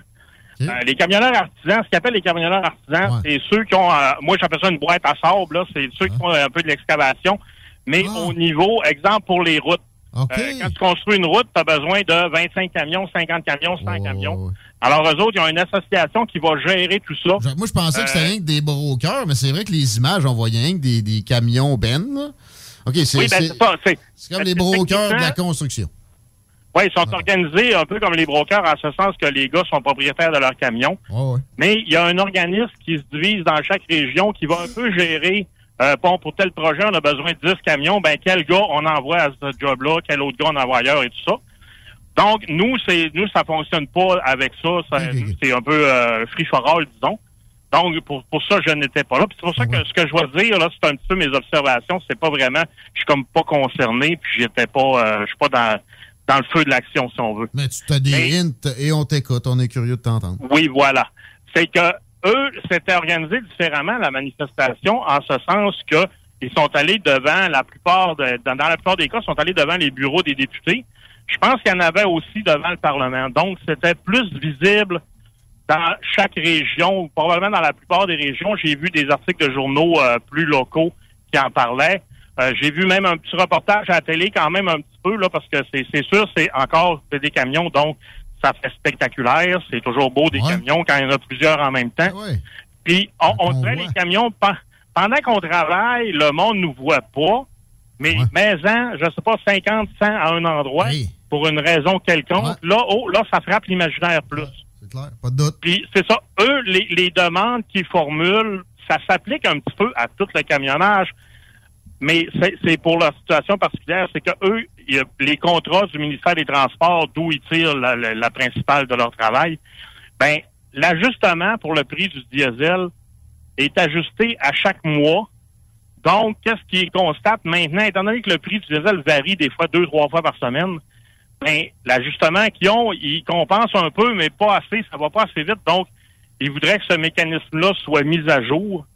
Euh, les camionneurs artisans, ce qu'ils appellent les camionneurs artisans, c'est ceux qui ont, euh, moi j'appelle ça une boîte à sable, c'est ceux qui font un peu de l'excavation, mais Ah. au niveau, exemple pour les routes. Euh, quand tu construis une route, tu as besoin de 25 camions, 50 camions, 100 camions. Alors, eux autres, ils ont une association qui va gérer tout ça. Moi, je pensais que c'était Euh, rien que des brokers, mais c'est vrai que les images, on voyait rien que des, des camions Ben. là. OK, c'est Oui, ben, c'est- comme les brokers de la construction. Oui, ils sont organisés un peu comme les brokers, en ce sens que les gars sont propriétaires de leur camion. Mais il y a un organisme qui se divise dans chaque région qui va un peu gérer, euh, bon, pour tel projet, on a besoin de 10 camions, ben quel gars on envoie à ce job-là, quel autre gars on envoie ailleurs et tout ça? Donc, nous, c'est nous, ça fonctionne pas avec ça. C'est un peu euh, free for all, disons. Donc, pour, pour ça, je n'étais pas là. Puis C'est pour ça que ce que je dois dire, là, c'est un petit peu mes observations. C'est pas vraiment, je suis comme pas concerné, puis j'étais pas, euh, je suis pas dans, dans le feu de l'action, si on veut. Mais tu as des hints et on t'écoute. On est curieux de t'entendre. Oui, voilà. C'est que eux, c'était organisé différemment, la manifestation, en ce sens que ils sont allés devant la plupart de, dans, dans la plupart des cas, ils sont allés devant les bureaux des députés. Je pense qu'il y en avait aussi devant le Parlement. Donc, c'était plus visible dans chaque région, ou probablement dans la plupart des régions. J'ai vu des articles de journaux euh, plus locaux qui en parlaient. Euh, J'ai vu même un petit reportage à la télé quand même un petit peu, là, parce que c'est sûr, c'est encore des camions, donc ça fait spectaculaire. C'est toujours beau des camions quand il y en a plusieurs en même temps. Puis on, on dirait les camions, pe- pendant qu'on travaille, le monde nous voit pas, mais maison, je sais pas, 50, 100 à un endroit, pour une raison quelconque, là, oh, là, ça frappe l'imaginaire plus. C'est clair, pas de doute. Puis c'est ça, eux, les, les demandes qu'ils formulent, ça s'applique un petit peu à tout le camionnage, mais c'est pour leur situation particulière, c'est que eux, il y a les contrats du ministère des Transports, d'où ils tirent la, la- la principale de leur travail, ben l'ajustement pour le prix du diesel est ajusté à chaque mois. Donc, qu'est-ce qu'ils constatent maintenant, étant donné que le prix du diesel varie des fois deux, trois fois par semaine, ben, l'ajustement qu'ils ont, ils compensent un peu, mais pas assez, ça va pas assez vite. Donc, ils voudraient que ce mécanisme-là soit mis à jour.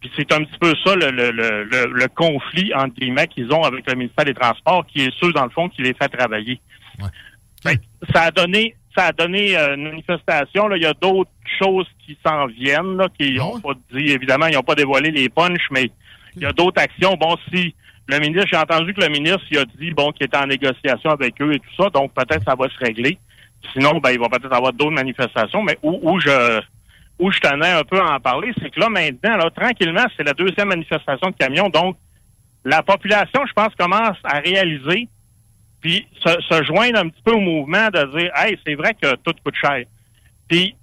Puis c'est un petit peu ça le, le, le, le- conflit, entre guillemets, qu'ils ont avec le ministère des Transports, qui est ceux, dans le fond, qui les fait travailler. Que ça a donné ça a donné euh, une manifestation. Là. Il y a d'autres choses qui s'en viennent, là, qui n'ont pas dit, évidemment, ils n'ont pas dévoilé les punchs, mais il y a d'autres actions. Bon, si le ministre, j'ai entendu que le ministre il a dit bon qu'il était en négociation avec eux et tout ça, donc peut-être ça va se régler. Sinon, ben, il va peut-être avoir d'autres manifestations, mais où, où je où je tenais un peu à en parler, c'est que là, maintenant, là, tranquillement, c'est la deuxième manifestation de camions, donc la population, je pense, commence à réaliser puis se, se joindre un petit peu au mouvement de dire Hey, c'est vrai que tout coûte cher. Puis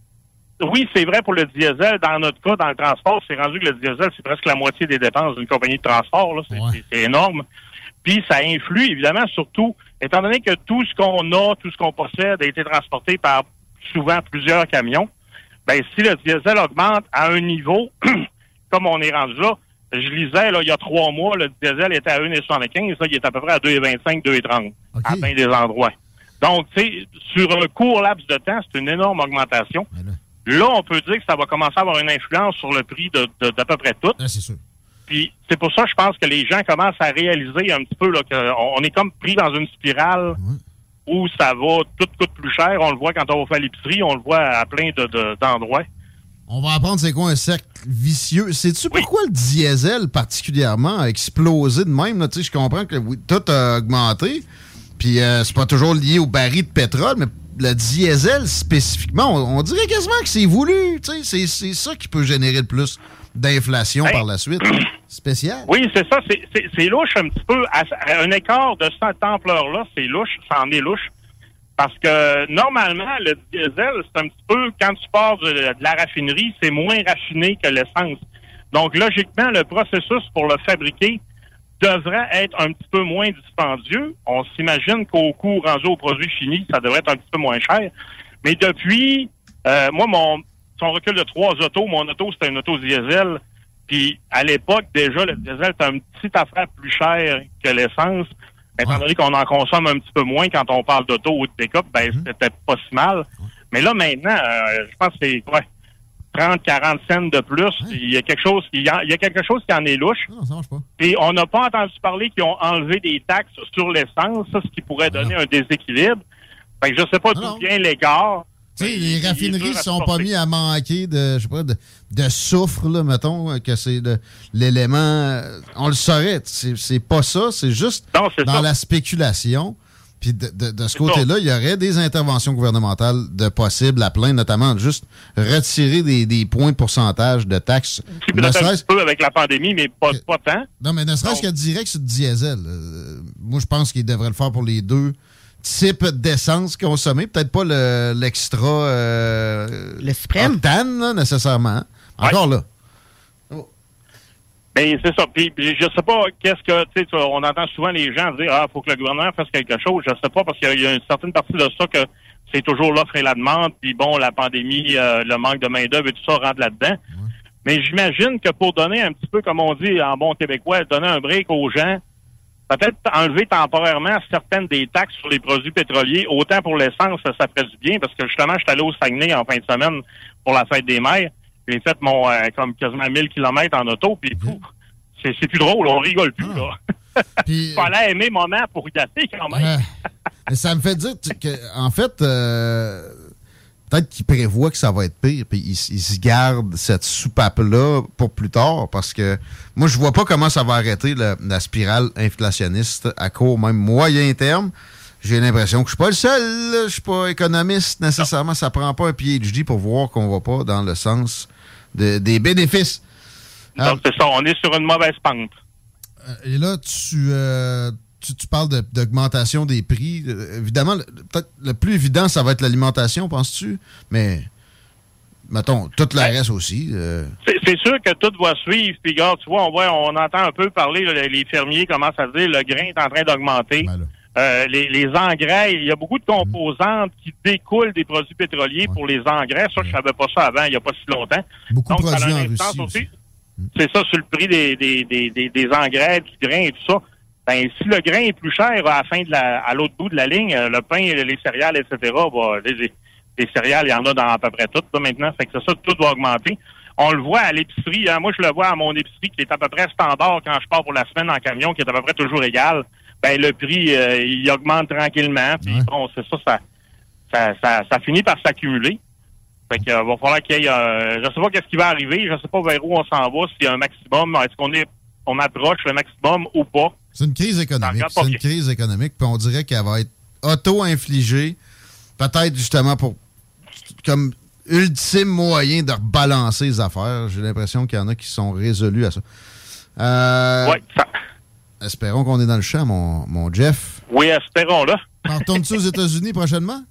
oui, c'est vrai pour le diesel. Dans notre cas, dans le transport, c'est rendu que le diesel, c'est presque la moitié des dépenses d'une compagnie de transport. là. C'est énorme. Puis ça influe, évidemment, surtout, étant donné que tout ce qu'on a, tout ce qu'on possède a été transporté par souvent plusieurs camions, ben si le diesel augmente à un niveau, comme on est rendu là, je lisais, là, il y a trois mois, le diesel était à 1,75, là, il est à peu près à 2,25, 2,30 à bien des endroits. Donc, tu sais, sur un court laps de temps, c'est une énorme augmentation. Là, on peut dire que ça va commencer à avoir une influence sur le prix de, de- d'à peu près tout. c'est sûr. Puis c'est pour ça, je pense que les gens commencent à réaliser un petit peu là, qu'on on est comme pris dans une spirale où ça va, tout coûte plus cher. On le voit quand on va faire l'épicerie, on le voit à plein de, de- d'endroits. On va apprendre c'est quoi un cercle vicieux. Sais-tu pourquoi le diesel particulièrement a explosé de même? là? Tu sais, Je comprends que oui, tout a augmenté. Puis euh, c'est pas toujours lié au baril de pétrole, mais le diesel spécifiquement, on, on dirait quasiment que c'est voulu. C'est c'est ça qui peut générer le plus d'inflation Hey. par la suite. Spécial. Oui, c'est ça. C'est, c'est, c'est louche un petit peu. À, à un écart de cette ampleur-là, c'est louche. Ça en est louche. Parce que normalement, le diesel, c'est un petit peu, quand tu pars de, de la raffinerie, c'est moins raffiné que l'essence. Donc, logiquement, le processus pour le fabriquer devrait être un petit peu moins dispendieux. On s'imagine qu'au coût rendu au produit fini, ça devrait être un petit peu moins cher. Mais depuis Euh, moi, mon, si on recule de trois autos, mon auto, c'était une auto diesel. Puis à l'époque, déjà, le diesel était un petit affaire plus cher que l'essence. Étant donné qu'on en consomme un petit peu moins quand on parle d'auto ou de pick-up, ben Mhm. c'était pas si mal. Mais là, maintenant, euh, je pense que c'est ouais, 30, 40 cents de plus. Il y a quelque chose qui il y a quelque chose qui en est louche. Non, ça marche pas. Puis on n'a pas entendu parler qu'ils ont enlevé des taxes sur l'essence, ça, ce qui pourrait donner un déséquilibre. Fait que je sais pas d'où vient l'écart. Tu sais, les raffineries sont pas mis à manquer de, je sais pas, de, de soufre, là, mettons, que c'est de- l'élément. euh, On le saurait. C'est c'est pas ça. C'est juste dans la spéculation. Puis de, de- de ce côté-là, il y aurait des interventions gouvernementales de possibles à plein, notamment juste retirer des, des points de pourcentage de taxes. Un petit peu avec la pandémie, mais pas, pas tant. non, mais ne serait-ce que direct sur le diesel. euh, moi, je pense qu'il devrait le faire pour les deux types d'essence consommées. Peut-être pas le- l'extra. euh, le suprême. Octane, là, nécessairement. Encore là. Ben, c'est ça. Puis, puis je sais pas qu'est-ce que, tu sais, tu- on entend souvent les gens dire, ah, faut que le gouvernement fasse quelque chose. Je sais pas parce qu'il y a- une certaine partie de ça que c'est toujours l'offre et la demande. Puis bon, la pandémie, euh, le manque de main d'œuvre et tout ça rentre là-dedans. Mais j'imagine que pour donner un petit peu, comme on dit en bon québécois, donner un break aux gens, peut-être enlever temporairement certaines des taxes sur les produits pétroliers, autant pour l'essence, ça, ça ferait du bien, parce que justement, je suis allé au Saguenay en fin de semaine pour la fête des mers. J'ai fait mon euh, comme quasiment 1000 kilomètres en auto, puis c'est c'est plus drôle, on rigole plus, là. Fallait aimer moment pour y aller quand même. Mais ça me fait dire que, en fait, euh, peut-être qu'ils prévoient que ça va être pire, puis ils, ils se gardent cette soupape-là pour plus tard, parce que moi, je vois pas comment ça va arrêter la, la spirale inflationniste à court, même moyen terme. J'ai l'impression que je suis pas le seul, là. je suis pas économiste nécessairement, ça prend pas un PhD pour voir qu'on va pas dans le sens de- des bénéfices. Donc c'est ça, on est sur une mauvaise pente. Et là, tu, euh, tu, tu parles de- d'augmentation des prix. Euh, évidemment, le- peut-être le plus évident, ça va être l'alimentation, penses-tu? Mais, mettons, tout le reste aussi. euh, C'est c'est sûr que tout va suivre. Puis, regarde, tu vois, on voit, on entend un peu parler, là, les fermiers commencent à dire le grain est en train d'augmenter. Euh, les, les engrais, il y a beaucoup de composantes qui découlent des produits pétroliers pour les engrais. Ça, je savais pas ça avant, il y a pas si longtemps. Beaucoup Donc, ça a instance Russie aussi. C'est ça, sur le prix des, des, des, des, des engrais, du grain et tout ça. Ben, si le grain est plus cher à la fin de la, à l'autre bout de la ligne, euh, le pain, les céréales, etc., bah, les, les- les céréales, il y en a dans à peu près toutes là, maintenant. Fait que c'est ça, tout va augmenter. On le voit à l'épicerie. hein. Moi, je le vois à mon épicerie qui est à peu près standard quand je pars pour la semaine en camion, qui est à peu près toujours égal. Ben, le prix, euh, il augmente tranquillement. Puis bon, c'est ça, ça, ça, ça, ça finit par s'accumuler. Fait que, euh, va falloir qu'il y ait, euh, je sais pas qu'est-ce qui va arriver, je sais pas vers où on s'en va, s'il y a un maximum, est-ce qu'on est, on approche le maximum ou pas? C'est une crise économique. C'est une crise économique, puis on dirait qu'elle va être auto-infligée, peut-être justement pour comme ultime moyen de rebalancer les affaires. J'ai l'impression qu'il y en a qui sont résolus à ça. Euh, Espérons qu'on est dans le champ, mon, mon Jeff. Oui, espérons-le. Retournes-tu aux États-Unis prochainement?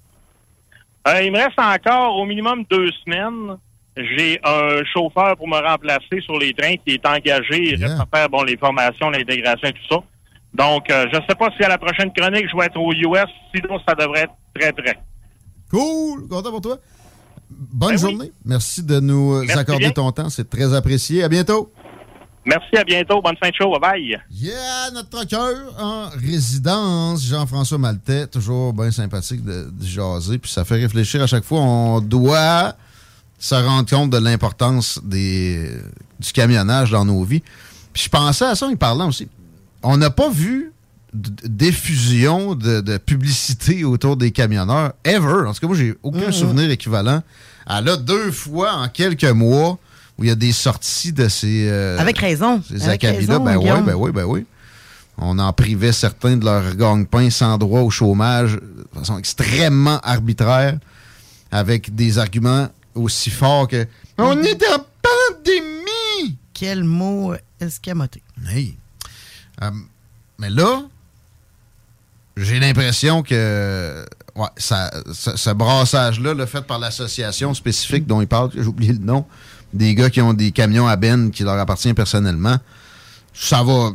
Euh, il me reste encore au minimum deux semaines. J'ai un chauffeur pour me remplacer sur les trains qui est engagé. Il reste à faire bon, les formations, l'intégration et tout ça. Donc, euh, je ne sais pas si à la prochaine chronique, je vais être aux US. Sinon, ça devrait être très près. Cool! Content pour toi. Bonne Ben oui. journée. Merci de nous Merci accorder bien. ton temps. C'est très apprécié. À bientôt. Merci, à bientôt. Bonne fin de show. Bye bye. Yeah, notre trucker en résidence, Jean-François Maltais, toujours bien sympathique de, de jaser, puis ça fait réfléchir à chaque fois. On doit se rendre compte de l'importance des, du camionnage dans nos vies. Puis je pensais à ça en y parlant aussi. On n'a pas vu d'effusion de, de publicité autour des camionneurs, ever. En tout cas, moi, j'ai aucun souvenir équivalent. À là, deux fois en quelques mois où il y a des sorties de ces... euh, Avec raison. ces acabits-là, ben oui, ben oui, ben oui. On en privait certains de leur gagne-pain sans droit au chômage de façon extrêmement arbitraire, avec des arguments aussi forts que On est en pandémie! Quel mot escamoté. Hey. Euh, mais là, j'ai l'impression que ouais, ça, ça- ce brassage-là, le fait par l'association spécifique dont il parle, j'ai oublié le nom, des gars qui ont des camions à benne qui leur appartiennent personnellement, ça va.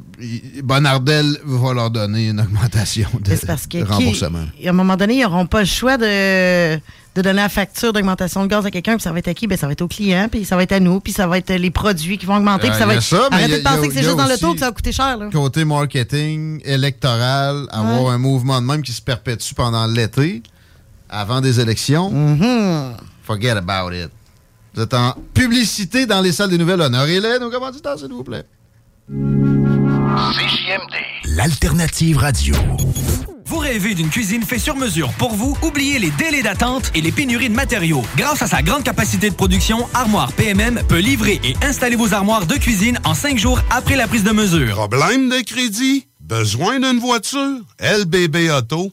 Bonardel va leur donner une augmentation de, remboursement. à un moment donné, ils n'auront pas le choix de, de donner la facture d'augmentation de gaz à quelqu'un, puis ça va être à qui? Ben, ça va être au client, puis ça va être à nous, puis ça va être les produits qui vont augmenter, puis ça va être. Arrêtez de penser que c'est juste dans l'auto que ça va coûter cher. Côté marketing, électoral, avoir un mouvement de même qui se perpétue pendant l'été, avant des élections. Mm-hmm. Forget about it. Vous êtes en publicité dans les salles des nouvelles. Honorez-les, nos commanditaires, s'il vous plaît. CJMD. L'alternative radio. Vous rêvez d'une cuisine faite sur mesure pour vous? Oubliez les délais d'attente et les pénuries de matériaux. Grâce à sa grande capacité de production, Armoire PMM peut livrer et installer vos armoires de cuisine en cinq jours après la prise de mesure. Problème de crédit? Besoin d'une voiture? LBB Auto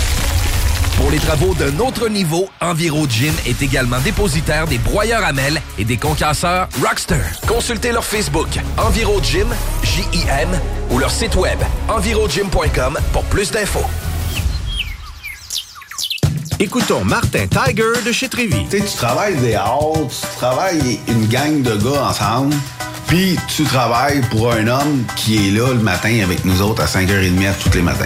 Pour les travaux d'un autre niveau, EnviroGym est également dépositaire des broyeurs à mêles et des concasseurs Rockster. Consultez leur Facebook EnviroGym, J-I-M, ou leur site web envirogym.com pour plus d'infos. Écoutons Martin Tiger de chez Trévy. Tu sais, tu travailles des heures, tu travailles une gang de gars ensemble, puis tu travailles pour un homme qui est là le matin avec nous autres à 5h30 tous les matins.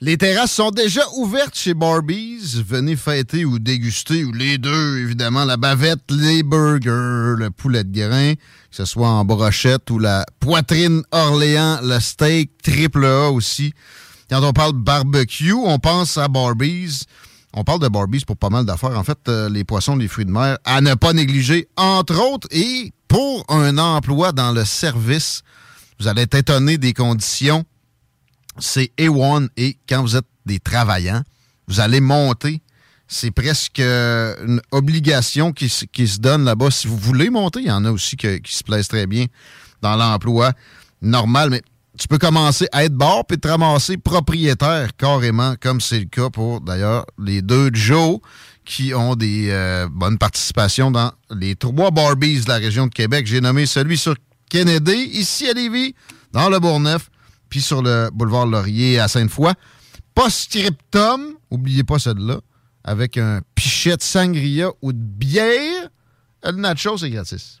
Les terrasses sont déjà ouvertes chez Barbies. Venez fêter ou déguster, ou les deux, évidemment, la bavette, les burgers, le poulet de grain, que ce soit en brochette ou la poitrine Orléans, le steak triple A aussi. Quand on parle barbecue, on pense à Barbies. On parle de Barbies pour pas mal d'affaires. En fait, euh, les poissons, les fruits de mer, à ne pas négliger, entre autres, et pour un emploi dans le service, vous allez être étonné des conditions c'est A1 et quand vous êtes des travaillants, vous allez monter. C'est presque une obligation qui, se donne là-bas. Si vous voulez monter, il y en a aussi qui se plaisent très bien dans l'emploi normal, mais tu peux commencer à être bord puis te ramasser propriétaire carrément, comme c'est le cas pour d'ailleurs les deux Joe qui ont des euh, bonnes participations dans les trois Barbies de la région de Québec. J'ai nommé celui sur Kennedy, ici à Lévis, dans le Bourgneuf, puis sur le boulevard Laurier à Sainte-Foy. Post-scriptum, oubliez pas celle-là, avec un pichet de sangria ou de bière. Le nacho, c'est gratis.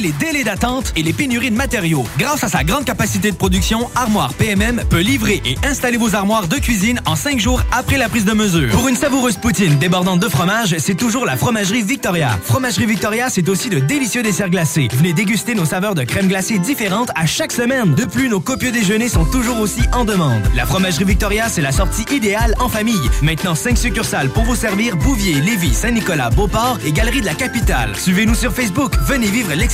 les délais d'attente et les pénuries de matériaux. Grâce à sa grande capacité de production, Armoire PMM peut livrer et installer vos armoires de cuisine en cinq jours après la prise de mesure. Pour une savoureuse poutine débordante de fromage, c'est toujours la Fromagerie Victoria. Fromagerie Victoria, c'est aussi de délicieux desserts glacés. Venez déguster nos saveurs de crème glacée différentes à chaque semaine. De plus, nos copieux déjeuners sont toujours aussi en demande. La Fromagerie Victoria, c'est la sortie idéale en famille. Maintenant, 5 succursales pour vous servir Bouvier, Lévis, Saint-Nicolas, Beauport et Galerie de la Capitale. Suivez-nous sur Facebook. Venez vivre l'expérience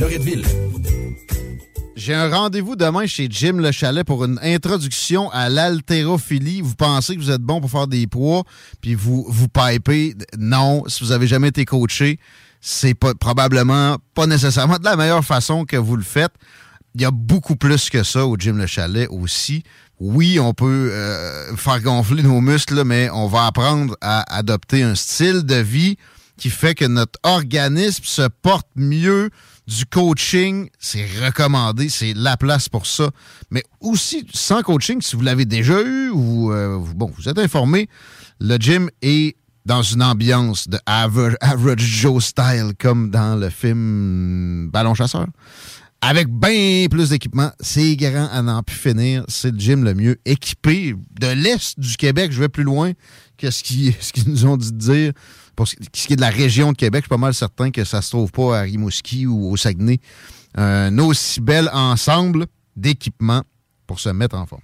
J'ai un rendez-vous demain chez Jim Le Chalet pour une introduction à l'haltérophilie. Vous pensez que vous êtes bon pour faire des poids, puis vous vous pipez. Non, si vous avez jamais été coaché, c'est pas, probablement pas nécessairement de la meilleure façon que vous le faites. Il y a beaucoup plus que ça au Jim Le Chalet aussi. Oui, on peut euh, faire gonfler nos muscles, mais on va apprendre à adopter un style de vie qui fait que notre organisme se porte mieux. Du coaching, c'est recommandé, c'est la place pour ça. Mais aussi, sans coaching, si vous l'avez déjà eu ou euh, vous- bon, vous êtes informé, le gym est dans une ambiance de aver- average Joe style, comme dans le film Ballon chasseur. Avec bien plus d'équipement, c'est grand à n'en plus finir. C'est le gym le mieux équipé de l'Est du Québec. Je vais plus loin que ce qu'ils nous ont dit de dire. Pour ce qui est de la région de Québec, je suis pas mal certain que ça se trouve pas à Rimouski ou au Saguenay. Un aussi bel ensemble d'équipements pour se mettre en forme.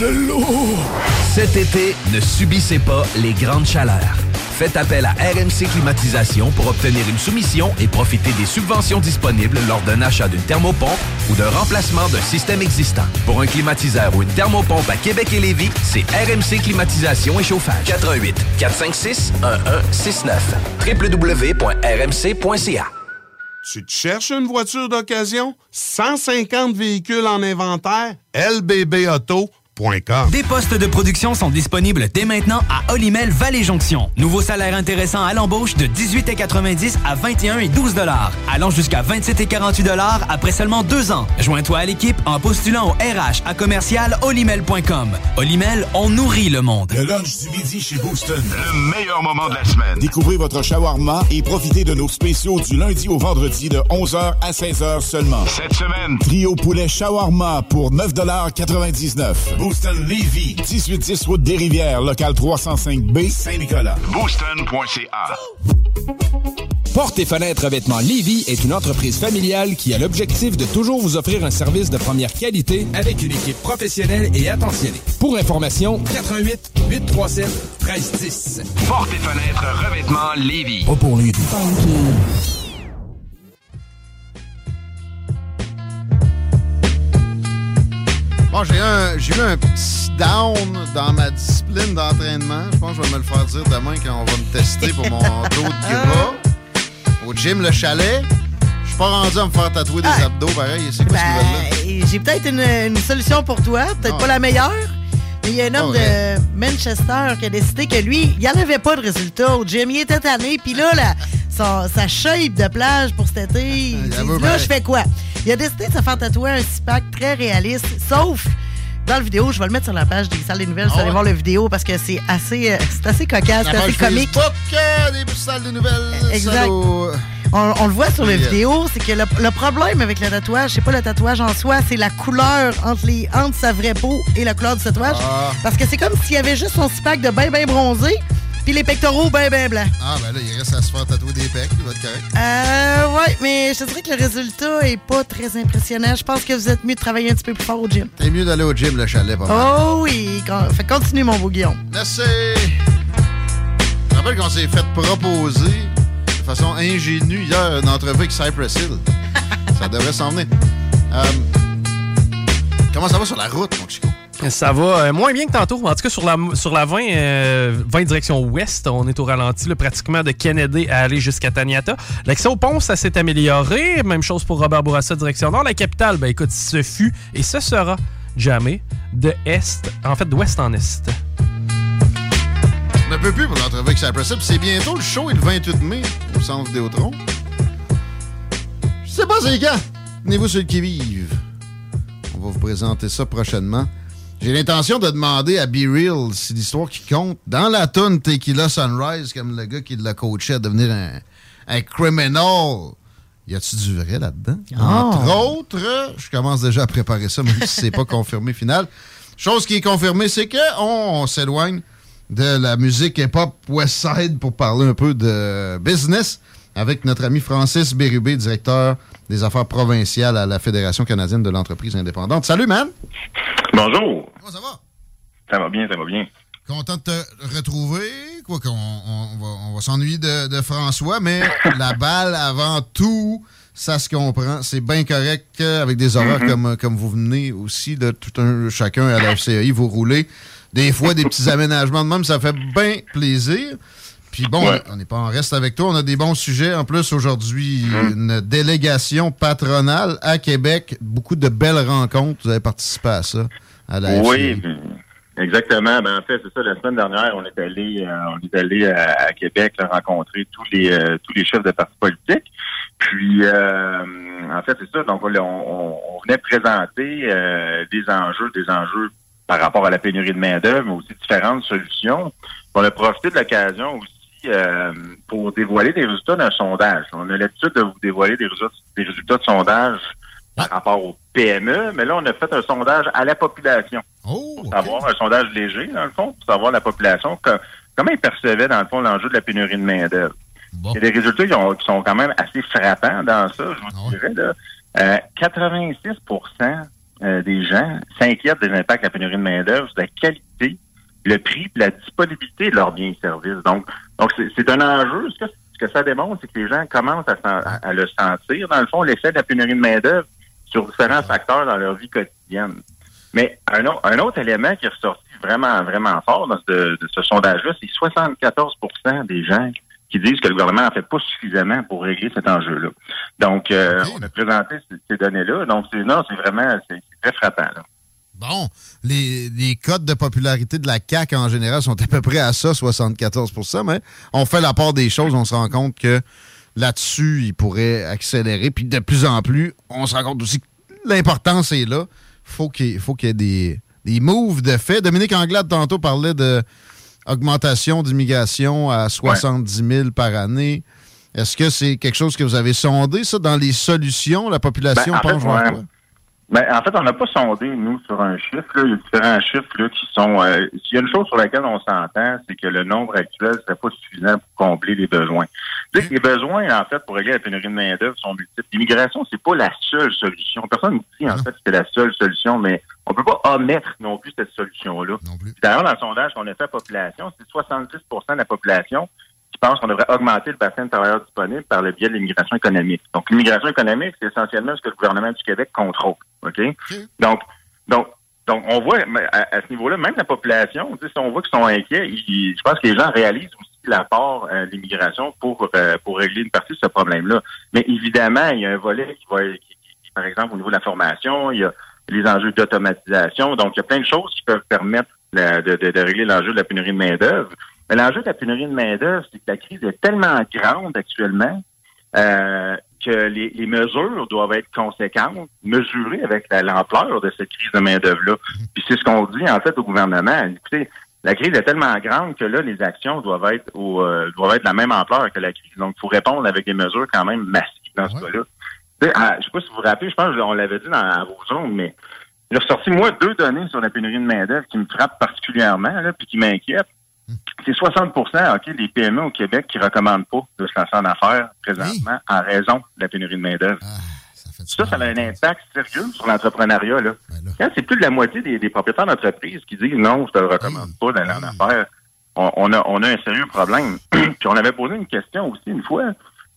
De l'eau! Cet été, ne subissez pas les grandes chaleurs. Faites appel à RMC Climatisation pour obtenir une soumission et profiter des subventions disponibles lors d'un achat d'une thermopompe ou d'un remplacement d'un système existant. Pour un climatiseur ou une thermopompe à Québec et Lévis, c'est RMC Climatisation et Chauffage. 88 456 1169 www.rmc.ca Tu te cherches une voiture d'occasion? 150 véhicules en inventaire? lbbauto.com Des postes de production sont disponibles dès maintenant à Olimel Valley Jonction. Nouveau salaire intéressant à l'embauche de 18,90 à 21 et 12 dollars, allant jusqu'à 27 et 48 dollars après seulement deux ans. Joins-toi à l'équipe en postulant au RH à commercial olimel.com. Olimel, on nourrit le monde. Le lunch du midi chez Booston. Le meilleur moment de la semaine. Découvrez votre shawarma et profitez de nos spéciaux du lundi au vendredi de 11h à 16h seulement. Cette semaine, Trio poulet shawarma pour 9,99 Booston Levy, 1810 route des Rivières, local 305B, Saint-Nicolas. booston.ca. Porte et fenêtres revêtement Lévy est une entreprise familiale qui a l'objectif de toujours vous offrir un service de première qualité avec une équipe professionnelle et attentionnée. Pour information, 88 837 1310. Porte et fenêtres revêtement Lévis. Pas pour les Bon, j'ai eu un petit down dans ma discipline d'entraînement. Je pense que je vais me le faire dire demain quand on va me tester pour mon dos de gras. Au gym Le Chalet. Je suis pas rendu à me faire tatouer des abdos, pareil. C'est quoi ce nouvelle-là? Ben, j'ai peut-être une, une solution pour toi, peut-être Ah. pas la meilleure. Mais il y a un homme vrai. de Manchester qui a décidé que lui, il n'y en avait pas de résultat au gym. Il était tanné. Puis là, son- sa shape de plage pour cet été, il dit, là, je fais quoi? Il a décidé de se faire tatouer un six-pack très réaliste, sauf dans la vidéo, je vais le mettre sur la page des salles des nouvelles, vous Ah allez ouais? voir la vidéo parce que c'est assez, euh, c'est assez cocasse, c'est La assez comique. Euh, des salles de nouvelles. Exact. On, on le voit sur la Yeah. vidéo, c'est que le, le problème avec le tatouage, c'est pas le tatouage en soi, c'est la couleur entre, les, entre sa vraie peau et la couleur du tatouage. Ah. Parce que c'est comme s'il y avait juste son six-pack de bain, bain bronzé, Puis les pectoraux, ben, ben blancs. Ah, ben là, il reste à se faire tatouer des pecs, il va être correct. Euh, ouais, mais je te dirais que le résultat est pas très impressionnant. Je pense que vous êtes mieux de travailler un petit peu plus fort au gym. T'es mieux d'aller au gym, le chalet, pas mal. Oh oui, fait continue, mon beau Guillaume. Merci. Je rappelle qu'on s'est fait proposer de façon ingénue hier une entrevue avec Cypress Hill. ça devrait s'en venir. Euh, comment ça va sur la route, mon Chico? Ça va euh, moins bien que tantôt. En tout cas, sur la, sur la 20, euh, 20 direction ouest, on est au ralenti, là, pratiquement de Kennedy à aller jusqu'à Taniata. L'accès au pont, ça s'est amélioré. Même chose pour Robert Bourassa, direction nord. La capitale, ben écoute, ce fut et ce sera jamais de est, en fait, d'ouest en est. On ne peut plus pour l'entrevue avec Cypress C'est bientôt le show, est le 28 mai, au centre Vidéotron. Je sais pas c'est quand. Venez-vous sur le qui-vive. On va vous présenter ça prochainement. J'ai l'intention de demander à Be Real si l'histoire qui compte dans la tonne Tequila Sunrise, comme le gars qui l'a coaché à devenir un, un criminal. Y a-tu du vrai là-dedans? Entre autres, je commence déjà à préparer ça, même si c'est pas confirmé final. Chose qui est confirmée, c'est que on, on s'éloigne de la musique hip-hop West Side pour parler un peu de business avec notre ami Francis Bérubé, directeur des affaires provinciales à la Fédération canadienne de l'entreprise indépendante. Salut, man! Bonjour. Comment ça va? Ça va bien, ça va bien. Content de te retrouver. Quoi qu'on on, va, on va s'ennuyer de, de François, mais la balle avant tout, ça se comprend. C'est bien correct euh, avec des horaires Mhm. comme, comme vous venez aussi, de tout un chacun à la FCI, vous roulez. Des fois, des petits aménagements de même, ça fait bien plaisir. Puis bon, Ouais. on n'est pas en reste avec toi. On a des bons sujets. En plus, aujourd'hui, une délégation patronale à Québec. Beaucoup de belles rencontres. Vous avez participé à ça, Oui, exactement. Ben, en fait, c'est ça. La semaine dernière, on est allé, euh, on est allé à, à Québec là, rencontrer tous les euh, tous les chefs de partis politiques. Puis, euh, en fait, c'est ça. Donc, on, on- on venait présenter euh, des enjeux, des enjeux par rapport à la pénurie de main d'œuvre, mais aussi différentes solutions. On a profité de l'occasion aussi euh, pour dévoiler des résultats d'un sondage. On a l'habitude de vous dévoiler des résultats, des résultats de sondage par rapport au PME, mais là, on a fait un sondage à la population. pour savoir, un sondage léger, dans le fond, pour savoir la population, que- comment ils percevaient, dans le fond, l'enjeu de la pénurie de main-d'œuvre. Il y a des résultats qui, ont- qui sont quand même assez frappants dans ça, je vous dirais. Là. Euh, 86% euh, des gens s'inquiètent des impacts de la pénurie de main-d'œuvre, de la qualité, le prix, la disponibilité de leurs biens et services. Donc, donc c'est un enjeu. Ce que, ce que ça démontre, c'est que les gens commencent à- à le sentir. Dans le fond, l'effet de la pénurie de main-d'œuvre sur différents facteurs dans leur vie quotidienne. Mais un, au- un autre élément qui est ressorti vraiment, vraiment fort dans ce, de ce sondage-là, c'est 74% des gens qui disent que le gouvernement n'en fait pas suffisamment pour régler cet enjeu-là. Donc, euh, on a présenté ces, ces données-là. Donc, c'est non, c'est vraiment c'est c'est très frappant. là. Bon, les, les codes de popularité de la CAQ en général sont à peu près à ça, 74% mais on fait la part des choses, on se rend compte que là-dessus, il pourrait accélérer. Puis de plus en plus, on se rend compte aussi que l'importance est là. Faut qu'il faut qu'il y ait des, des moves de fait. Dominique Anglade, tantôt, parlait de augmentation d'immigration à 70 000 par année. Est-ce que c'est quelque chose que vous avez sondé, ça, dans les solutions? La population Ben, en fait, pense ouais. Ben, en fait, on n'a pas sondé, nous, sur un chiffre. Là. Il y a différents chiffres là, qui sont... euh, S'il y a une chose sur laquelle on s'entend, c'est que le nombre actuel ne serait pas suffisant pour combler les besoins. Les besoins, en fait, pour régler la pénurie de main-d'œuvre sont multiples. L'immigration, c'est pas la seule solution. Personne ne dit, en fait, que c'est la seule solution, mais on peut pas omettre non plus cette solution-là. D'ailleurs, dans le sondage qu'on a fait à la population, c'est 70% de la population qui pense qu'on devrait augmenter le bassin de travailleurs disponibles par le biais de l'immigration économique. Donc, l'immigration économique, c'est essentiellement ce que le gouvernement du Québec contrôle. OK? Donc, donc, donc, on voit à, à ce niveau-là, même la population, si on voit qu'ils sont inquiets, ils- je pense que les gens réalisent aussi l'apport euh, de l'immigration pour, euh, pour régler une partie de ce problème-là. Mais évidemment, il y a un volet qui va, qui- qui- par exemple, au niveau de la formation, il y a les enjeux d'automatisation. Donc, il y a plein de choses qui peuvent permettre la- de, de- de régler l'enjeu de la pénurie de main-d'œuvre. Mais l'enjeu de la pénurie de main-d'œuvre, c'est que la crise est tellement grande actuellement euh, que les, les mesures doivent être conséquentes, mesurées avec la- l'ampleur de cette crise de main-d'œuvre-là. Puis c'est ce qu'on dit en fait au gouvernement. Écoutez, la crise est tellement grande que là, les actions doivent être au, euh, doivent être de la même ampleur que la crise. Donc, il faut répondre avec des mesures quand même massives dans ce cas-là. Sais, ah, je sais pas si vous vous rappelez, je pense qu'on l'avait dit dans à vos zones, mais j'ai ressorti, moi, deux données sur la pénurie de main-d'œuvre qui me frappent particulièrement, là, puis qui m'inquiètent. C'est 60 OK, des PME au Québec qui recommandent pas de se lancer en affaires présentement en raison de la pénurie de main-d'œuvre. ça, ça, a un impact sérieux sur l'entrepreneuriat. Là. Quand c'est plus de la moitié des, des propriétaires d'entreprise qui disent non, je te le recommande pas d'aller en affaires, on, on, a, on a un sérieux problème. Puis on avait posé une question aussi une fois.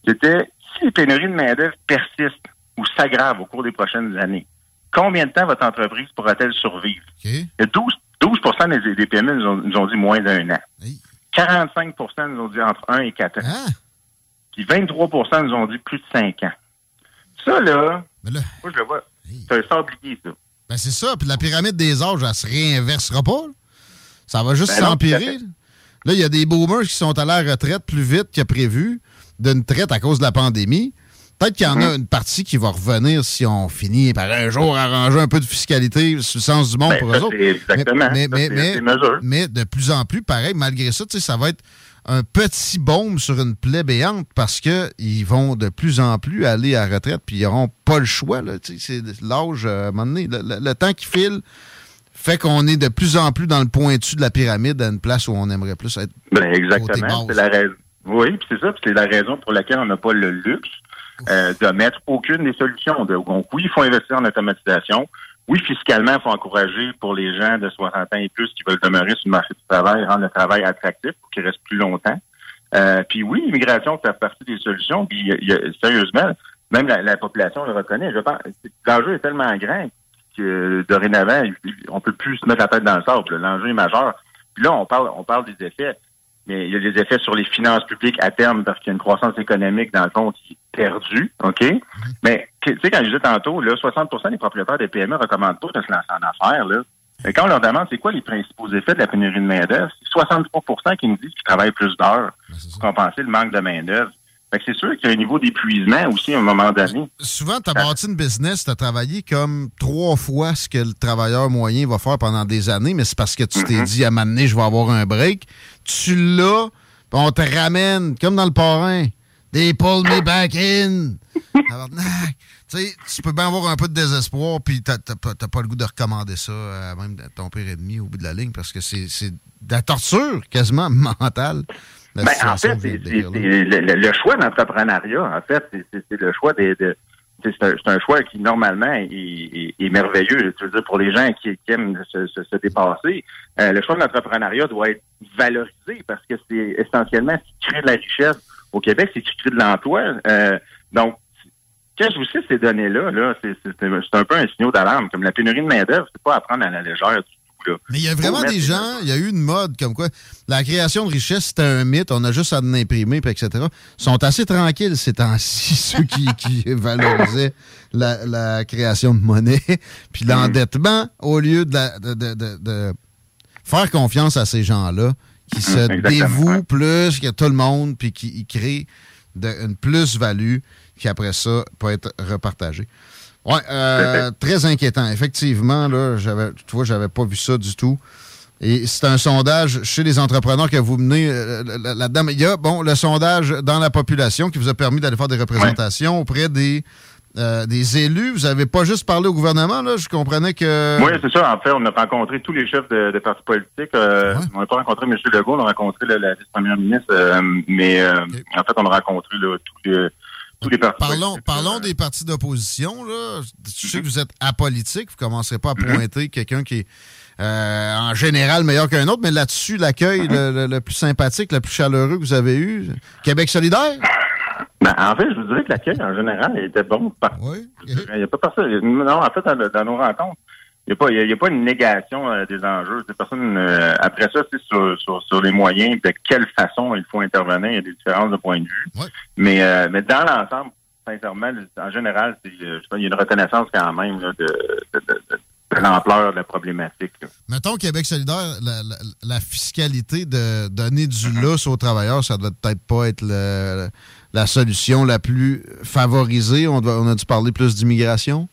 C'était si les pénuries de main-d'œuvre persistent ou s'aggravent au cours des prochaines années, combien de temps votre entreprise pourra-t-elle survivre? Il y a 12, 12 des, des PME nous ont, nous ont dit moins d'un an. 45% nous ont dit entre 1 et 4 ans. Puis 23% nous ont dit plus de 5 ans. Ça, là, moi, je le vois, c'est un sablier, ça. Ben, c'est ça. Puis la pyramide des âges, elle se réinversera pas. Ça va juste Ben s'empirer. Là, il y a des boomers qui sont à la retraite plus vite que prévu d'une traite à cause de la pandémie. Peut-être qu'il y en a une partie qui va revenir si on finit par un jour arranger un peu de fiscalité sur le sens du monde Ben, pour eux autres. exactement. Mais, mais, mais, mais de plus en plus, pareil, malgré ça, ça va être un petit baume sur une plaie béante parce qu'ils vont de plus en plus aller à la retraite puis ils n'auront pas le choix. C'est l'âge, euh, à un moment donné, le, le- le temps qui file fait qu'on est de plus en plus dans le pointu de la pyramide à une place où on aimerait plus être. Ben, exactement. C'est la raison. Oui, puis c'est ça, puis c'est la raison pour laquelle on n'a pas le luxe euh, de mettre aucune des solutions. Donc, oui, il faut investir en automatisation. Oui, fiscalement, il faut encourager pour les gens de 60 ans et plus qui veulent demeurer sur le marché du travail, rendre le travail attractif pour qu'ils restent plus longtemps. Euh, puis oui, l'immigration fait partie des solutions. Puis sérieusement, même la, la population le reconnaît. Je pense, l'enjeu est tellement grand que dorénavant, on peut plus se mettre la tête dans le sable. L'enjeu est majeur. Puis là, on parle, on parle des effets, mais il y a des effets sur les finances publiques à terme parce qu'il y a une croissance économique dans le fond qui est perdue, OK? Mais tu sais, quand je disais tantôt, là, 60% des propriétaires des PME recommandent pas de se lancer en affaires, là. Mais quand on leur demande c'est quoi les principaux effets de la pénurie de main-d'œuvre, c'est 63% qui nous disent qu'ils travaillent plus d'heures pour compenser le manque de main-d'œuvre. Fait que c'est sûr qu'il y a un niveau d'épuisement aussi à un moment donné. Souvent, tu as bâti une business, tu as travaillé comme trois fois ce que le travailleur moyen va faire pendant des années, mais c'est parce que tu t'es dit à donné, je vais avoir un break. Tu l'as, puis on te ramène, comme dans le parrain, des pull me back in. Tu sais, tu peux bien avoir un peu de désespoir, puis t'as pas, le goût de recommander ça à même à ton pire ennemi au bout de la ligne, parce que c'est de la torture quasiment mentale. Ben, en fait, je c'est le, le- choix d'entrepreneuriat. En fait, c'est- c'est c'est le choix des. De, c'est un, c'est un choix qui, normalement, est, est- est merveilleux. Tu veux dire, pour les gens qui, qui aiment se, se- se dépasser, euh, le choix de l'entrepreneuriat doit être valorisé parce que c'est essentiellement ce qui crée de la richesse au Québec, c'est ce qui crée de l'emploi. Euh, donc, quand je vous cite ces données-là, là, c'est c'est- c'est un peu un signal d'alarme. Comme la pénurie de main-d'œuvre, c'est pas à prendre à la légère du. Là. Mais il y a vraiment des gens, il y a eu une mode comme quoi la création de richesse, c'était un mythe, on a juste à en imprimer, puis etc. Ils sont assez tranquilles ces temps-ci, ceux qui, qui valorisaient la, la création de monnaie. Puis l'endettement, au lieu de, la- de, de- de- de faire confiance à ces gens-là, qui se Exactement, dévouent plus que tout le monde, puis qui créent de- une plus-value qui, après ça, peut être repartagée. Ouais, euh, très inquiétant. Effectivement, là, j'avais, tu vois, j'avais pas vu ça du tout. Et c'est un sondage chez les entrepreneurs que vous menez euh, là- là-dedans. Il y a, bon, le sondage dans la population qui vous a permis d'aller faire des représentations auprès des, euh, des élus. Vous avez pas juste parlé au gouvernement, là? Je comprenais que. Oui, c'est ça. En fait, on a rencontré tous les chefs de, de partis politiques. Euh, On n'a pas rencontré M. Legault, on a rencontré la vice-première ministre, mais en fait, on a rencontré là, tous, les, tous les partis Parlons, parlons des partis d'opposition. Je sais que vous êtes apolitique. Vous ne commencerez pas à pointer quelqu'un qui est euh, en général meilleur qu'un autre, mais là-dessus, l'accueil le, le- le plus sympathique, le plus chaleureux que vous avez eu, Québec solidaire? Ben, en fait, je vous dirais que l'accueil, en général, était bon. Par... Il n'y a pas personne. Non, en fait, dans, dans nos rencontres, il n'y a, pas- il y a- il y a pas une négation euh, des enjeux. Personne, euh, après ça, c'est sur, sur, sur les moyens, de quelle façon il faut intervenir. Il y a des différences de point de vue. Mais, euh, mais dans l'ensemble, sincèrement, en général, il y a une reconnaissance quand même là, de, de, de- de- de l'ampleur de la problématique. là. Mettons Québec solidaire, la, la- la fiscalité de donner du lousse aux travailleurs, ça doit peut-être pas être le- la solution la plus favorisée. On, doit- on a dû parler plus d'immigration,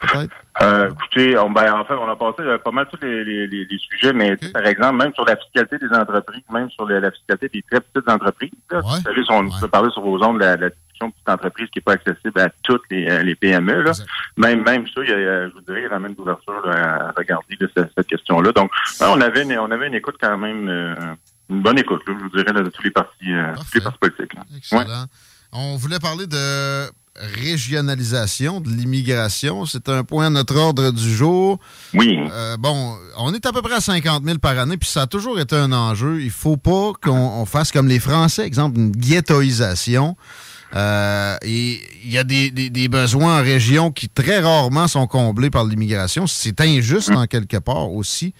peut-être? Euh, écoutez, on, ben, en fait, on a passé euh, pas mal tous les, les, les- les sujets, mais sais, par exemple, même sur la fiscalité des entreprises, même sur la, la fiscalité des très petites entreprises, là, vous savez, on peut parler sur vos ondes de la, la discussion de petite entreprise qui n'est pas accessible à toutes les, euh, les PME. Là. Même, même ça, il y a, euh, je vous dirais, il ramène d'ouverture là, à regarder là, cette, cette question-là. Donc, ouais, on avait une, on avait une écoute quand même euh, une bonne écoute, je vous dirais, de tous les partis, euh, tous les partis politiques. Excellent. On voulait parler de régionalisation de l'immigration. C'est un point à notre ordre du jour. Oui. Euh, bon, on est à peu près à 50 000 par année, puis ça a toujours été un enjeu. Il faut pas qu'on fasse comme les Français, exemple, une ghettoisation. Euh, et il y a des, des, besoins en région qui très rarement sont comblés par l'immigration. C'est injuste en quelque part aussi.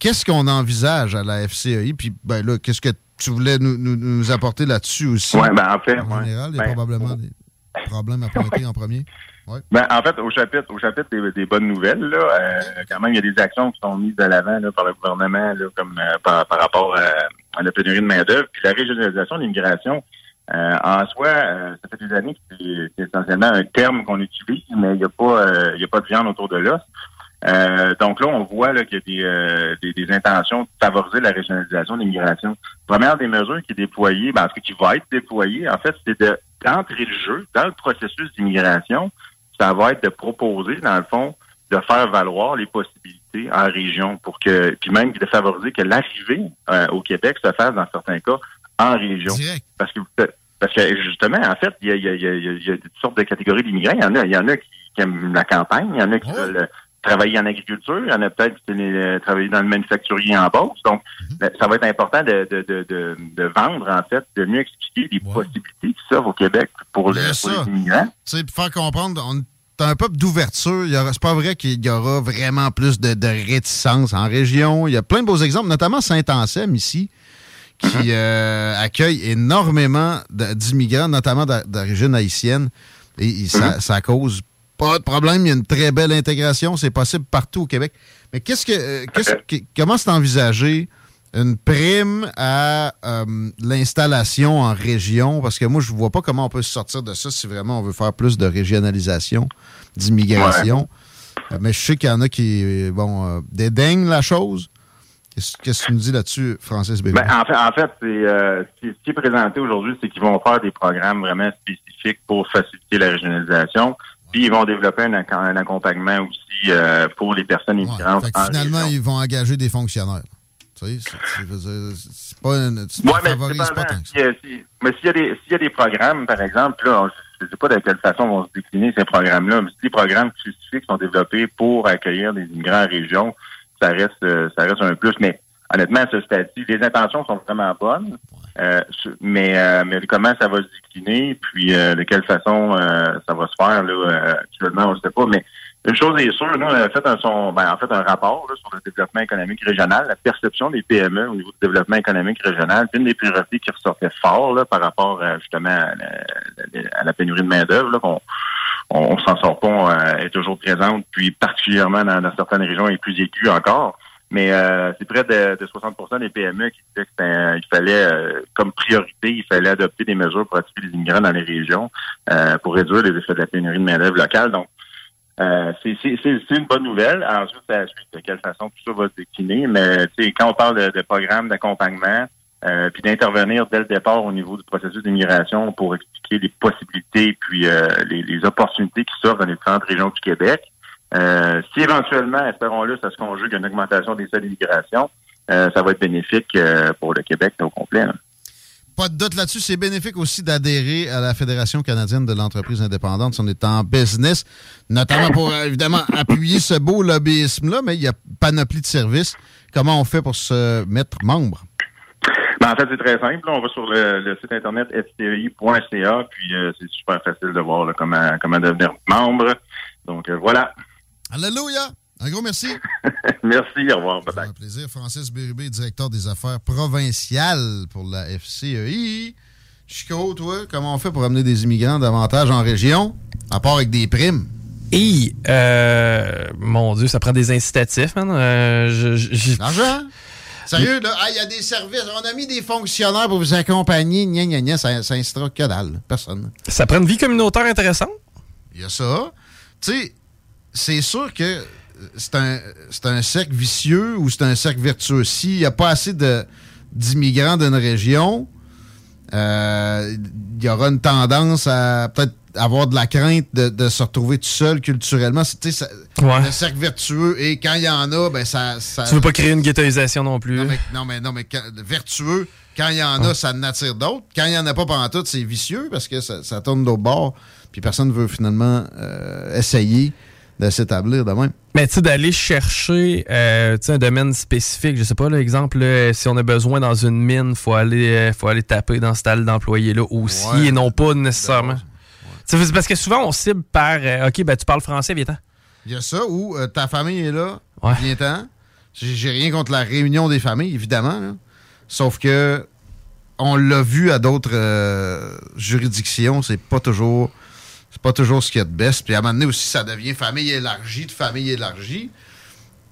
Qu'est-ce qu'on envisage à la FCEI? Puis ben là, qu'est-ce que tu voulais nous, nous, apporter là-dessus aussi? Oui, ben en fait. En général, il y a ben, probablement des problème à pointer en premier? Ben, en fait, au chapitre, au chapitre des, bonnes nouvelles, là, euh, quand même, il y a des actions qui sont mises de l'avant par le gouvernement là, comme euh, par, rapport à, la pénurie de main-d'œuvre. Puis la régionalisation de l'immigration, euh, en soi, ça fait des années que c'est essentiellement un terme qu'on utilise, mais il n'y a pas il y a pas de viande autour de l'os. donc là, on voit qu'il y a des, des, intentions de favoriser la régionalisation de l'immigration. Première des mesures qui est déployée, ben, ce qui va être déployée, en fait, c'est de d'entrer le jeu dans le processus d'immigration, ça va être de proposer, dans le fond, de faire valoir les possibilités en région pour que, puis même de favoriser que l'arrivée euh, au Québec se fasse dans certains cas en région. Parce que parce que justement, en fait, il y a, y, a, y a, toutes sortes de catégories d'immigrants. Il y en a, il y en a qui, aiment la campagne, il y en a qui veulent travailler en agriculture, il y en a peut-être qui veulent travailler dans le manufacturier en bourse. Donc, mhm. ça va être important de, de, de, de, vendre, en fait, de mieux expliquer les possibilités qui s'offrent au Québec pour, le, les immigrants. Tu sais, pour faire comprendre, on est un peuple d'ouverture. C'est pas vrai qu'il y aura vraiment plus de, de, réticence en région. Il y a plein de beaux exemples, notamment Saint-Anselme ici, qui euh, accueille énormément d'immigrants, notamment d'origine haïtienne. Et, ça, mhm. ça cause pas de problème, il y a une très belle intégration, c'est possible partout au Québec. Mais qu'est-ce que, euh, comment c'est envisagé une prime à euh, l'installation en région? Parce que moi, je vois pas comment on peut se sortir de ça si vraiment on veut faire plus de régionalisation, d'immigration. Euh, mais je sais qu'il y en a qui, bon, dédaignent la chose. Qu'est-ce que tu nous dis là-dessus, Francis Bébé? Ben, en fait, en fait c'est, ce qui est présenté aujourd'hui, c'est qu'ils vont faire des programmes vraiment spécifiques pour faciliter la régionalisation. Puis ils vont développer un, accompagnement aussi euh, pour les personnes immigrantes. finalement, ils vont engager des fonctionnaires. Tu sais, c'est pas un. Ouais, mais pas, tant mais s'il y, a des, s'il y a des programmes, par exemple, là, je ne sais pas de quelle façon vont se décliner ces programmes-là, mais si des programmes spécifiques sont développés pour accueillir des immigrants en région, ça reste, euh, ça reste un plus. Mais honnêtement, à ce stade-ci, les intentions sont vraiment bonnes. Euh, mais, euh, mais comment ça va se décliner, puis euh, de quelle façon ça va se faire, là, actuellement, on ne sait pas. Mais une chose est sûre, nous, on a fait un, son, ben, en fait, un rapport là, sur le développement économique régional, la perception des PME au niveau du développement économique régional. une des priorités qui ressortait fort là, par rapport justement à la, à la, pénurie de main-d'œuvre, qu'on on, s'en sort pas, est toujours présente, puis particulièrement dans, dans certaines régions, est plus aiguë encore. Mais euh, c'est près de, 60% des PME qui disaient qu'il fallait, euh, comme priorité, il fallait adopter des mesures pour attirer les immigrants dans les régions euh, pour réduire les effets de la pénurie de main-d'œuvre locale. Donc, c'est une bonne nouvelle. Ensuite, c'est de quelle façon tout ça va se décliner. Mais quand on parle de, de programmes d'accompagnement, puis d'intervenir dès le départ au niveau du processus d'immigration pour expliquer les possibilités puis les, les, opportunités qui s'offrent dans les différentes régions du Québec. Euh, si éventuellement, espérons-le, ça se conjugue une augmentation des seuils d'immigration, euh, ça va être bénéfique euh, pour le Québec au complet. Pas de doute là-dessus. C'est bénéfique aussi d'adhérer à la Fédération canadienne de l'entreprise indépendante si on est en business, notamment pour évidemment appuyer ce beau lobbyisme-là, mais il y a panoplie de services. Comment on fait pour se mettre membre? Ben, en fait, c'est très simple. On va sur le, site internet fti.ca, puis c'est super facile de voir comment, comment devenir membre. Donc voilà. Alléluia! Un gros merci. merci, au revoir. Un plaisir. Francis Bérubé, directeur des affaires provinciales pour la FCEI. Chico, toi, comment on fait pour amener des immigrants davantage en région, à part avec des primes? Et, euh, mon Dieu, ça prend des incitatifs, man. Euh, L'argent? Sérieux, là, il y a des services. On a mis des fonctionnaires pour vous accompagner. Gna, gna, gna, ça, ça incitera que dalle. Personne. Ça prend une vie communautaire intéressante? Il y a ça. Tu sais, c'est sûr que c'est un, un cercle vicieux ou c'est un cercle vertueux. S'il n'y a pas assez d'immigrants d'une région, euh, il y aura une tendance à peut-être avoir de la crainte de, de se retrouver tout seul culturellement. C'est, Ouais. Le cercle vertueux, et quand il y en a, ben ça... ça Tu veux pas créer une ghettoisation non plus. non, mais, non, mais, non, mais quand- vertueux, quand il y en a, ça en attire d'autres. Quand il n'y en a pas pendant tout, c'est vicieux parce que ça, ça tourne d'autre bord. Puis personne ne veut finalement euh, essayer de s'établir de même. Mais tu sais, d'aller chercher euh, un domaine spécifique, je sais pas, l'exemple, si on a besoin dans une mine, faut aller, euh, faut aller taper dans cette halle d'employés-là aussi Ouais. et non pas nécessairement. C'est parce que souvent on cible par euh, OK, ben tu parles français, viens Il y a ça où ta famille est là, Ouais. viens-t'en. J'ai rien contre la réunion des familles, évidemment. là. Sauf que on l'a vu à d'autres juridictions, c'est pas toujours c'est pas toujours ce qu'il y a de best. Puis à un moment donné aussi, ça devient famille élargie de famille élargie.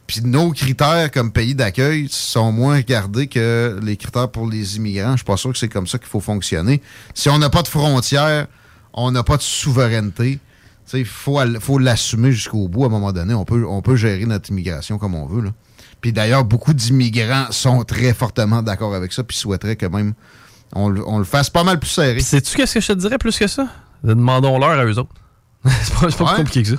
Puis nos critères comme pays d'accueil sont moins regardés que les critères pour les immigrants. Je suis pas sûr que c'est comme ça qu'il faut fonctionner. Si on n'a pas de frontières, on n'a pas de souveraineté. Il faut, l'assumer jusqu'au bout à un moment donné. On peut, gérer notre immigration comme on veut. Puis d'ailleurs, beaucoup d'immigrants sont très fortement d'accord avec ça, puis souhaiteraient que même on le fasse pas mal plus serré. Sais-tu qu'est-ce que je te dirais plus que ça? Demandons-leur à eux autres. c'est pas, plus compliqué que ça.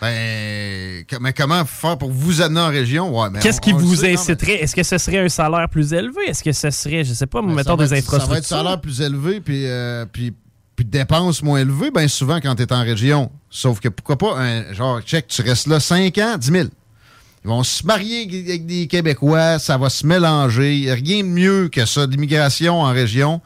Ben, mais comment faire pour vous amener en région? Ouais, Qu'est-ce qui vous sait, non, mais inciterait? Est-ce que ce serait un salaire plus élevé? Est-ce que ce serait, je sais pas, Ben, mettons des être- Ça va être infrastructures? salaire plus élevé, puis, euh, puis, puis dépenses moins élevées, bien souvent quand tu es en région. Sauf que pourquoi pas, un, genre, check, tu restes là 5 ans, 10 000. Ils vont se marier avec des Québécois, ça va se mélanger. Il y a rien de mieux que ça. L'immigration en région,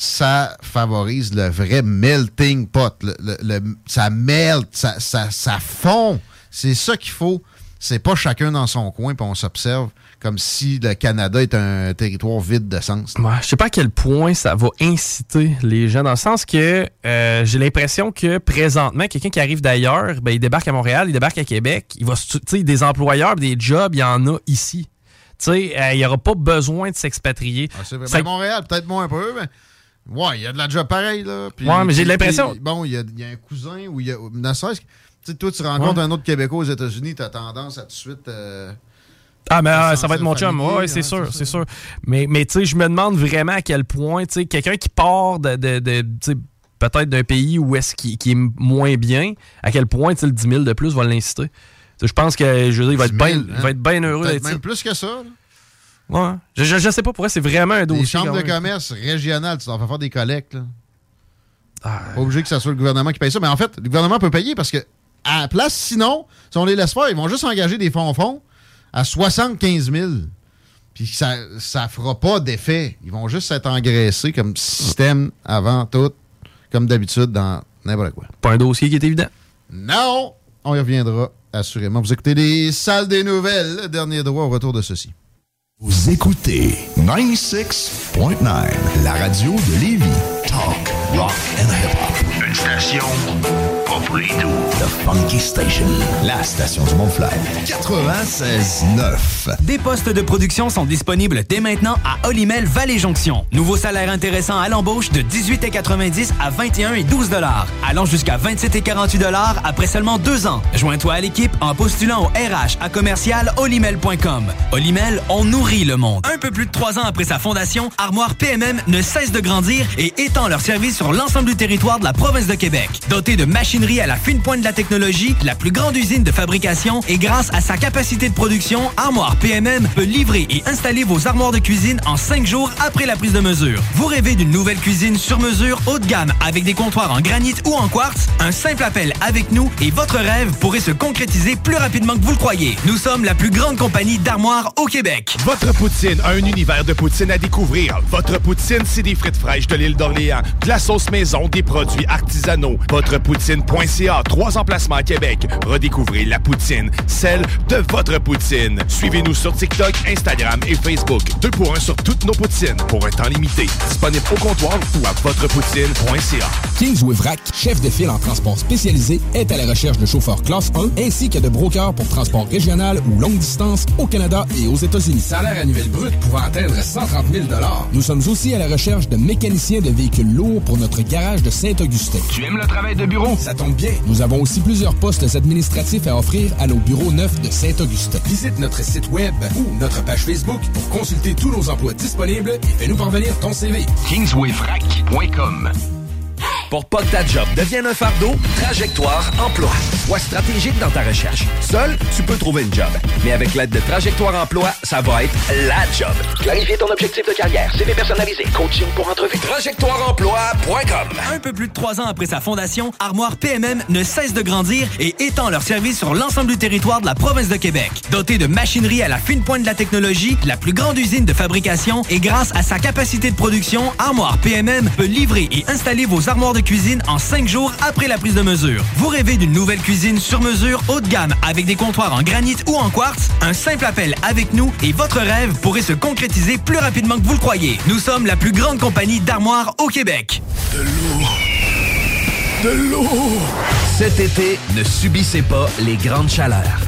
ça favorise le vrai melting pot. Le- le- le- ça melt, ça, ça, ça fond. C'est ça qu'il faut. C'est pas chacun dans son coin, puis on s'observe comme si le Canada est un territoire vide de sens. Ouais, je sais pas à quel point ça va inciter les gens, dans le sens que euh, j'ai l'impression que présentement, quelqu'un qui arrive d'ailleurs, ben, il débarque à Montréal, il débarque à Québec, il va, se- tu sais, des employeurs, des jobs, il y en a ici. Tu sais, euh, il n'y aura pas besoin de s'expatrier. Ah, c'est vrai. Ça- Ben, Montréal, peut-être moins un peu, mais ouais, il y a de la job pareil, là. Puis- Ouais, mais j'ai l'impression- Bon, il y a, il y a un cousin ou il y a. Ne serait-ce que. Tu sais, toi, tu rencontres Ouais. un autre Québécois aux États-Unis, tu as tendance à tout de suite. euh, Ah, mais ah, ça va être mon chum. familier, Ouais, hein, c'est sûr, c'est sûr. Mais, mais tu sais, je me demande vraiment à quel point, tu sais, quelqu'un qui part de, de, de, tu sais, peut-être d'un pays où est-ce qui, qui est moins bien, à quel point, tu sais, le 10 000 de plus va l'inciter? Je pense que, je veux dire, il va être 10 000, bien hein? bien heureux d'être même plus que ça. là. Ouais. Je, je, je sais pas pourquoi, c'est vraiment un dossier. Les chambres de commerce régionales, tu dois faire des collectes. Là. Ah, Pas obligé que ce soit le gouvernement qui paye ça. Mais en fait, le gouvernement peut payer parce que, à la place, sinon, si on les laisse faire, ils vont juste engager des fonds-fonds à 75 000. Puis ça ne fera pas d'effet. Ils vont juste être engraissés comme système avant tout, comme d'habitude dans n'importe quoi. Pas un dossier qui est évident. Non! On y reviendra, assurément. Vous écoutez les salles des nouvelles. Dernier droit au retour de ceci. Vous écoutez 96.9, la radio de Lévis. Talk, rock and hip-hop. Une station The Funky Station, la station du Mont-Flair. 96.9. Des postes de production sont disponibles dès maintenant à Olimel Valley Jonction. Nouveau salaire intéressant à l'embauche de 18,90 à 21 et 12 dollars, allant jusqu'à 27 et 48 dollars après seulement deux ans. Joins-toi à l'équipe en postulant au RH à commercial olimel.com. Olimel, on nourrit le monde. Un peu plus de trois ans après sa fondation, Armoire PMM ne cesse de grandir et étend leur service sur l'ensemble du territoire de la province de Québec. Dotée de machinerie à la fine pointe de la technologie, la plus grande usine de fabrication et grâce à sa capacité de production, Armoire PMM peut livrer et installer vos armoires de cuisine en cinq jours après la prise de mesure. Vous rêvez d'une nouvelle cuisine sur mesure haut de gamme avec des comptoirs en granit ou en quartz? Un simple appel avec nous et votre rêve pourrait se concrétiser plus rapidement que vous le croyez. Nous sommes la plus grande compagnie d'armoires au Québec. Votre poutine, un univers de poutine à découvrir. Votre poutine, c'est des frites fraîches de l'île d'Orléans, de la sauce maison, des produits artisanaux. Votrepoutine.ca, trois emplacements à Québec. Redécouvrez la poutine, celle de votre poutine. Suivez-nous sur TikTok, Instagram et Facebook. Deux pour un sur toutes nos poutines, pour un temps limité. Disponible au comptoir ou à votrepoutine.ca. Kings Wivrac, chef de file en transport spécialisé, est à la recherche de chauffeurs classe 1 ainsi que de brokers pour transport régional ou longue distance au Canada et aux États-Unis. Salaire annuel brut pouvant atteindre 130 000 Nous sommes aussi à la recherche de mécaniciens de véhicules lourds pour notre garage de Saint-Augustin. Tu aimes le travail de bureau? Ça Nous avons aussi plusieurs postes administratifs à offrir à nos bureaux neufs de Saint-Augustin. Visite notre site web ou notre page Facebook pour consulter tous nos emplois disponibles et fais-nous parvenir ton CV. Kingswayfrac.com Pour pas que ta job devienne un fardeau, Trajectoire Emploi. Sois stratégique dans ta recherche. Seul, tu peux trouver une job. Mais avec l'aide de Trajectoire Emploi, ça va être la job. Clarifier ton objectif de carrière, CV personnalisé, coaching pour entrevue. TrajectoireEmploi.com Un peu plus de trois ans après sa fondation, Armoire PMM ne cesse de grandir et étend leur service sur l'ensemble du territoire de la province de Québec. Dotée de machinerie à la fine pointe de la technologie, la plus grande usine de fabrication et grâce à sa capacité de production, Armoire PMM peut livrer et installer vos armoires de cuisine en cinq jours après la prise de mesure. Vous rêvez d'une nouvelle cuisine sur mesure haut de gamme avec des comptoirs en granit ou en quartz? Un simple appel avec nous et votre rêve pourrait se concrétiser plus rapidement que vous le croyez. Nous sommes la plus grande compagnie d'armoires au Québec. De l'eau. De l'eau. Cet été, ne subissez pas les grandes chaleurs.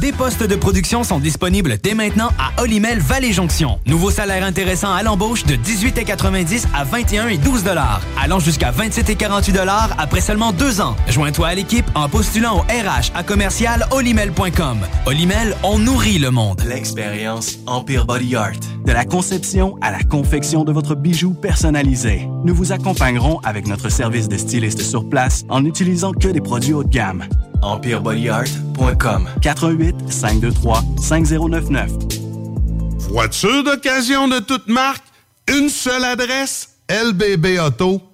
Des postes de production sont disponibles dès maintenant à Olimel Valley Jonction. Nouveau salaire intéressant à l'embauche de 18,90 à 21 et 12 allant jusqu'à 27 et 48 après seulement deux ans. Joins-toi à l'équipe en postulant au RH à commercial olimel.com. Olimel, on nourrit le monde. L'expérience Empire Body Art. De la conception à la confection de votre bijou personnalisé. Nous vous accompagnerons avec notre service de styliste sur place en n'utilisant que des produits haut de gamme. EmpireBodyArt.com 88 523 5099 Voiture d'occasion de toute marque, une seule adresse, lbbauto.com.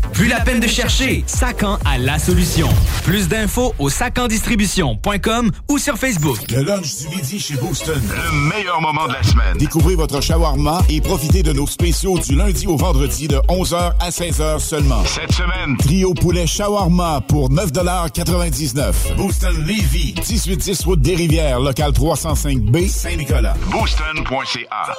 Plus la peine de chercher, Sacan a la solution. Plus d'infos au sacandistribution.com ou sur Facebook. Le lunch du midi chez Booston. Le meilleur moment de la semaine. Découvrez votre shawarma et profitez de nos spéciaux du lundi au vendredi de 11h à 16h seulement. Cette semaine, trio poulet shawarma pour 9,99 Booston Levy, 1810 route des Rivières, local 305B, Saint-Nicolas. Booston.ca.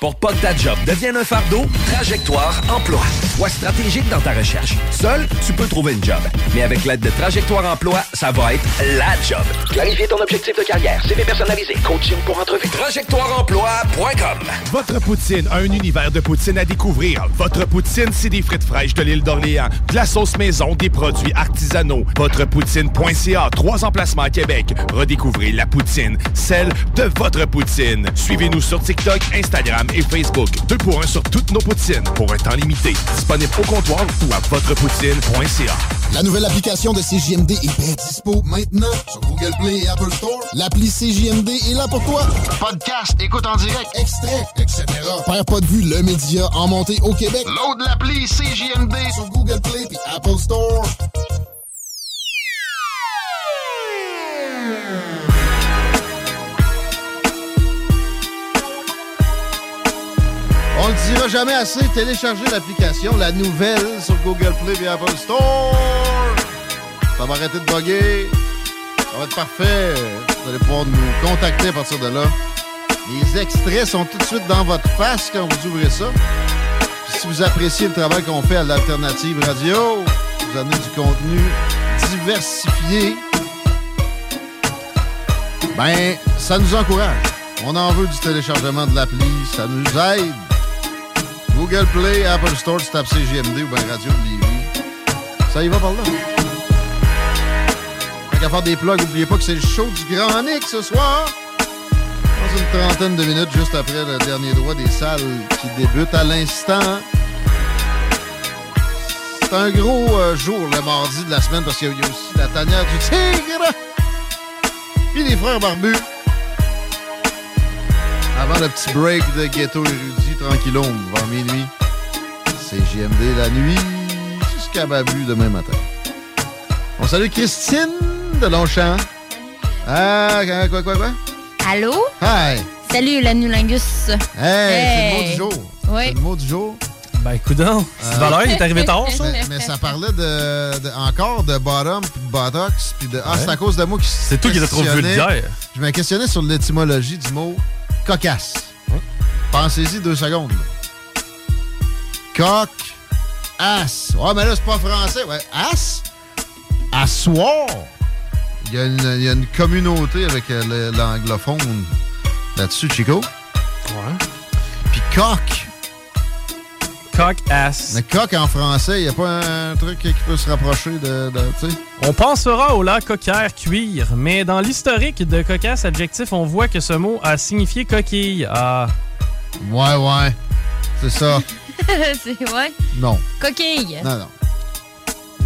Pour pas que ta job devienne un fardeau, Trajectoire Emploi. Sois stratégique dans ta recherche. Seul, tu peux trouver une job. Mais avec l'aide de Trajectoire Emploi, ça va être la job. Clarifier ton objectif de carrière, CV personnalisé, coaching pour entrevue. TrajectoireEmploi.com Votre poutine, un univers de poutine à découvrir. Votre poutine, c'est des frites fraîches de l'île d'Orléans, de la sauce maison, des produits artisanaux. Votrepoutine.ca, trois emplacements à Québec. Redécouvrez la poutine, celle de votre poutine. Suivez-nous sur TikTok, Instagram et Facebook. Deux pour un sur toutes nos poutines, pour un temps limité. Disponible au comptoir ou à votrepoutine.ca. La nouvelle application de CJMD est bien dispo maintenant sur Google Play et Apple Store. L'appli CJMD est là pour toi. Podcast, écoute en direct, extrait, etc. Père pas de vue, le média en montée au Québec. Load l'appli CJMD sur Google Play et Apple Store. On le dira jamais assez, téléchargez l'application, la nouvelle sur Google Play et Apple Store. Ça va arrêter de bugger. Ça va être parfait. Vous allez pouvoir nous contacter à partir de là. Les extraits sont tout de suite dans votre face quand vous ouvrez ça. Si vous appréciez le travail qu'on fait à l'Alternative Radio, vous amenez du contenu diversifié. Ben, ça nous encourage. On en veut du téléchargement de l'appli. Ça nous aide. Google Play, Apple Store, tu tapes CGMD ou bien Radio de. Ça y va par là. Tant qu'à faire des plugs, n'oubliez pas que c'est le show du Grand Nick ce soir. Dans une trentaine de minutes, juste après le dernier droit des salles qui débute à l'instant. C'est un gros euh, jour le mardi de la semaine parce qu'il y a aussi la tanière du tigre. Puis les frères barbus. Avant le petit break de Ghetto Érudit, tranquillon, vers minuit. C'est JMD la nuit jusqu'à Babu demain matin. On salue Christine de Longchamp. Ah, quoi, quoi, quoi? Allô? Hi! Salut, l'anulingus. Hey, c'est le mot du jour. Oui. C'est le mot du jour. Ben, coudonc. C'est valeur, il est arrivé tard, ça. Mais, mais ça parlait de, de- encore de bottom, puis de botox, puis de. Ah, Ouais. c'est à cause de moi qui C'est toi qui étais trop vulgaire. Je me questionnais sur l'étymologie du mot cocasse. Pensez-y deux secondes. Coq, as. Ouais, mais là, c'est pas français. Ouais, as. Asseoir. Il y, a une, il y a une communauté avec euh, l'anglophone là-dessus, Chico. Ouais. Puis coq. Coq ass. Le coq en français, il n'y a pas un truc qui peut se rapprocher de. On pensera au lac coquère cuir, mais dans l'historique de cocasse adjectif, on voit que ce mot a signifié coquille. Ah. Ouais, ouais. C'est ça. c'est ouais. Non. Coquille. Non, non.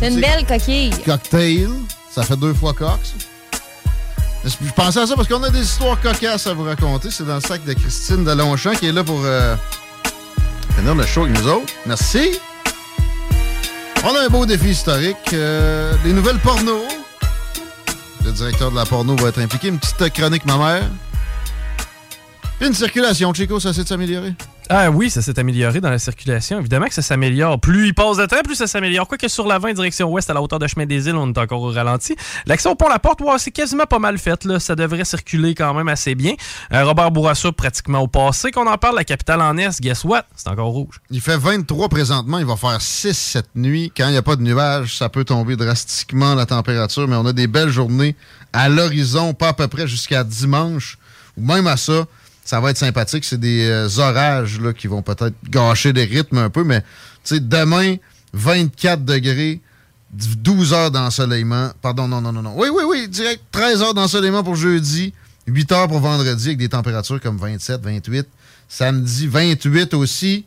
T'as une C'est- belle coquille. Cocktail, ça fait deux fois coq, ça. Je je pensais à ça? Parce qu'on a des histoires cocasses à vous raconter. C'est dans le sac de Christine de Longchamp qui est là pour euh, finir le show avec nous autres. Merci. On a un beau défi historique. euh, des nouvelles porno. Le directeur de la porno va être impliqué. Une petite chronique, ma mère. Une circulation, Chico, ça s'est amélioré? Ah oui, ça s'est amélioré dans la circulation. Évidemment que ça s'améliore. Plus il passe de temps, plus ça s'améliore. Quoique sur la 20 direction ouest à la hauteur de chemin des îles, on est encore au ralenti. L'accès au pont La Porte, c'est quasiment pas mal fait. Là. Ça devrait circuler quand même assez bien. Euh, Robert Bourassa, pratiquement au passé. Qu'on en parle, la capitale en est, guess what? C'est encore rouge. Il fait 23 présentement. Il va faire 6 cette nuit. Quand il n'y a pas de nuages, ça peut tomber drastiquement la température, mais on a des belles journées à l'horizon, pas à peu près jusqu'à dimanche, ou même à ça. Ça va être sympathique. C'est des euh, orages là, qui vont peut-être gâcher les rythmes un peu, mais tu sais, demain, 24 degrés, 12 heures d'ensoleillement. Pardon, non, non, non, non. Oui, oui, oui, direct 13 heures d'ensoleillement pour jeudi, 8 heures pour vendredi avec des températures comme 27, 28. Samedi, 28 aussi.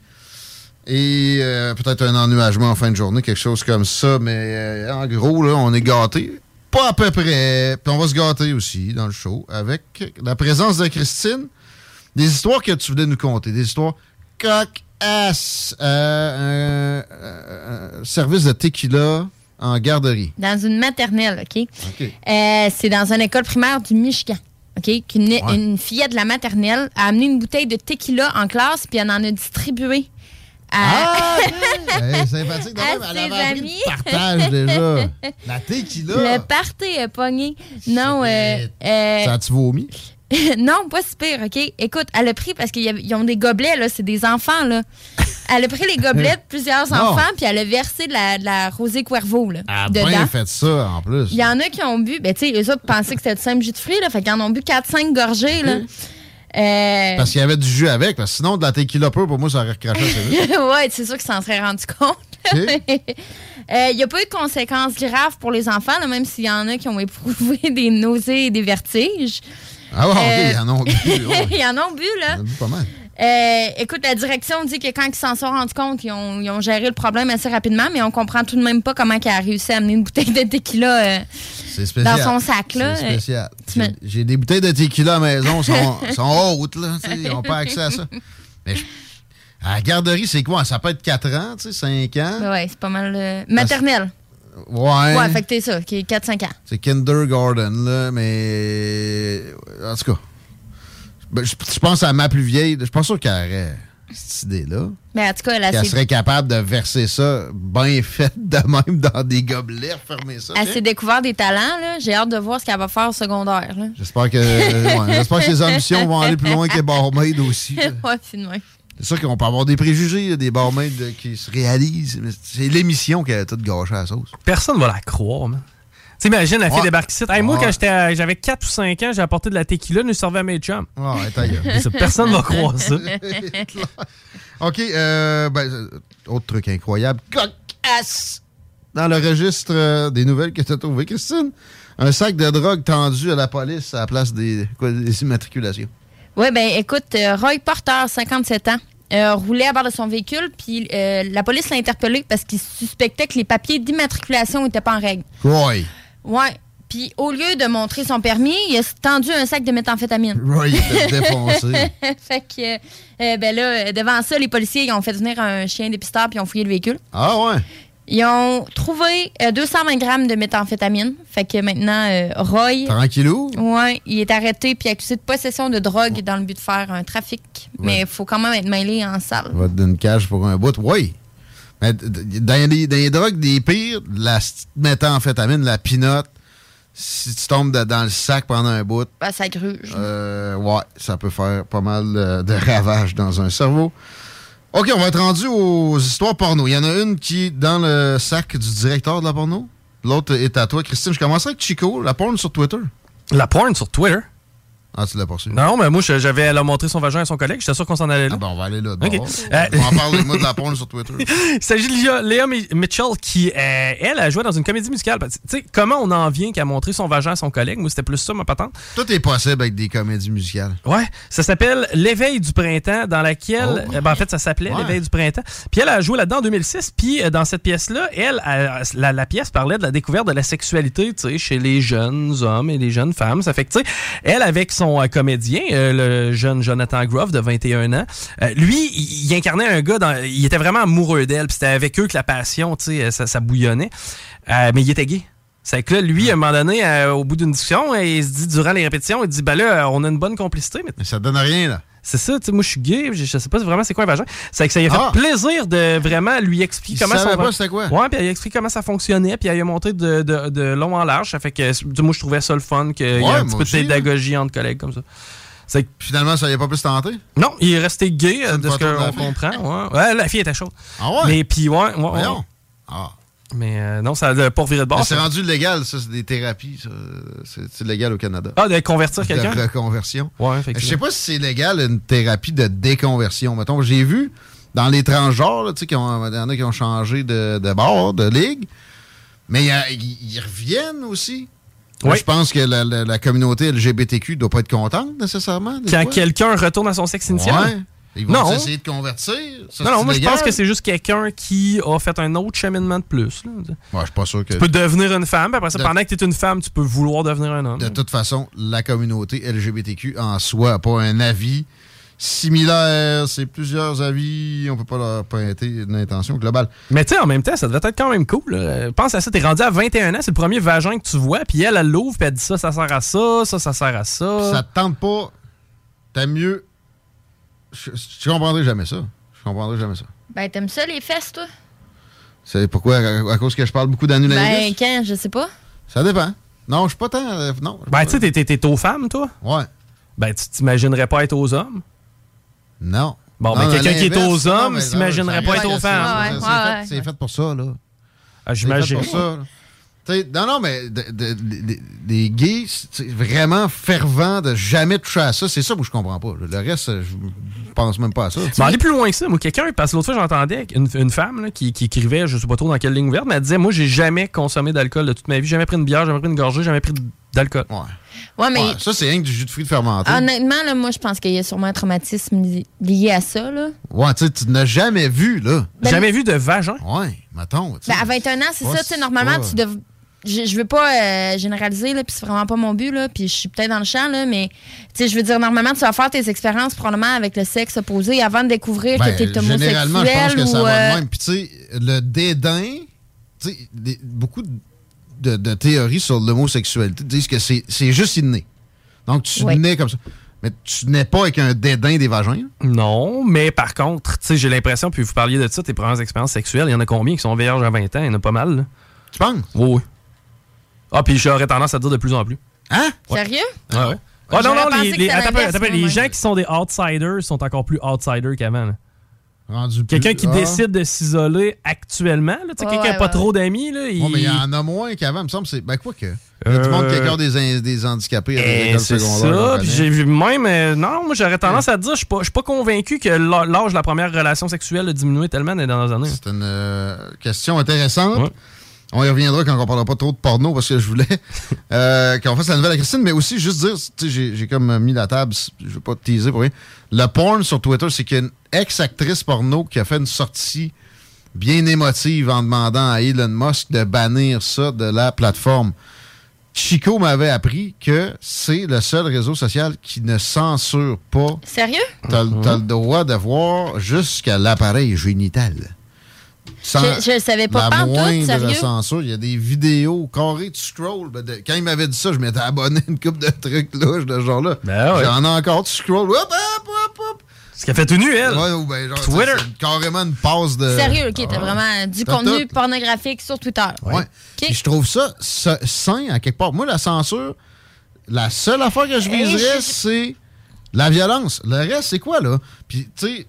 Et euh, peut-être un ennuagement en fin de journée, quelque chose comme ça. Mais euh, en gros, là, on est gâtés. Pas à peu près. Puis on va se gâter aussi dans le show avec la présence de Christine. Des histoires que tu voulais nous conter. Des histoires coq-ass. Euh, un- un service de tequila en garderie. Dans une maternelle, OK? Euh, c'est dans une école primaire du Michigan. OK? Qu'une Ouais. une fillette de la maternelle a amené une bouteille de tequila en classe, puis elle en a distribué. à- Ah! Hey, sympathique. À elle ses avait amis. le partage déjà. La tequila. Le party est pogné. Non, euh, euh, Ça a-tu vomi? non, pas si pire, OK? Écoute, elle a pris, parce qu'ils ont des gobelets, là, c'est des enfants, là. Elle a pris les gobelets de plusieurs Non. enfants, puis elle a versé de la, de la rosée Cuervo, là, Elle a dedans. bien fait ça, en plus. Il y en a qui ont bu, ben, tu sais, eux autres pensaient que c'était du simple jus de fruits, là, fait qu'ils en ont bu 4-5 gorgées, là. Euh, Parce qu'il y avait du jus avec, parce que sinon, de la tequila pure, pour moi, ça aurait recraché ouais, c'est sûr qu'ils s'en seraient rendu compte. Euh, Il n'y a pas eu de conséquences graves pour les enfants, là, même s'il y en a qui ont éprouvé des nausées et des vertiges. Ah ouais, Euh, ils en ont bu. ouais. Ils en ont bu, là. Ils en ont bu pas mal. Euh, écoute, la direction dit que quand ils s'en sont rendus compte, ils ont, ils ont géré le problème assez rapidement, mais on comprend tout de même pas comment elle a réussi à amener une bouteille de tequila euh, spécial. dans son sac. Là. C'est spécial. Tu me- J'ai- des bouteilles de tequila à la maison, sont, sont hautes, là. Ils n'ont pas accès à ça. Mais je- à la garderie, c'est quoi? Ça peut être 4 ans, tu sais, 5 ans? Ouais, c'est pas mal. euh, maternelle. Ouais. Ouais, fait que t'es ça, qui est 4-5 ans. C'est kindergarten, là, mais. En tout cas. ben, je, je pense à ma plus vieille. Je pas sûr qu'elle aurait cette idée-là. Mais en tout cas, elle, a Qu'elle serait capable de verser ça bien fait de même dans des gobelets, fermer ça. elle s'est découvert des talents. là. J'ai hâte de voir ce qu'elle va faire au secondaire. Là. J'espère que, ouais, j'espère que ses ambitions vont aller plus loin que les barmaids aussi. là. ouais, même. C'est sûr qu'on peut avoir des préjugés, là, des barmaids euh, qui se réalisent. mais C'est l'émission qui a tout gâché à la sauce. Personne va la croire, man. T'imagines, la fille Ouais. débarque ici. Hey, moi, Ouais. quand j'étais j'avais 4 ou 5 ans, j'ai apporté de la tequila, nous servait à mes chums. Ouais, ta Personne va croire ça. OK, euh, ben, euh, autre truc incroyable. Cocasse! Dans le registre euh, des nouvelles que tu as trouvé, Christine, un sac de drogue tendu à la police à la place des, quoi, des immatriculations. Oui, ben écoute, euh, Roy Porter, 57 ans, euh, roulait à bord de son véhicule, puis euh, la police l'a interpellé parce qu'il suspectait que les papiers d'immatriculation n'étaient pas en règle. Roy. Ouais. Puis au lieu de montrer son permis, il a tendu un sac de méthamphétamine. Roy était défoncé. fait que, euh, ben là, devant ça, les policiers ils ont fait venir un chien dépisteur puis ils ont fouillé le véhicule. Ah ouais? Ils ont trouvé euh, 220 grammes de méthamphétamine. Fait que maintenant, euh, Roy. Tranquillou? Ouais, il est arrêté puis accusé de possession de drogue dans le but de faire un trafic. Mais il faut quand même être mêlé en salle. Va te donner une cage pour un bout. Oui. Mais Dans les, dans les drogues des pires, la méthamphétamine, la pinote, si tu tombes de- dans le sac pendant un bout, Ben, ça gruge. euh, ouais, ça peut faire pas mal de, de ravages dans un cerveau. OK, on va être rendu aux histoires porno. Il y en a une qui est dans le sac du directeur de la porno. L'autre est à toi, Christine. Je commencerai avec Chico, la porn sur Twitter. La porn sur Twitter? Ah, tu l'as reçu. Non, mais moi, j'avais elle a montré son vagin à son collègue. J'étais sûr qu'on s'en allait là. Ah, ben, on va aller là. Euh, On va en parler, moi, de la porn sur Twitter. Il s'agit de Léa, Léa Mi- Mitchell qui, euh, elle, a joué dans une comédie musicale. Tu sais, comment on en vient qu'à montrer son vagin à son collègue? Moi, c'était plus ça, ma patente. Tout est possible avec des comédies musicales. Ouais, ça s'appelle L'éveil du printemps, dans laquelle, Oh. euh, ben, en fait, ça s'appelait Ouais. L'éveil du printemps. Puis elle a joué là-dedans en 2006. Puis euh, dans cette pièce-là, elle, euh, la, la pièce parlait de la découverte de la sexualité, tu sais, chez les jeunes hommes et les jeunes femmes. Ça fait que, tu sais, elle avec son euh, comédien, euh, le jeune Jonathan Groff de 21 ans, euh, lui, il, incarnait un gars, dans, il était vraiment amoureux d'elle. C'était avec eux que la passion, tu sais, ça, ça bouillonnait. Mais il était gay. C'est que là, lui, à un moment donné, euh, au bout d'une discussion, euh, il se dit, durant les répétitions, il dit, ben là, euh, on a une bonne complicité. Mais, ça donne rien, là. C'est ça, tu sais, moi, je suis gay, je, je sais pas vraiment c'est quoi un vagin. C'est que ça lui a fait Ah! plaisir de vraiment lui expliquer Il comment savait ça pas c'était quoi. Ouais, puis elle a expliqué comment ça fonctionnait, puis elle a montré de, de, de long en large. Ça fait que, moi, je trouvais ça le fun, qu'il y a un petit peu de hein. pédagogie entre collègues comme ça. C'est que- Finalement, ça n'y a pas plus tenté? non, il est resté gay, de ce qu'on comprend. Ouais. Ouais, la fille était chaude. Ah ouais? Mais puis, ouais, ouais, ouais. Ah. Mais euh, non, ça a pas viré de bord. C'est rendu légal, ça, c'est des thérapies. C'est légal au Canada. Ah, de convertir quelqu'un? De reconversion. Ouais, Je effectivement. sais pas si c'est légal une thérapie de déconversion. Mettons, j'ai vu dans les transgenres, tu sais, qu'il y en a qui ont changé de, de bord, de ligue, mais il ils reviennent aussi. Oui. Je pense que la, la- la communauté LGBTQ doit pas être contente nécessairement. Quand quelqu'un retourne à son sexe initial? Ouais. Ils vont Non. essayer de convertir? Ça, non, non, moi, je pense que c'est juste quelqu'un qui a fait un autre cheminement de plus. Ouais, je suis pas sûr que. Tu peux devenir une femme, puis après ça, De- pendant que tu es une femme, tu peux vouloir devenir un homme. De toute façon, la communauté LGBTQ en soi n'a pas un avis similaire. C'est plusieurs avis. On peut pas leur pointer une intention globale. Mais tu sais, en même temps, ça devait être quand même cool. là. Pense à ça, t'es rendu à 21 ans, c'est le premier vagin que tu vois, puis elle, elle l'ouvre, puis elle dit ça, ça sert à ça, ça, ça sert à ça. Ça te tente pas, t'as mieux. Je, je comprendrai jamais ça. Je comprendrai jamais ça. Ben, t'aimes ça, les fesses, toi? C'est pourquoi? À, à cause que je parle beaucoup Ben, d'anulingus? quand? Je sais pas. Ça dépend. Non, je suis pas tant. euh, non. Ben, tu sais, t'es- t'es t'es aux femmes, toi? Ouais. Ben, tu t'imaginerais pas être aux hommes? Non. Bon, Non, ben, quelqu'un qui est aux hommes s'imaginerait pas être aux femmes. c'est ouais, fait- ouais. C'est fait pour ça, là. Ah, C'est j'imagine. fait pour ça, là. T'sais, non, non, mais de- de- de- les gays, c'est vraiment fervent de jamais toucher à ça. C'est ça que je comprends pas. Le reste, je pense même pas à ça. Mais aller plus loin que ça, moi, quelqu'un, parce que l'autre fois, j'entendais une, une femme là, qui, qui écrivait, je sais pas trop dans quelle ligne ouverte, mais elle disait Moi, j'ai jamais consommé d'alcool de toute ma vie, jamais pris une bière, jamais pris une gorgée, jamais pris d'alcool. Ouais, mais Ouais, ça, c'est rien que du jus de fruits fermenté. honnêtement, là, moi, je pense qu'il y a sûrement un traumatisme li- lié à ça, là. Ouais, tu sais, tu n'as jamais vu, là. Ben- jamais vu de vagin? Ouais, mettons. Ben, à 21 ans, c'est ça, tu sais, normalement, pas- tu dev... Je, je veux pas euh, généraliser, là, puis c'est vraiment pas mon but, là, puis je suis peut-être dans le champ, là, mais, tu sais, je veux dire, normalement, tu vas faire tes expériences probablement avec le sexe opposé avant de découvrir Ben, que t'es homosexuel généralement, je pense que ça ou... va euh, de même. Puis, tu sais, le dédain, tu sais, beaucoup de, de théories sur l'homosexualité disent que c'est c'est juste inné. Donc, tu Oui. nais comme ça. Mais tu nais pas avec un dédain des vagins. Non, mais par contre, tu sais, j'ai l'impression, puis vous parliez de ça, tes premières expériences sexuelles, il y en a combien qui sont vierges à 20 ans? Il y en a pas mal, là. Tu penses? Oui, oui. Ah, puis j'aurais tendance à dire de plus en plus. Hein? Sérieux? Ouais, ouais. Ah, non, non, les, les- attends attends gens qui sont des outsiders sont encore plus outsiders qu'avant. là. Rendu Quelqu'un plus- qui Ah. décide de s'isoler actuellement, là, tu sais, Ouais, quelqu'un qui ouais, n'a pas ouais. trop d'amis, là, il... Ouais, mais il y en a moins qu'avant, il me semble. c'est- Ben, quoi que. Il y a du monde qui Euh, des, in- des handicapés à Eh, l'école c'est secondaire. ça. on Puis connaît. j'ai vu même. euh, non, moi j'aurais tendance à te dire, je suis pas, je suis pas convaincu que l'a- l'âge de la première relation sexuelle a diminué tellement dans les dernières années. C'est une euh, question intéressante. On y reviendra quand on parlera pas trop de porno parce que je voulais euh, qu'on fasse la nouvelle à Christine, mais aussi juste dire, tu sais, j'ai comme mis la table, je veux pas te teaser pour rien. Le porn sur Twitter, c'est qu'il y a une ex-actrice porno qui a fait une sortie bien émotive en demandant à Elon Musk de bannir ça de la plateforme. Chico m'avait appris que c'est le seul réseau social qui ne censure pas. Sérieux? T'as t'as le droit de voir jusqu'à l'appareil génital. Sans Je- le savais pas, La moindre sérieux? censure. Il y a des vidéos carrées, tu scrolls. Ben, de- quand il m'avait dit ça, je m'étais abonné à une coupe de trucs louches de ce genre-là. Ben ouais. J'en ai encore, tu scrolls. Hop, hop, hop, hop. Ce qu'elle fait tout nu, elle. Ouais, ou ben, genre, Twitter. c'est carrément une passe de. Sérieux, ok, t'as Ah. vraiment du contenu tout. pornographique sur Twitter. Ouais. Puis je trouve ça sa- sain à quelque part. Moi, la censure, la seule affaire que je Eh, viserais, je- c'est la violence. Le reste, c'est quoi, là? Puis, tu sais,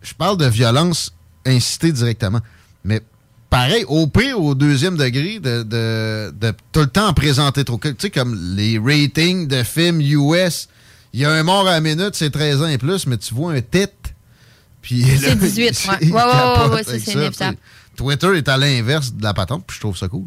je parle de violence incitée directement. Mais pareil, au pire, au deuxième degré, de, de, de tout le temps en présenter trop. Tu sais, comme les ratings de films US, il y a un mort à la minute, c'est 13 ans et plus, mais tu vois un tête. Puis C'est là, 18, il- ouais. Ouais, ouais, ouais, ouais, c'est inévitable. Twitter est à l'inverse de la patente, puis je trouve ça cool.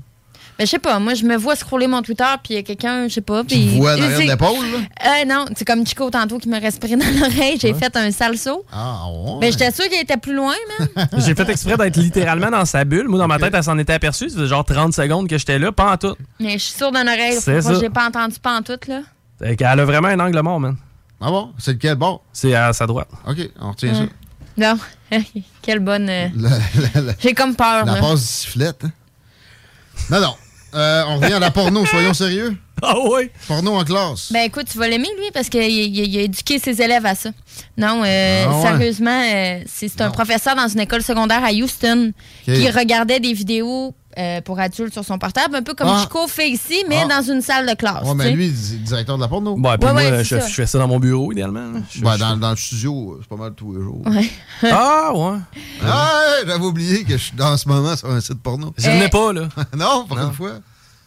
Ben, je sais pas, moi, je me vois scroller mon Twitter, puis il y a quelqu'un, je sais pas. Tu puis me vois derrière c'est- l'épaule, là? Euh, non, c'est comme Chico tantôt qui me respirait dans l'oreille. J'ai fait un sale saut. Ah, ouais. Ben, j'étais sûre qu'il était plus loin, man. J'ai fait exprès d'être littéralement dans sa bulle. Moi, dans ma tête, elle s'en était aperçue. Ça faisait genre 30 secondes que j'étais là, pas en tout. Mais je suis sûre d'une oreille. C'est ça. J'ai pas entendu pas en tout, là. Fait qu'elle a vraiment un angle mort, man. Ah bon? C'est lequel bord? C'est à sa droite. OK, on retient Hum. Non. Quelle bonne. euh, ça. J'ai comme peur, la là. passe du sifflette. hein? Non, non. Euh, on revient à la porno, soyons sérieux. Ah oui? Porno en classe. Ben écoute, tu vas l'aimer lui parce qu'il il- il a éduqué ses élèves à ça. Non, euh, Ah ouais? sérieusement, euh, c'est un professeur dans une école secondaire à Houston qui regardait des vidéos euh, pour adultes sur son portable, un peu comme Ah. Chico fait ici, mais Ah. dans une salle de classe. Ouais, tu mais lui, il est directeur de la porno. Ouais, puis Ouais, moi, ouais, je, c'est ça. je fais ça dans mon bureau, idéalement. là. Je- Ben, je- dans, dans le studio, c'est pas mal tous les jours. Ouais. Ah, ouais. Ah, ouais, j'avais oublié que je suis dans ce moment sur un site porno. Je n'ai pas, là. non, pour une fois.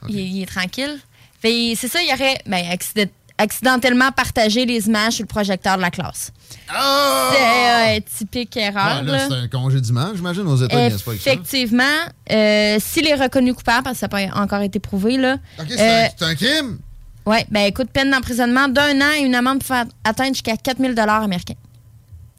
Il, il est tranquille. Fait, c'est ça, il aurait ben, accide- accidentellement partagé les images sur le projecteur de la classe. C'est euh, typique erreur. Ouais, là, là. c'est un congé dimanche, j'imagine, aux États-Unis. Effectivement, euh, s'il est reconnu coupable, parce que ça n'a pas encore été prouvé, là. OK, c'est euh, un- un, crime? ouais, ben écoute, peine d'emprisonnement d'un an et une amende pour faire atteindre jusqu'à 4000 américains.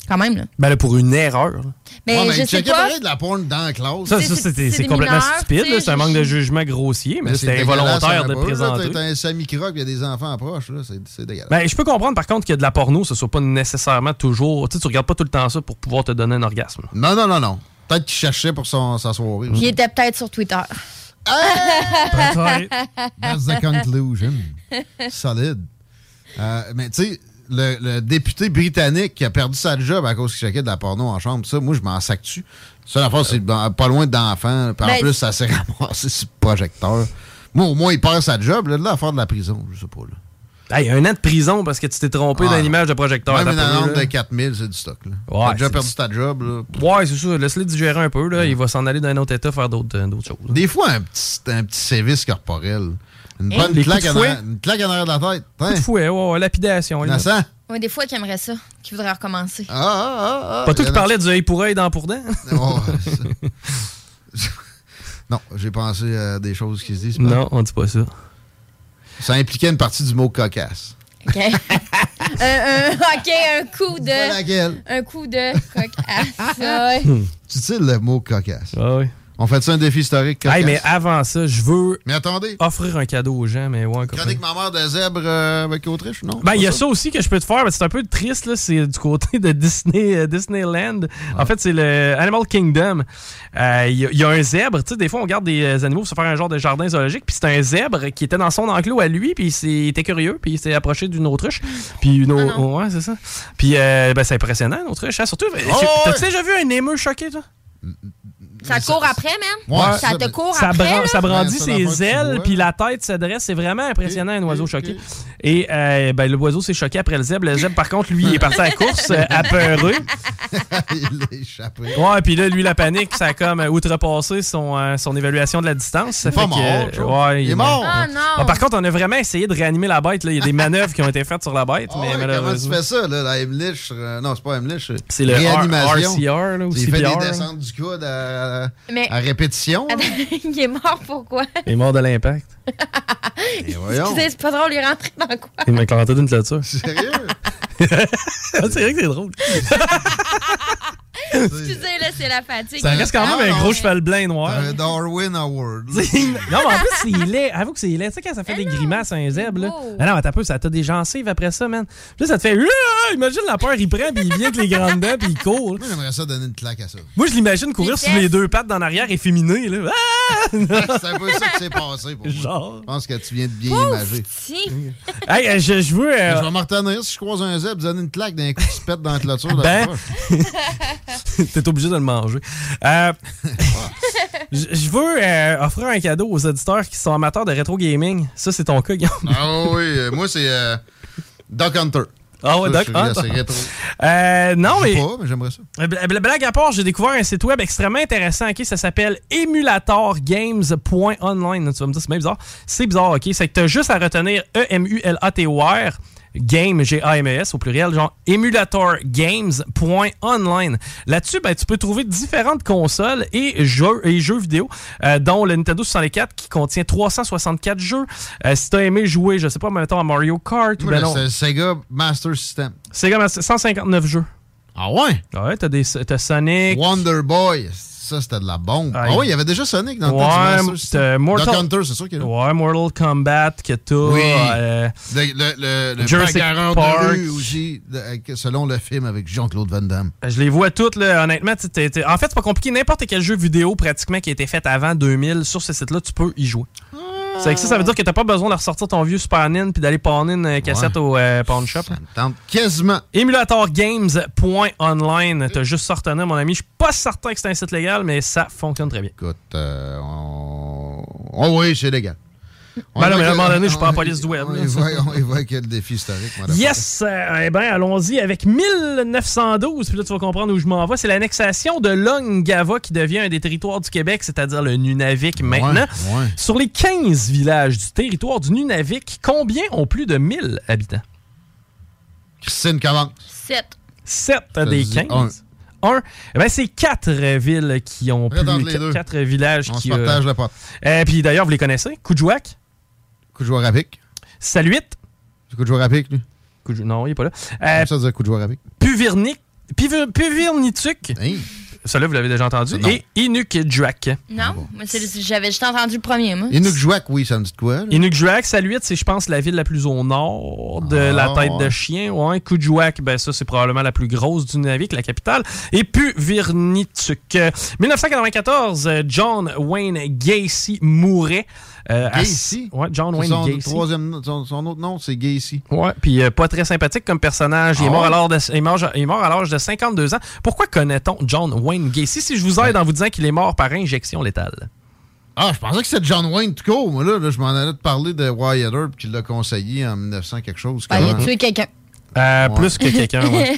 Quand même, là. Ben là, pour une erreur. là. Mais Ouais, je sais pas. de la porn dans la classe. Ça, C'est- ça, c'est- complètement mineurs, stupide. C'est un manque de jugement grossier, mais c'est c'était involontaire de présenter. T'as un Sammy Croc, il y a des enfants proches, là. C'est c'est dégueulasse. Ben, je peux comprendre par contre que de la porno, ce soit pas nécessairement toujours. Tu sais, tu regardes pas tout le temps ça pour pouvoir te donner un orgasme. Non, non, non, non. Peut-être qu'il cherchait pour son, sa soirée. Il était peut-être sur Twitter. That's the conclusion. Solide. Euh, mais tu sais, le, le député britannique qui a perdu sa job à cause qu'il checkait de la porno en chambre, ça, moi, je m'en sac dessus. Ça, la c'est pas loin d'enfants. Puis en Ben, plus, ça s'est ramassé sur le projecteur. Moi, au moins, il perd sa job. Là, là, à faire de la prison, je sais pas. Là. Hey, un an de prison parce que tu t'es trompé Ah. dans l'image de projecteur. Même une amende de 4000, c'est du stock. Là. Ouais, T'as déjà perdu du- ta job. Là. Ouais, c'est ça. Laisse-le digérer un peu. Là. Il va s'en aller dans un autre état faire d'autres euh, d'autres choses. là. Des fois, un petit, un petit service corporel. Une Hein? bonne Les claque en, de fouet? arrière- une claque en arrière de la tête. Coup de fouet, ouais, ouais, lapidation. Innocent. Ouais, des fois, qui aimerait ça, qui voudrait recommencer. Ah, ah, ah, ah. Pas toi qui parlais du œil pour œil, dent pour dent? Oh, non, j'ai pensé à des choses qui se disent. Non, on dit pas ça. Ça impliquait une partie du mot cocasse. OK. un, un- OK, un coup de. Un coup de cocasse. ouais. Tu sais le mot cocasse. Ah oui. On fait ça un défi historique. Hey, mais avant ça, je veux Mais attendez. offrir un cadeau aux gens, mais ouais, Chronique ma mère de zèbre euh, avec Autriche, non? Ben, il y a ça aussi que je peux te faire, mais c'est un peu triste, là. C'est du côté de Disney, euh, Disneyland. En fait, c'est le Animal Kingdom. Euh, Il y, a- il y a un zèbre. Tu sais, des fois, on garde des euh, animaux pour se faire un genre de jardin zoologique. Puis c'est un zèbre qui était dans son enclos à lui, puis il était curieux, puis il s'est approché d'une autruche. Puis une Ah au- ouais, c'est ça. Puis, euh, ben, c'est impressionnant, une autruche. hein. Surtout, Oh, t'as-tu déjà vu un émeu choqué, toi? Ça court après, man. Ouais, ça te court ça, après. bran- là. ça brandit Ouais, ses ailes, puis la tête se dresse. C'est vraiment impressionnant, un oiseau choqué. Et euh, ben, l'oiseau s'est choqué après le zèbre. Le zèbre, par contre, lui, il est parti à la course, euh, apeureux. il a échappé. Ouais, puis là, lui, la panique, ça a comme euh, outrepassé son, euh, son évaluation de la distance. Ça Pas fait que, ouais, Il est mort. Ah non. Par contre, on a vraiment essayé de réanimer la bête. là. Il y a des manœuvres qui ont été faites sur la bête, Ah mais ouais, comment tu malheureusement. fais ça, là, la euh, non, c'est pas. C'est le réanimation. RCR, là, ou Il fait des descentes du coude à, Mais- à répétition. Attends, il est mort pourquoi? Il est mort de l'impact. Excusez, c'est pas drôle, il est rentré dans quoi? Il m'a éclaté d'une clôture. Sérieux? c'est vrai que c'est drôle. Excusez, là, c'est la fatigue. Ça reste quand même un gros cheval blanc noir. Un Darwin Award. non, mais en plus, c'est laid. Avoue que c'est laid. Tu sais, quand ça fait des grimaces à un zèbre, là. Ah non, mais t'as peu, ça t'a des gencives après ça, man. Puis là, ça te fait. Imagine la peur, il prend, puis il vient avec les grandes dents, puis il court. Moi, j'aimerais ça donner une claque à ça. Moi, je l'imagine courir sur les deux pattes dans l'arrière, efféminé, là. Ah! C'est un peu ça qui s'est passé pour moi. Je pense que tu viens de bien imager. Hey, euh, je, je veux. euh, Je vais me retenir si je croise un zèbre, donner une claque d'un coup qui se pète dans la clôture. Ben, poche. T'es obligé de le manger. Euh, je veux euh, offrir un cadeau aux auditeurs qui sont amateurs de rétro gaming. Ça, c'est ton cas, Guillaume. Ah oui, euh, moi, c'est euh, Duck Hunter. Ah ouais, rétro. Euh, non, mais. pas, mais j'aimerais ça. Bla- bla- Blague à part, j'ai découvert un site web extrêmement intéressant. ok? Ça s'appelle emulatorgames.online. Tu vas me dire, c'est bien bizarre. C'est bizarre, OK? C'est que tu as juste à retenir E-M-U-L-A-T-O-R. Game, G-A-M-E-S au pluriel, genre emulatorgames.online. Là-dessus, ben, tu peux trouver différentes consoles et jeux, et jeux vidéo, euh, dont le Nintendo 64 qui contient 364 jeux. Euh, si tu as aimé jouer, je sais pas, mettons à Mario Kart, ou Moi, ben non. c'est Sega Master System. Sega Master- 159 jeux. Ah ouais? Ouais, t'as des t'as Sonic. Wonder Boy, ça c'était de la bombe. Ah, Ah, il- y avait déjà Sonic dans le temps du t'as Mortal... Hunter, c'est sûr qu'il y a. Ouais, Mortal Kombat que t'as. Oui. euh, Le, le, le, le Jurassic de Park. rue aussi, de- selon le film avec Jean-Claude Van Damme. je les vois toutes, là, honnêtement. En fait, c'est pas compliqué. N'importe quel jeu vidéo, pratiquement, qui a été fait avant 2000, sur ce site-là, tu peux y jouer. C'est que ça, ça veut dire que t'as pas besoin de ressortir ton vieux Super Nintendo puis d'aller pawner une euh, cassette au euh, pawn shop. Tente quasiment. Emulatorgames.online. T'as juste ça retenir, mon ami. Je suis pas certain que c'est un site légal, mais ça fonctionne très bien. Écoute, euh, on... oh oui, c'est légal. On Ben non, mais à un moment donné, je suis pas on- en police du web. On on avec le défi historique. madame. Yes! Euh, eh bien, allons-y avec 1912. Puis là, tu vas comprendre où je m'en vais. C'est l'annexation de Longava qui devient un des territoires du Québec, c'est-à-dire le Nunavik maintenant. ouais. Sur les 15 villages du territoire du Nunavik, combien ont plus de 1000 habitants? Christine commence. 7. 7 Ça des dit 15. Un. Eh ben, c'est quatre villes qui ont les deux. Quatre villages On qui... se partage euh, la pote. euh, puis d'ailleurs, vous les connaissez? À pic. Saluit? Pic, lui. Non, il est pas là. Euh, ça, de joueur à Puvirnituk. Celui-là, vous l'avez déjà entendu? non. Et Inukjuak. Non, j'avais juste entendu le premier, moi. Inukjuak, oui, ça me dit de quoi? là? Inukjuak, Saluit, c'est, je pense, la ville la plus au nord de Ah, la tête de chien. Ouais, ben ça, c'est probablement la plus grosse du Nunavik, la capitale. Et Puvirnituk. Euh, 1994, euh, John Wayne Gacy mourait. Euh, à- Gacy? Ouais, John Wayne son, Gacy. troisième, son, son autre nom, c'est Gacy. Ouais, puis euh, pas très sympathique comme personnage. Il, est Ah mort à l'âge de, il, est mort, il est mort à l'âge de 52 ans. Pourquoi connaît-on John Wayne Gacy? Si je vous aide en vous disant qu'il est mort par injection létale? Ah, je pensais que c'était John Wayne tout court. Moi, là, là, je m'en allais te parler de Wyatt Earp qui l'a conseillé en 1900 quelque chose. Ben, il a tué quelqu'un. Euh, Plus que quelqu'un, ouais.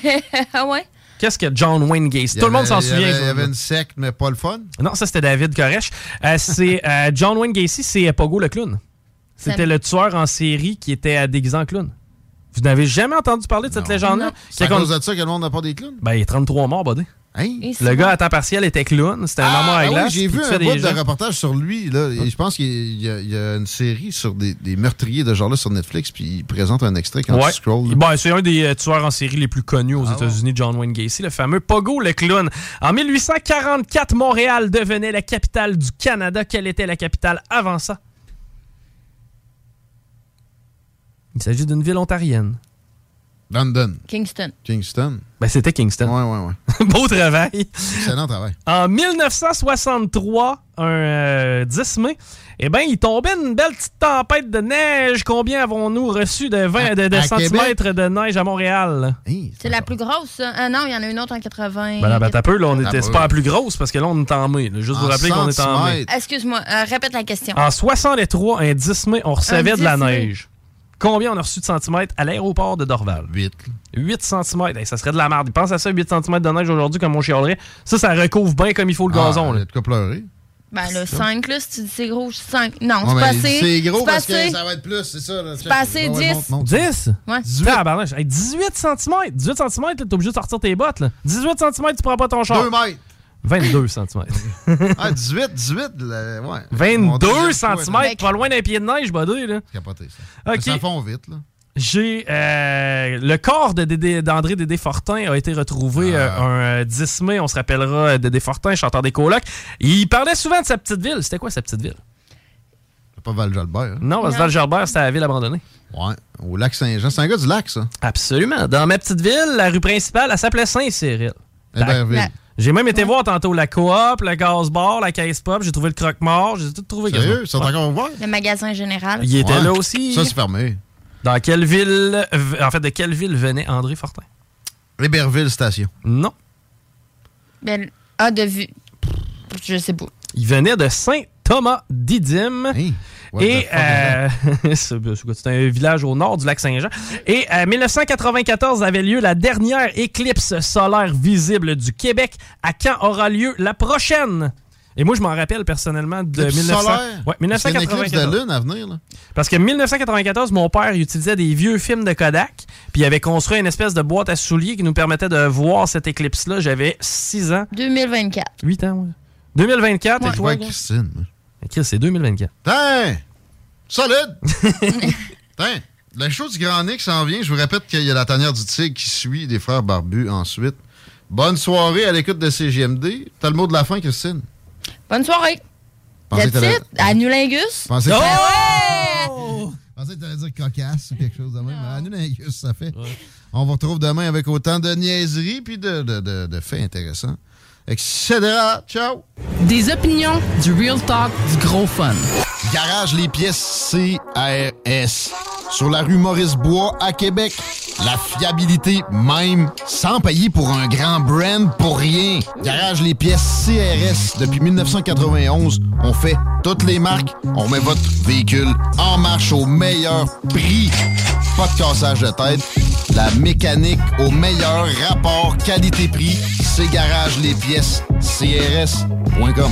ah ouais? Qu'est-ce que John Wayne Gacy? Tout le monde s'en il y souvient. avait- Il y avait une secte, mais pas le fun. Non, ça c'était David Koresh. Euh, c'est euh, John Wayne Gacy, c'est Pogo le clown. C'était le tueur en série qui était à déguisé en clown. Vous n'avez jamais entendu parler de cette légende-là? C'est à cause de ça que le monde n'a pas des clowns? Ben, il y a 33 morts, buddy. Hein? Le bon. gars à temps partiel était clown. C'était un Ah, à ah oui, glace. j'ai vu un bout de gens. reportage sur lui. Là, et je pense qu'il y, a- il y a une série sur des, des meurtriers de genre-là sur Netflix, puis il présente un extrait quand Ouais. tu scrolls. Ben, c'est un des euh, tueurs en série les plus connus Ah aux États-Unis, John Wayne Gacy, le fameux Pogo le clown. En 1844, Montréal devenait la capitale du Canada. Quelle était la capitale avant ça? Il s'agit d'une ville ontarienne. London. Kingston. Kingston. Ben, c'était Kingston. Ouais, ouais, ouais. Beau travail. Excellent travail. En 1963, un euh, 10 mai, eh ben, il tombait une belle petite tempête de neige. Combien avons-nous reçu de, 20, de, de à centimètres de neige à Montréal? C'est la plus grosse, ça. Ah non, il y en a une autre en 80. Ben, là, ben, t'as peu, là, on était c'est pas la plus grosse parce que là, on est en mai. là. Juste vous En rappeler qu'on est en mai. Excuse-moi, euh, répète la question. En 63, un 10 mai, on recevait de la 10 mai. neige. Combien on a reçu de centimètres à l'aéroport de Dorval? 8. 8 cm. ça serait de la merde. Pense à ça, 8 cm de neige aujourd'hui, comme on chialerait. Ça, ça recouvre bien comme il faut le gazon. Ah, là. a de quoi pleurer. Ben là, 5, là, si tu dis c'est gros, 5. Non, Ouais, c'est pas mais assez. C'est gros parce que assez. ça va être plus, c'est ça. là. C'est pas assez, Ouais, ouais, 10. monte, monte. 10? Ouais. 18. Tabarnouche. Hey, 18 cm. 18 cm, t'es obligé de sortir tes bottes. Là. 18 cm, tu prends pas ton char. 2 mètres. 22 cm. Ah, 18, 18, là, ouais. 22 Mon deuxième cm, pas loin d'un pied de neige, buddy. Là. Capoté, ça. Ok. Mais Ça fond vite, là. J'ai euh, le corps de Dédé- d'André Dédé Fortin a été retrouvé Ah. euh, un euh, 10 mai. On se rappellera euh, Dédé Fortin, chanteur des colocs. Il parlait souvent de sa petite ville. C'était quoi sa petite ville? Pas Val-Jalbert. hein? Non, parce que Val-Gerbert, c'était la ville abandonnée. Ouais, au lac Saint-Jean. C'est un gars du lac, ça. Absolument. Dans ma petite ville, la rue principale, elle s'appelait Saint-Cyril. Héberville. La- J'ai même été voir tantôt la coop, le gaz bar, la caisse pop. J'ai trouvé le croque-mort. J'ai tout trouvé. Sérieux? quasiment. Ils sont Ouais. encore ouverts? Le magasin général. Il était Ouais. là aussi. Ça, c'est fermé. Dans quelle ville, en fait, de quelle ville venait André Fortin? Héberville Station. Non. Ben, ah, de vue. Je sais pas. Il venait de Saint-Thomas d'Idyme. What Et euh, c'est un village au nord du lac Saint-Jean. Et en 1994 avait lieu la dernière éclipse solaire visible du Québec. À quand aura lieu la prochaine? Et moi, je m'en rappelle personnellement de Éclipse 1900 solaire? Ouais, C'est une éclipse 1994. de lune à venir, là. Parce que 1994, mon père il utilisait des vieux films de Kodak, puis il avait construit une espèce de boîte à souliers qui nous permettait de voir cette éclipse-là. J'avais 6 ans. 2024. 8 ans, ouais. 2024, et Ouais, toi? Christine. Chris, c'est 2024. Tain! Solide! Tain! La chose du Grand Nick s'en vient. Je vous répète qu'il y a la tanière du tigre qui suit des frères barbus ensuite. Bonne soirée à l'écoute de CGMD. T'as le mot de la fin, Christine? Bonne soirée. Pensais That's it. Anulingus. Pensais que- Eh Oh! ouais! Je pensais que t'allais dire cocasse ou quelque chose de même. mais Anulingus, ça fait. On vous retrouve demain avec autant de niaiseries puis de, de, de, de faits intéressants. Etc. Ciao! Des opinions, du real talk, du gros fun. Garage les pièces CRS. Sur la rue Maurice-Bois à Québec. La fiabilité même, sans payer pour un grand brand pour rien. Garage les pièces CRS. Depuis 1991, on fait toutes les marques. On met votre véhicule en marche au meilleur prix. Pas de cassage de tête. La mécanique au meilleur rapport qualité-prix. C'est Garage les pièces CRS.com.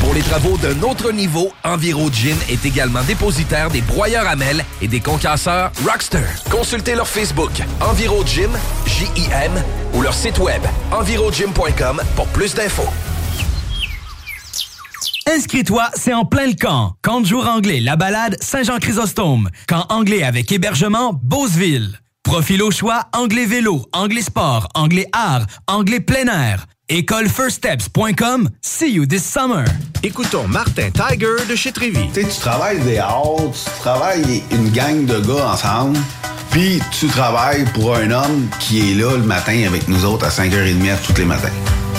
Pour les travaux d'un autre niveau, Enviro Gin est également dépositaire des broyeurs à mêles et des concasseurs Rockster. Consultez leur Facebook Enviro Gym, J-I-M, ou leur site web envirogym.com pour plus d'infos. Inscris-toi, c'est en plein le camp. Camp de jour anglais, la balade Saint-Jean-Chrysostome. Camp anglais avec hébergement Beauceville. Profil au choix, anglais vélo, anglais sport, anglais art, anglais plein air. Écolefirststeps.com. See you this summer. Écoutons Martin Tiger de chez Trévy. Tu sais, tu travailles des heures, tu travailles une gang de gars ensemble, puis tu travailles pour un homme qui est là le matin avec nous autres à 5h30 tous les matins.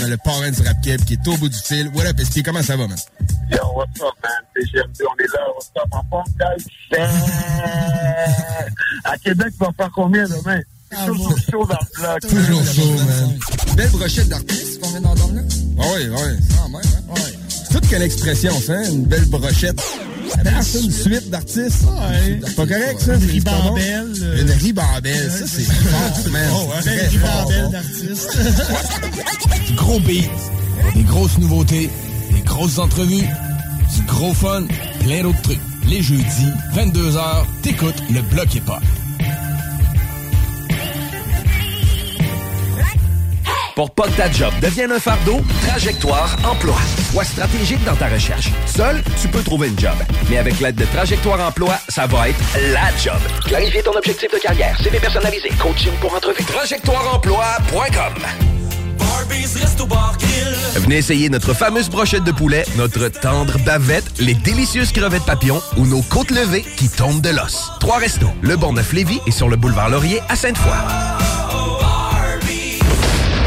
On a le parrain du rap Keb qui est au bout du fil. What up, SP? Comment ça va, man? Yo, what's up, man? CGMD, on est là. What's up, en forme, guys? À Québec, tu vas faire combien demain? Toujours chaud dans le bloc. Toujours chaud, man. Belle brochette d'artistes qu'on vient d'entendre là? Ah oui, oui. Quand même, hein? Ouais. Toute quelle expression, ça, hein? Une belle brochette. Ah, c'est une suite d'artistes. C'est pas correct, ça? Une ribambelle, euh, Une ribambelle, ça, c'est fort, man. Oh, ouais, une ribambelle d'artistes. Du gros beat, des grosses nouveautés, des grosses entrevues, du gros fun, plein d'autres trucs. Les jeudis, 22h, t'écoutes le bloc hip Pour pas que ta job devienne un fardeau, Trajectoire Emploi. Sois stratégique dans ta recherche. Seul, tu peux trouver une job. Mais avec l'aide de Trajectoire Emploi, ça va être la job. Clarifier ton objectif de carrière, CV personnalisé, coaching pour entrevue. TrajectoireEmploi.com Venez essayer notre fameuse brochette de poulet, notre tendre bavette, les délicieuses crevettes papillons ou nos côtes levées qui tombent de l'os. Trois restos, le Bonneuf Lévis et sur le boulevard Laurier à Sainte-Foy.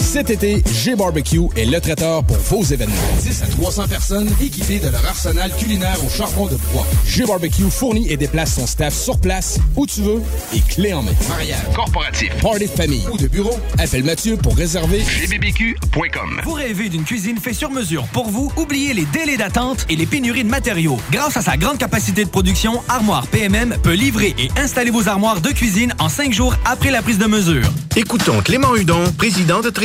Cet été, G-Barbecue est le traiteur pour vos événements. 10 à 300 personnes équipées de leur arsenal culinaire au charbon de bois. G-Barbecue fournit et déplace son staff sur place, où tu veux, et clé en main. Mariage, corporatif, party de famille ou de bureau, appelle Mathieu pour réserver gbbq.com. Vous rêvez d'une cuisine faite sur mesure pour vous? Oubliez les délais d'attente et les pénuries de matériaux. Grâce à sa grande capacité de production, Armoire PMM peut livrer et installer vos armoires de cuisine en cinq jours après la prise de mesure. Écoutons Clément Hudon, président de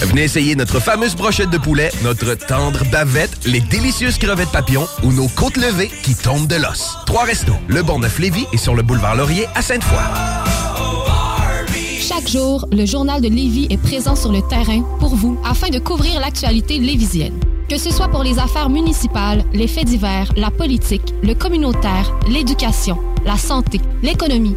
Venez essayer notre fameuse brochette de poulet, notre tendre bavette, les délicieuses crevettes papillons ou nos côtes levées qui tombent de l'os. Trois restos, le Bonneuf-Lévis et sur le boulevard Laurier à Sainte-Foy. Chaque jour, le journal de Lévis est présent sur le terrain pour vous afin de couvrir l'actualité lévisienne. Que ce soit pour les affaires municipales, les faits divers, la politique, le communautaire, l'éducation, la santé, l'économie,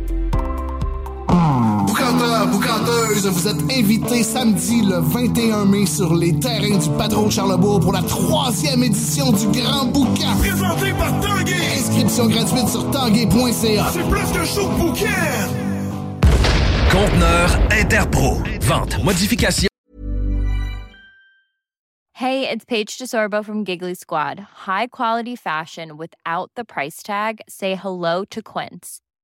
Vous êtes invités samedi le 21 mai sur les terrains du Patron de Charlebourg pour la troisième édition du Grand Boucan. Présenté par Tanguay. Inscription gratuite sur tanguay.ca. C'est plus qu'un show de bouquin. Conteneur Interpro. Vente, modification. Hey, it's Paige DeSorbo from Giggly Squad. High quality fashion without the price tag. Say hello to Quince.